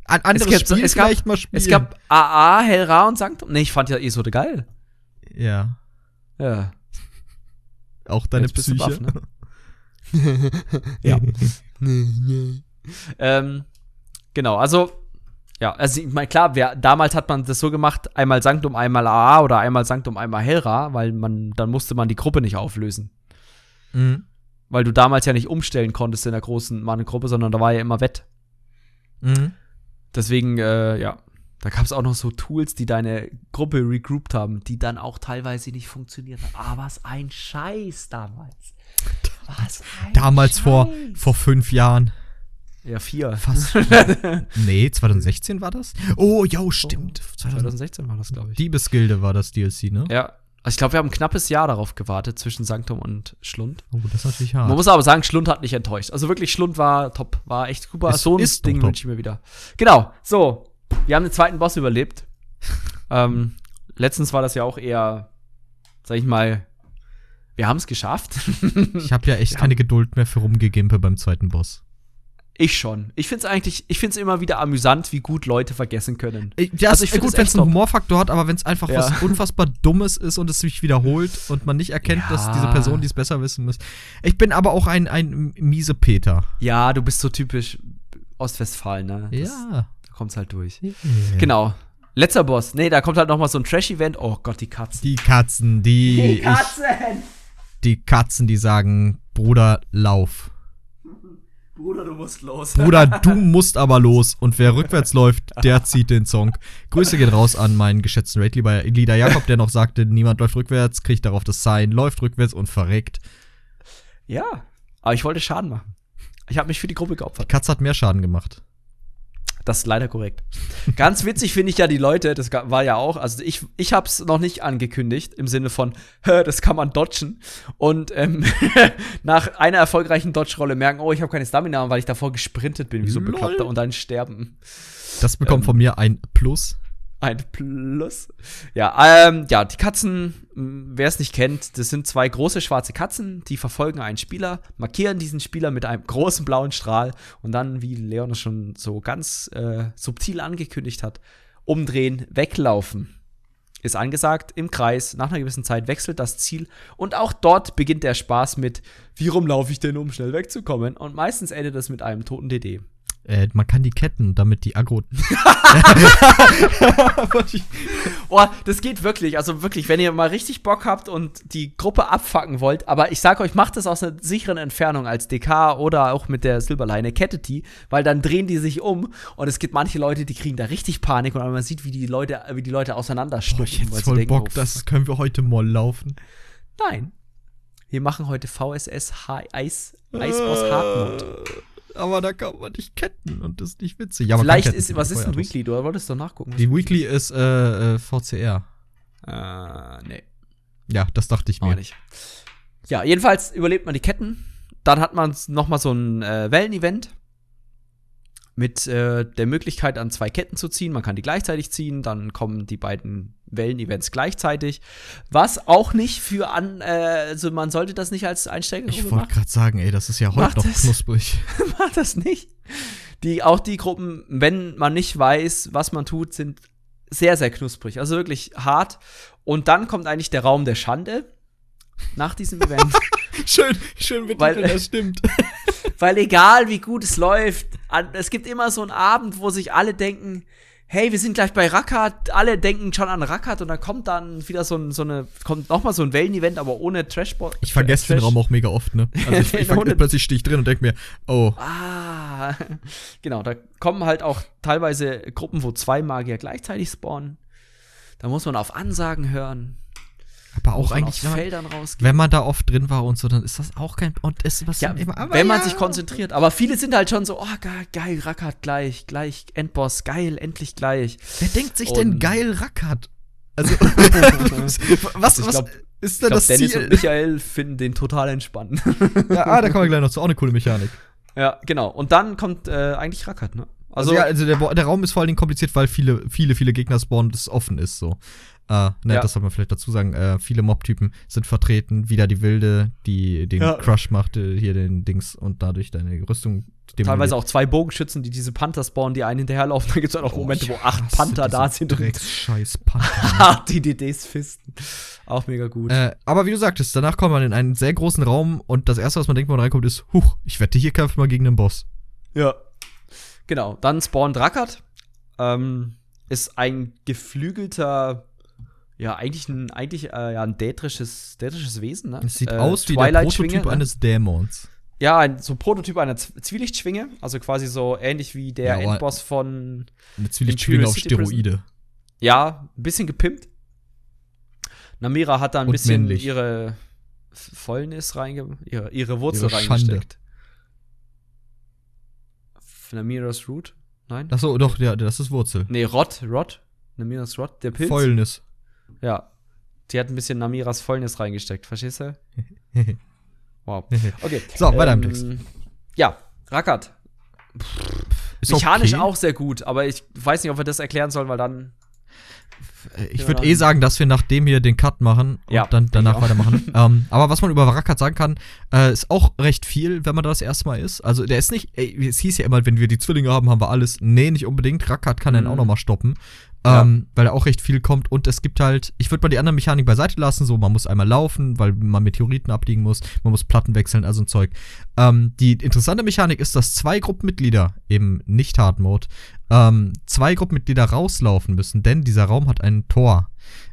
Ein anderes es Spiel es gab, mal spielen. Es gab AA, Hellra und Sanctum. Nee, ich fand ja Esote geil. Ja. Ja. Auch deine Jetzt Psyche. Baff, ne? (laughs) ja. (laughs) ähm, genau, also ja, also ich meine, klar, wer, damals hat man das so gemacht, einmal Sanctum, einmal AA oder einmal Sanctum, einmal Hellra, weil man, dann musste man die Gruppe nicht auflösen. Mhm. Weil du damals ja nicht umstellen konntest in der großen Mannengruppe, sondern da war ja immer Wett. Mhm. Deswegen, äh, ja, da gab es auch noch so Tools, die deine Gruppe regrouped haben, die dann auch teilweise nicht funktioniert haben. Ah, was ein Scheiß damals. Was ein damals Scheiß. vor, vor fünf Jahren. Ja, vier. Fast. (laughs) nee, 2016 war das? Oh, jo, stimmt. Oh, 2016 war das, glaube ich. Diebesgilde war das DLC, ne? Ja. Also ich glaube, wir haben ein knappes Jahr darauf gewartet zwischen Sanktum und Schlund. Oh, das ist natürlich hart. Man muss aber sagen, Schlund hat nicht enttäuscht. Also wirklich, Schlund war top, war echt super. Es so ein Ding wünsche ich mir wieder. Genau, so. Wir haben den zweiten Boss überlebt. ähm, letztens war das ja auch eher, sag ich mal, wir haben es geschafft. ich habe ja echt wir keine Geduld mehr für Rumgegimpe beim zweiten Boss. Ich schon. Ich finde es eigentlich, ich finde es immer wieder amüsant, wie gut Leute vergessen können. Ja, also ich finde gut, wenn es einen Humorfaktor hat, aber wenn es einfach ja. was (laughs) unfassbar Dummes ist und es sich wiederholt und man nicht erkennt, ja. dass diese Person dies besser wissen muss. Ich bin aber auch ein, ein miese Peter. Ja, du bist so typisch Ostwestfalen, ne? Das, ja. Kommt's halt durch. Yeah. Genau. Letzter Boss. Nee, da kommt halt noch mal so ein Trash-Event. Oh Gott, die Katzen. Die Katzen, die. Die Katzen! Ich, die Katzen, die sagen, Bruder, lauf. Bruder, du musst los. Bruder, (laughs) du musst aber los. Und wer rückwärts läuft, der zieht den Song. Grüße gehen raus an meinen geschätzten Rate-Leader Jakob, der noch sagte, niemand läuft rückwärts, kriegt darauf das Sign, läuft rückwärts und verreckt. Ja, aber ich wollte Schaden machen. Ich habe mich für die Gruppe geopfert. Die Katze hat mehr Schaden gemacht. Das ist leider korrekt. Ganz witzig finde ich ja die Leute, das war ja auch, also ich, ich habe es noch nicht angekündigt, im Sinne von, das kann man dodgen. Und ähm, (laughs) nach einer erfolgreichen Dodge-Rolle merken, oh, ich habe keine Stamina, weil ich davor gesprintet bin, wie so ein Bekloppter und dann sterben. Das bekommt ähm, von mir ein Plus. Ein Plus. Ja, ähm, ja, die Katzen, wer es nicht kennt, das sind zwei große schwarze Katzen, die verfolgen einen Spieler, markieren diesen Spieler mit einem großen blauen Strahl und dann, wie Leon schon so ganz äh, subtil angekündigt hat, umdrehen, weglaufen. Ist angesagt im Kreis, nach einer gewissen Zeit wechselt das Ziel und auch dort beginnt der Spaß mit, wie rum laufe ich denn, um schnell wegzukommen? Und meistens endet es mit einem toten DD. Äh, man kann die ketten, damit die Agro. (laughs) (laughs) oh, das geht wirklich. Also wirklich, wenn ihr mal richtig Bock habt und die Gruppe abfacken wollt, aber ich sag euch, macht das aus einer sicheren Entfernung als DK oder auch mit der Silberleine, kettet die, weil dann drehen die sich um und es gibt manche Leute, die kriegen da richtig Panik und man sieht, wie die Leute, wie die Leute auseinanderschlucken. ich hätte voll denken, Bock, oh, das können wir heute Moll laufen. Nein. Wir machen heute VSS High Eis, Eisboss Hardmode aber da kann man nicht ketten und das ist nicht witzig. Aber Vielleicht ist, was ist ein Weekly? Du wolltest doch nachgucken. Die Weekly ist äh, äh, VCR. Äh, nee. Ja, das dachte ich mir. Auch nicht. Ja, jedenfalls überlebt man die Ketten. Dann hat man noch mal so ein äh, Wellen-Event mit äh, der Möglichkeit, an zwei Ketten zu ziehen. Man kann die gleichzeitig ziehen, dann kommen die beiden Wellen-Events gleichzeitig. Was auch nicht für an, äh, also man sollte das nicht als Einsteiger Ich wollte gerade sagen, ey, das ist ja heute noch das, knusprig. (laughs) Mach das nicht. die, auch die Gruppen, wenn man nicht weiß, was man tut, sind sehr, sehr knusprig. Also wirklich hart. Und dann kommt eigentlich der Raum der Schande nach diesem Event. (laughs) schön, schön mit weil, das stimmt. (laughs) weil egal wie gut es läuft, es gibt immer so einen Abend, wo sich alle denken, hey, wir sind gleich bei Rackard, alle denken schon an Rackard und dann kommt dann wieder so, ein, so eine, kommt nochmal so ein Wellenevent, aber ohne Trashball. Ich vergesse Trash. den Raum auch mega oft, ne? (laughs) Also ich, ich fang, plötzlich stehe ich drin und denke mir, oh. Ah, (laughs) genau, da kommen halt auch teilweise Gruppen, wo zwei Magier gleichzeitig spawnen. Da muss man auf Ansagen hören. Aber auch eigentlich, wenn man, wenn man da oft drin war und so, dann ist das auch kein. Und ist was ja, immer, wenn man sich konzentriert. Aber viele sind halt schon so, oh geil, geil, Rackert gleich, gleich, Endboss, geil, endlich gleich. Wer denkt sich und denn geil Rackert? Also, (laughs) was, was glaub, ist denn das Dennis Ziel? und Michael finden den total entspannt. ja, ah, da kommen wir (laughs) gleich noch zu. Auch eine coole Mechanik. Ja, genau. Und dann kommt äh, eigentlich Rackert, ne? Also, also, ja, also der, der, Raum ist vor allen Dingen kompliziert, weil viele, viele, viele Gegner spawnen und es offen ist so. Äh, ne, ja. das soll man vielleicht dazu sagen. Äh, viele Mob-Typen sind vertreten. Wieder die Wilde, die den ja. Crush macht, äh, hier den Dings und dadurch deine Rüstung. Teilweise auch zwei Bogenschützen, die diese Panther spawnen, die einen hinterherlaufen. Da gibt es auch noch oh, Momente, wo acht Panther da sind. Scheiß Panther. (laughs) die DDs fisten. Auch mega gut. Äh, aber wie du sagtest, danach kommt man in einen sehr großen Raum und das erste, was man denkt, wenn man reinkommt, ist, huch, ich wette, hier kämpft mal gegen den Boss. Ja. Genau. Dann spawnt Drakkard. Ähm, ist ein geflügelter ja, eigentlich ein, eigentlich, äh, ja, ein dätrisches, dätrisches Wesen, ne? Es sieht äh, aus wie der Prototyp ne? eines Dämons. Ja, ein, so Prototyp einer Zwielichtschwinge, also quasi so ähnlich wie der ja, Endboss von Eine Zwielichtschwinge auf Steroide. Ja, ein bisschen gepimpt. Namira hat da ein Und bisschen männlich. ihre Fäulnis reinge ihre, ihre Wurzel ihre reingesteckt. Namiras Root? Nein? Achso, doch, ja, das ist Wurzel. Nee, Rot, Rot. Namiras Rot, der Pilz. Fäulnis. Ja. Die hat ein bisschen Namiras Fäulnis reingesteckt, verstehst du? (laughs) wow. Okay. (laughs) So, weiter im ähm, Text. Ja, Rackert. Mechanisch okay. auch sehr gut, aber ich weiß nicht, ob wir das erklären sollen, weil dann. Ich würde eh sagen, dass wir nachdem hier den Cut machen und ja, dann danach weitermachen. (laughs) ähm, aber was man über Rackert sagen kann, äh, ist auch recht viel, wenn man das erstmal ist. Also der ist nicht, ey, es hieß ja immer, wenn wir die Zwillinge haben, haben wir alles. Nee, nicht unbedingt. Rackert kann mhm. den auch nochmal stoppen. Ja. Ähm, weil da auch recht viel kommt. Und es gibt halt, ich würde mal die anderen Mechaniken beiseite lassen, so man muss einmal laufen, weil man Meteoriten abliegen muss, man muss Platten wechseln, also ein Zeug. Ähm, die interessante Mechanik ist, dass zwei Gruppenmitglieder im Nicht-Hard-Mode ähm, zwei Gruppenmitglieder rauslaufen müssen, denn dieser Raum hat ein Tor.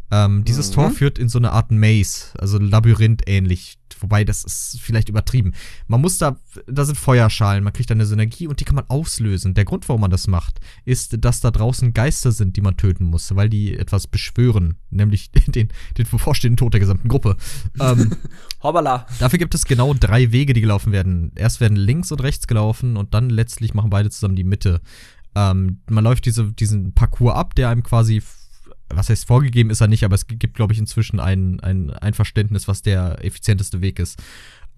Ähm, dieses mhm. Tor führt in so eine Art Maze, also Labyrinth ähnlich. Wobei, das ist vielleicht übertrieben. Man muss da, da sind Feuerschalen, man kriegt da eine Synergie und die kann man auslösen. Der Grund, warum man das macht, ist, dass da draußen Geister sind, die man töten muss, weil die etwas beschwören. Nämlich (laughs) den, den bevorstehenden Tod der gesamten Gruppe. ähm, (laughs) Hoppala. Dafür gibt es genau drei Wege, die gelaufen werden. Erst werden links und rechts gelaufen und dann letztlich machen beide zusammen die Mitte. Ähm, man läuft diese, diesen Parcours ab, der einem quasi was heißt vorgegeben ist er nicht, aber es gibt, glaube ich, inzwischen ein, ein, ein Verständnis, was der effizienteste Weg ist.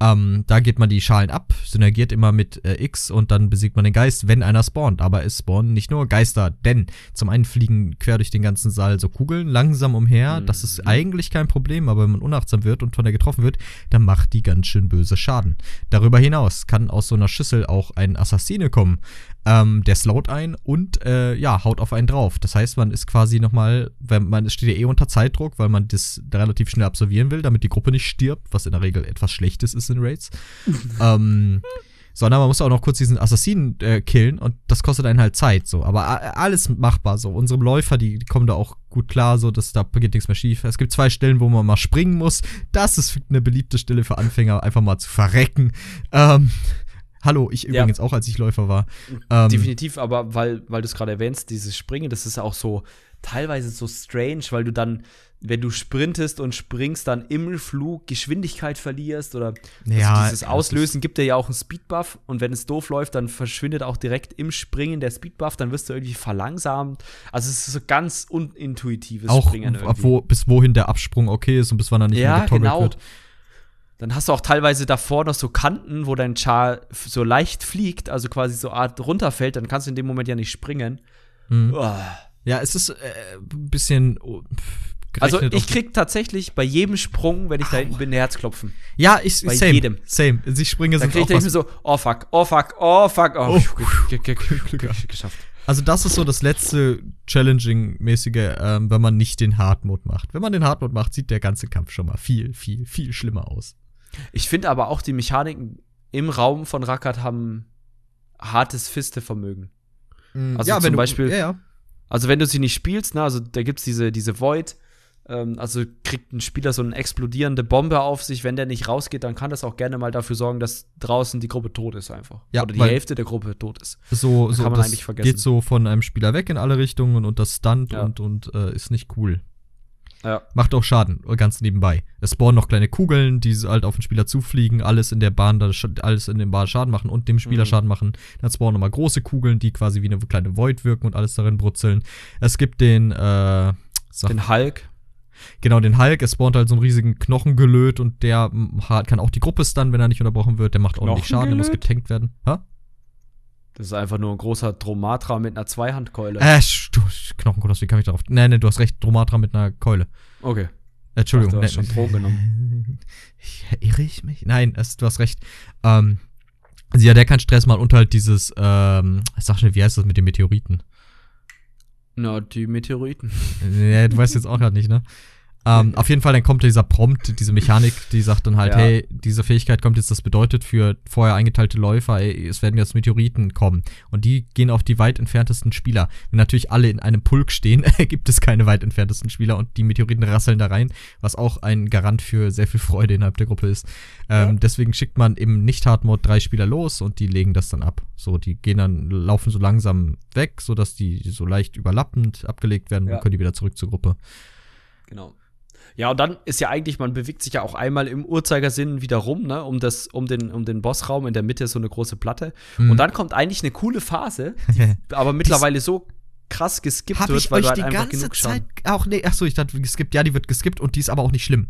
Ähm, da geht man die Schalen ab, synergiert immer mit äh, X und dann besiegt man den Geist, wenn einer spawnt. Aber es spawnen nicht nur Geister, denn zum einen fliegen quer durch den ganzen Saal so Kugeln langsam umher. Mhm. Das ist eigentlich kein Problem, aber wenn man unachtsam wird und von der getroffen wird, dann macht die ganz schön böse Schaden. Darüber hinaus kann aus so einer Schüssel auch ein Assassine kommen. Ähm, der slowt ein und äh, ja, haut auf einen drauf. Das heißt, man ist quasi nochmal, wenn man steht ja eh unter Zeitdruck, weil man das relativ schnell absolvieren will, damit die Gruppe nicht stirbt, was in der Regel etwas Schlechtes ist in Raids. (laughs) ähm, sondern man muss auch noch kurz diesen Assassinen äh, killen und das kostet einen halt Zeit so. Aber alles machbar so. Unsere Läufer, die, die, kommen da auch gut klar, so dass da geht nichts mehr schief. Es gibt zwei Stellen, wo man mal springen muss. Das ist eine beliebte Stelle für Anfänger, einfach mal zu verrecken. Ähm, Hallo, ich übrigens ja. auch, als ich Läufer war. Ähm, Definitiv, aber weil, weil du es gerade erwähnst, dieses Springen, das ist auch so teilweise so strange, weil du dann, wenn du sprintest und springst, dann im Flug Geschwindigkeit verlierst oder also ja, dieses Auslösen gibt dir ja auch einen Speedbuff und wenn es doof läuft, dann verschwindet auch direkt im Springen der Speedbuff, dann wirst du irgendwie verlangsamt. Also es ist so ganz unintuitives auch Springen. Auch wo, bis wohin der Absprung okay ist und bis wann er nicht ja, mehr getoggelt genau. wird. Dann hast du auch teilweise davor noch so Kanten, wo dein Char so leicht fliegt, also quasi so Art runterfällt, dann kannst du in dem Moment ja nicht springen. Mhm. Oh. Ja, es ist äh, ein bisschen Also ich krieg tatsächlich bei jedem Sprung, wenn ich Au. da hinten bin, Herzklopfen. Ja, ich bei same, jedem. Same. Also ich springe da krieg ich mir so, oh fuck, oh fuck, oh fuck, oh, oh. geschafft. Also das ist so das letzte Challenging-mäßige, ähm, wenn man nicht den Hard-Mode macht. Wenn man den Hard-Mode macht, sieht der ganze Kampf schon mal viel, viel, viel schlimmer aus. Ich finde aber auch die Mechaniken im Raum von Rackard haben hartes Fistevermögen. Mm, also ja, zum Beispiel, du, ja, ja. also wenn du sie nicht spielst, ne, also da gibt's diese, diese Void, ähm, also kriegt ein Spieler so eine explodierende Bombe auf sich, wenn der nicht rausgeht, dann kann das auch gerne mal dafür sorgen, dass draußen die Gruppe tot ist einfach. Ja, Oder die Hälfte der Gruppe tot ist. So, so kann man eigentlich vergessen. geht so von einem Spieler weg in alle Richtungen und das stunt und, und äh, ist nicht cool. Ja. Macht auch Schaden, ganz nebenbei. Es spawnen noch kleine Kugeln, die halt auf den Spieler zufliegen, alles in der Bahn, alles in dem Bahn Schaden machen und dem Spieler mhm. Schaden machen. Dann spawnen nochmal große Kugeln, die quasi wie eine kleine Void wirken und alles darin brutzeln. Es gibt den, äh, Den Hulk. Genau, den Hulk. Es spawnt halt so einen riesigen Knochengelöt und der kann auch die Gruppe stunnen, wenn er nicht unterbrochen wird. Der macht ordentlich Schaden, der muss getankt werden. Ha? Das ist einfach nur ein großer Dromatra mit einer Zweihandkeule. Äh, Knochenkolos, wie kann ich darauf? Nee, nee, du hast recht, Dromatra mit einer Keule. Okay. Entschuldigung. Ach, du hast nee, schon Drogen genommen. (laughs) Irre ich mich? Nein, es, du hast recht. Ähm, also ja, der kann Stress machen und halt dieses, ähm, sag schnell, wie heißt das mit den Meteoriten? Na, die Meteoriten. Ja, du weißt jetzt auch gerade nicht, ne? Ähm, auf jeden Fall, dann kommt dieser Prompt, diese Mechanik, die sagt dann halt, ja. hey, diese Fähigkeit kommt jetzt, das bedeutet für vorher eingeteilte Läufer, ey, es werden jetzt Meteoriten kommen. Und die gehen auf die weit entferntesten Spieler. Wenn natürlich alle in einem Pulk stehen, (laughs) gibt es keine weit entferntesten Spieler und die Meteoriten rasseln da rein, was auch ein Garant für sehr viel Freude innerhalb der Gruppe ist. Ähm, ja. Deswegen schickt man im Nicht-Hard-Mode drei Spieler los und die legen das dann ab. So, die gehen dann, laufen so langsam weg, sodass die so leicht überlappend abgelegt werden ja. und können die wieder zurück zur Gruppe. Genau. Ja, und dann ist ja eigentlich, man bewegt sich ja auch einmal im Uhrzeigersinn wieder rum, ne, um, das, um, den, um den Bossraum. In der Mitte ist so eine große Platte. Mhm. Und dann kommt eigentlich eine coole Phase, (laughs) die aber mittlerweile so krass geskippt Hab wird, weil ich euch halt die ganze Zeit auch nee, ach so, ich dachte geskippt. Ja, die wird geskippt und die ist aber auch nicht schlimm.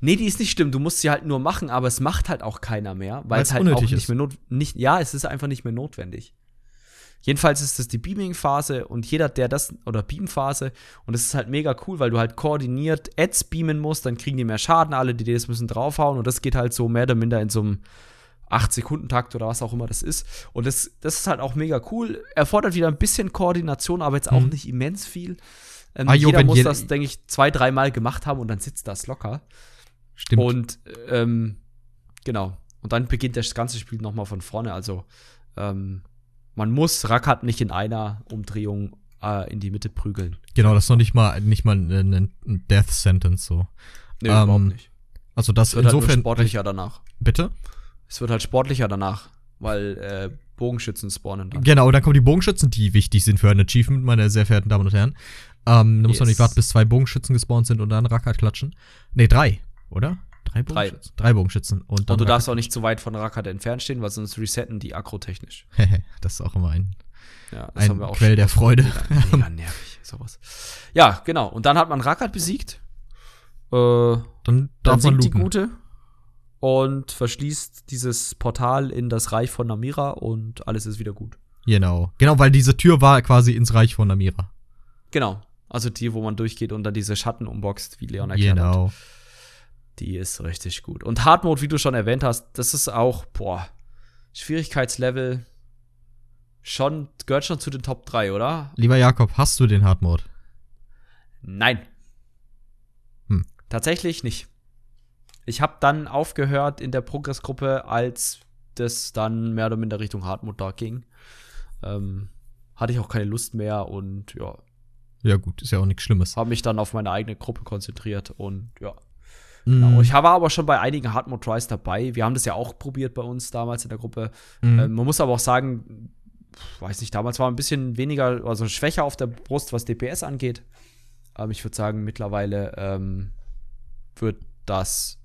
Nee, die ist nicht schlimm. Du musst sie halt nur machen, aber es macht halt auch keiner mehr, weil es halt auch nicht ist. mehr not nicht ja, es ist einfach nicht mehr notwendig. Jedenfalls ist das die Beaming-Phase und jeder, der das, oder Beam-Phase, und es ist halt mega cool, weil du halt koordiniert Ads beamen musst, dann kriegen die mehr Schaden, alle, die das müssen draufhauen und das geht halt so mehr oder minder in so einem 8-Sekunden-Takt oder was auch immer das ist. Und das, das ist halt auch mega cool. Erfordert wieder ein bisschen Koordination, aber jetzt auch mhm. nicht immens viel. Ähm, ah, jo, jeder muss das, denke ich, zwei, dreimal gemacht haben und dann sitzt das locker. Stimmt. Und ähm, genau. Und dann beginnt das ganze Spiel nochmal von vorne. Also ähm, man muss Rackard nicht in einer Umdrehung äh, in die Mitte prügeln. Genau, das ist noch nicht mal, nicht mal ein, ein Death Sentence so. Nee, ähm, überhaupt nicht. Also das es wird halt insofern. Halt sportlicher danach. Bitte? Es wird halt sportlicher danach, weil äh, Bogenschützen spawnen dann. Genau, dann kommen die Bogenschützen, die wichtig sind für ein Achievement, meine sehr verehrten Damen und Herren. Ähm, da yes. muss man nicht warten, bis zwei Bogenschützen gespawnt sind und dann Rackard klatschen. Nee, drei, oder? Drei Bogenschützen. Drei, Drei Bogenschützen. Und, und du darfst auch nicht zu weit von Rakat entfernt stehen, weil sonst resetten die akrotechnisch. (laughs) das ist auch immer ein, ja, ein Quell der Freude. Mega, mega (laughs) nervig, sowas. Ja, genau. Und dann hat man Rakat besiegt. Äh, dann darf dann man die Gute und verschließt dieses Portal in das Reich von Namira und alles ist wieder gut. Genau. Genau, weil diese Tür war quasi ins Reich von Namira. Genau. Also die, wo man durchgeht und dann diese Schatten umboxt, wie Leon erklärt genau. hat. Genau. Die ist richtig gut. Und Hard Mode, wie du schon erwähnt hast, das ist auch, boah, Schwierigkeitslevel schon, gehört schon zu den Top 3, oder? Lieber Jakob, hast du den Hard Mode? Nein. Hm. Tatsächlich nicht. Ich habe dann aufgehört in der Progressgruppe, als das dann mehr oder minder Richtung Hard Mode da ging. Ähm, hatte ich auch keine Lust mehr und ja. Ja, gut, ist ja auch nichts Schlimmes. Habe mich dann auf meine eigene Gruppe konzentriert und ja. Genau. Mhm. Ich war aber schon bei einigen Hard Mode Tries dabei. Wir haben das ja auch probiert bei uns damals in der Gruppe. Mhm. Ähm, man muss aber auch sagen, weiß nicht, damals war ein bisschen weniger, also schwächer auf der Brust, was DPS angeht. Aber ich würde sagen, mittlerweile ähm, wird das,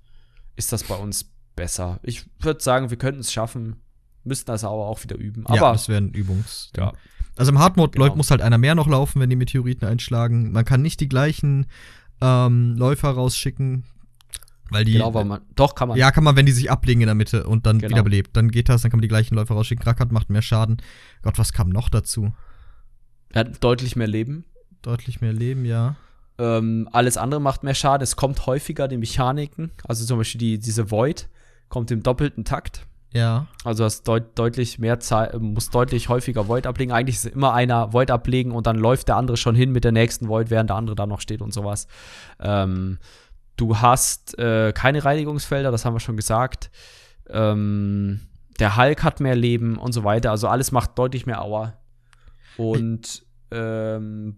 ist das bei uns besser. Ich würde sagen, wir könnten es schaffen, müssten das aber auch wieder üben. Aber ja, das wäre ein Übungs. Ja. Also im Hardmode genau. muss halt einer mehr noch laufen, wenn die Meteoriten einschlagen. Man kann nicht die gleichen ähm, Läufer rausschicken. Weil die. Genau, weil man. Doch, kann man. Ja, kann man, wenn die sich ablegen in der Mitte und dann genau. wiederbelebt. Dann geht das, dann kann man die gleichen Läufer rausschicken. Krackert macht mehr Schaden. Gott, was kam noch dazu? Er hat deutlich mehr Leben. Deutlich mehr Leben, ja. Ähm, alles andere macht mehr Schaden. Es kommt häufiger die Mechaniken. Also zum Beispiel die, diese Void kommt im doppelten Takt. Ja. Also hast deut deutlich mehr Zeit, muss deutlich häufiger Void ablegen. Eigentlich ist immer einer Void ablegen und dann läuft der andere schon hin mit der nächsten Void, während der andere da noch steht und sowas. Ähm, du hast äh, keine Reinigungsfelder, das haben wir schon gesagt. Ähm, der Hulk hat mehr Leben und so weiter. Also alles macht deutlich mehr Aua. Und ähm,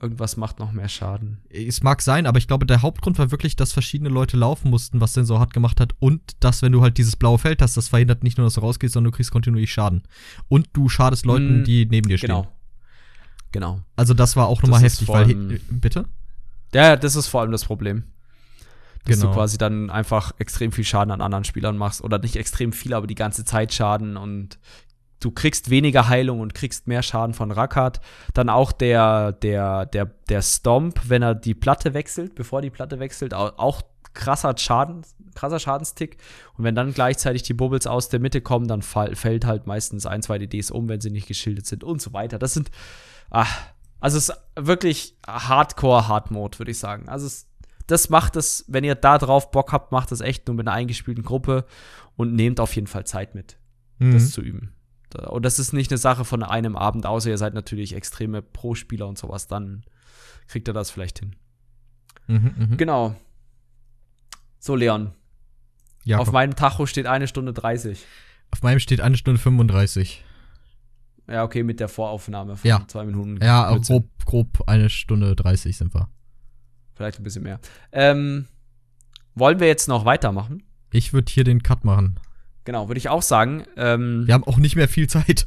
irgendwas macht noch mehr Schaden. Es mag sein, aber ich glaube, der Hauptgrund war wirklich, dass verschiedene Leute laufen mussten, was den so hart gemacht hat. Und dass, wenn du halt dieses blaue Feld hast, das verhindert nicht nur, dass du rausgehst, sondern du kriegst kontinuierlich Schaden. Und du schadest Leuten, mm, die neben dir stehen. Genau. Genau. Also, das war auch nochmal heftig, weil. Bitte? Ja, das ist vor allem das Problem. Dass genau. du quasi dann einfach extrem viel Schaden an anderen Spielern machst. Oder nicht extrem viel, aber die ganze Zeit Schaden und du kriegst weniger Heilung und kriegst mehr Schaden von Rakat. Dann auch der, der, der, der Stomp, wenn er die Platte wechselt, bevor die Platte wechselt, auch krasser Schaden, krasser Schadenstick. Und wenn dann gleichzeitig die Bubbles aus der Mitte kommen, dann fall, fällt halt meistens ein, zwei DDs um, wenn sie nicht geschildert sind und so weiter. Das sind, ach, also es ist wirklich Hardcore Hard Mode, würde ich sagen. Also es, das macht es, wenn ihr da drauf Bock habt, macht es echt nur mit einer eingespielten Gruppe und nehmt auf jeden Fall Zeit mit, mhm. das zu üben. Und das ist nicht eine Sache von einem Abend, außer ihr seid natürlich extreme Pro-Spieler und sowas, dann kriegt ihr das vielleicht hin. Mhm, mh. Genau. So, Leon. Jakob. Auf meinem Tacho steht eine Stunde 30. Auf meinem steht eine Stunde 35. Ja, okay, mit der Voraufnahme von ja. zwei Minuten. Ja, grob, grob eine Stunde 30 sind wir. Vielleicht ein bisschen mehr. Ähm, wollen wir jetzt noch weitermachen? Ich würde hier den Cut machen. Genau, würde ich auch sagen. Ähm, wir haben auch nicht mehr viel Zeit.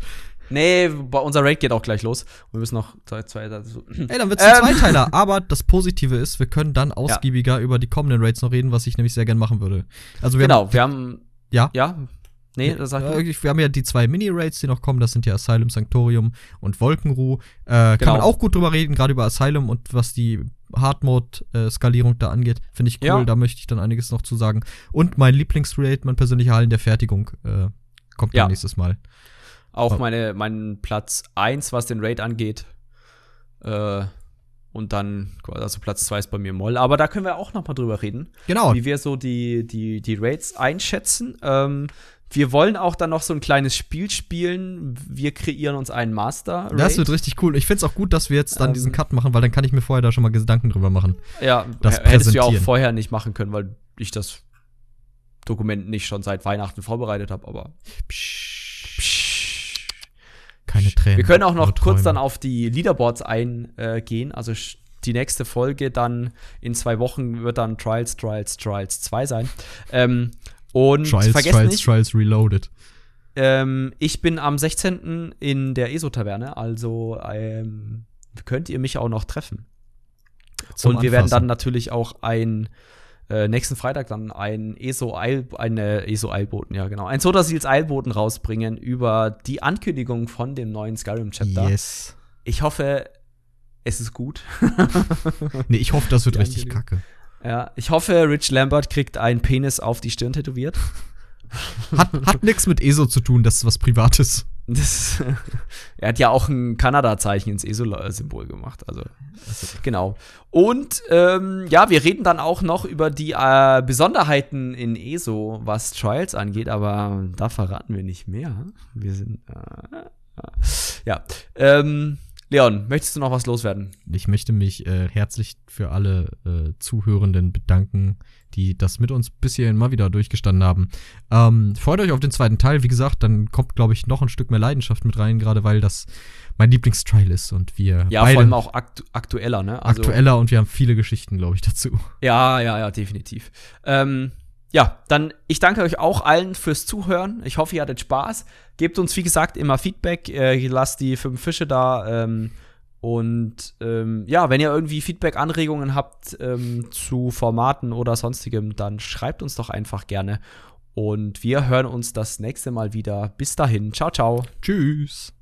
Nee, unser Raid geht auch gleich los. Wir müssen noch zwei, zwei so. Ey, dann wird's ein ähm. Zweiteiler. Aber das Positive ist, wir können dann ausgiebiger ja. über die kommenden Raids noch reden, was ich nämlich sehr gern machen würde. Also wir genau, haben, wir haben. Ja? Ja. Nee, das sagt äh, Wir haben ja die zwei Mini-Raids, die noch kommen. Das sind ja Asylum, Sanctorium und Wolkenruh. Äh, genau. Kann man auch gut drüber reden, gerade über Asylum und was die Hard-Mode-Skalierung da angeht. Finde ich cool, ja. da möchte ich dann einiges noch zu sagen. Und mein Lieblingsraid, mein persönlicher Hallen der Fertigung, äh, kommt ja. dann nächstes Mal. Auch meine, mein Platz 1, was den Raid angeht. Äh, und dann, also Platz 2 ist bei mir Moll. Aber da können wir auch noch mal drüber reden. Genau. Wie wir so die, die, die Raids einschätzen. Ähm, wir wollen auch dann noch so ein kleines Spiel spielen. Wir kreieren uns einen Master. -Raid. Das wird richtig cool. Ich finde es auch gut, dass wir jetzt dann ähm, diesen Cut machen, weil dann kann ich mir vorher da schon mal Gedanken drüber machen. Ja, das hättest du ja auch vorher nicht machen können, weil ich das Dokument nicht schon seit Weihnachten vorbereitet habe, aber. Psch, psch, keine Tränen. Wir können auch noch kurz dann auf die Leaderboards eingehen. also die nächste Folge dann in zwei Wochen wird dann Trials, Trials, Trials 2 sein. Ähm, und Trials, vergesst Trials, nicht, Trials Reloaded. Ähm, ich bin am 16. in der ESO-Taverne, also ähm, könnt ihr mich auch noch treffen. Zum und wir Anfassen. werden dann natürlich auch ein äh, nächsten Freitag dann ein ESO Eil, eine ESO Eilboten, ja genau, ein Sodasils Eilboten rausbringen über die Ankündigung von dem neuen Skyrim Chapter. Yes. Ich hoffe, es ist gut. (laughs) nee, ich hoffe, das wird richtig kacke. Ja, ich hoffe, Rich Lambert kriegt einen Penis auf die Stirn tätowiert. (laughs) Hat, hat nichts mit ESO zu tun, das ist was Privates. Das, (laughs) er hat ja auch ein Kanada-Zeichen ins ESO-Symbol gemacht. Also, genau. Und ähm, ja, wir reden dann auch noch über die äh, Besonderheiten in ESO, was Trials angeht, aber da verraten wir nicht mehr. Wir sind. Äh, äh, ja. Ähm, Leon, möchtest du noch was loswerden? Ich möchte mich äh, herzlich für alle äh, Zuhörenden bedanken, die das mit uns bis hierhin mal wieder durchgestanden haben. Ähm, freut euch auf den zweiten Teil. Wie gesagt, dann kommt, glaube ich, noch ein Stück mehr Leidenschaft mit rein, gerade weil das mein Lieblingstrial ist und wir. Ja, vor allem auch aktu aktueller, ne? Also, aktueller und wir haben viele Geschichten, glaube ich, dazu. Ja, ja, ja, definitiv. Ähm, ja, dann ich danke euch auch allen fürs Zuhören. Ich hoffe, ihr hattet Spaß. Gebt uns, wie gesagt, immer Feedback. Äh, lasst die fünf Fische da. Ähm, und ähm, ja, wenn ihr irgendwie Feedback, Anregungen habt ähm, zu Formaten oder sonstigem, dann schreibt uns doch einfach gerne. Und wir hören uns das nächste Mal wieder. Bis dahin. Ciao, ciao. Tschüss.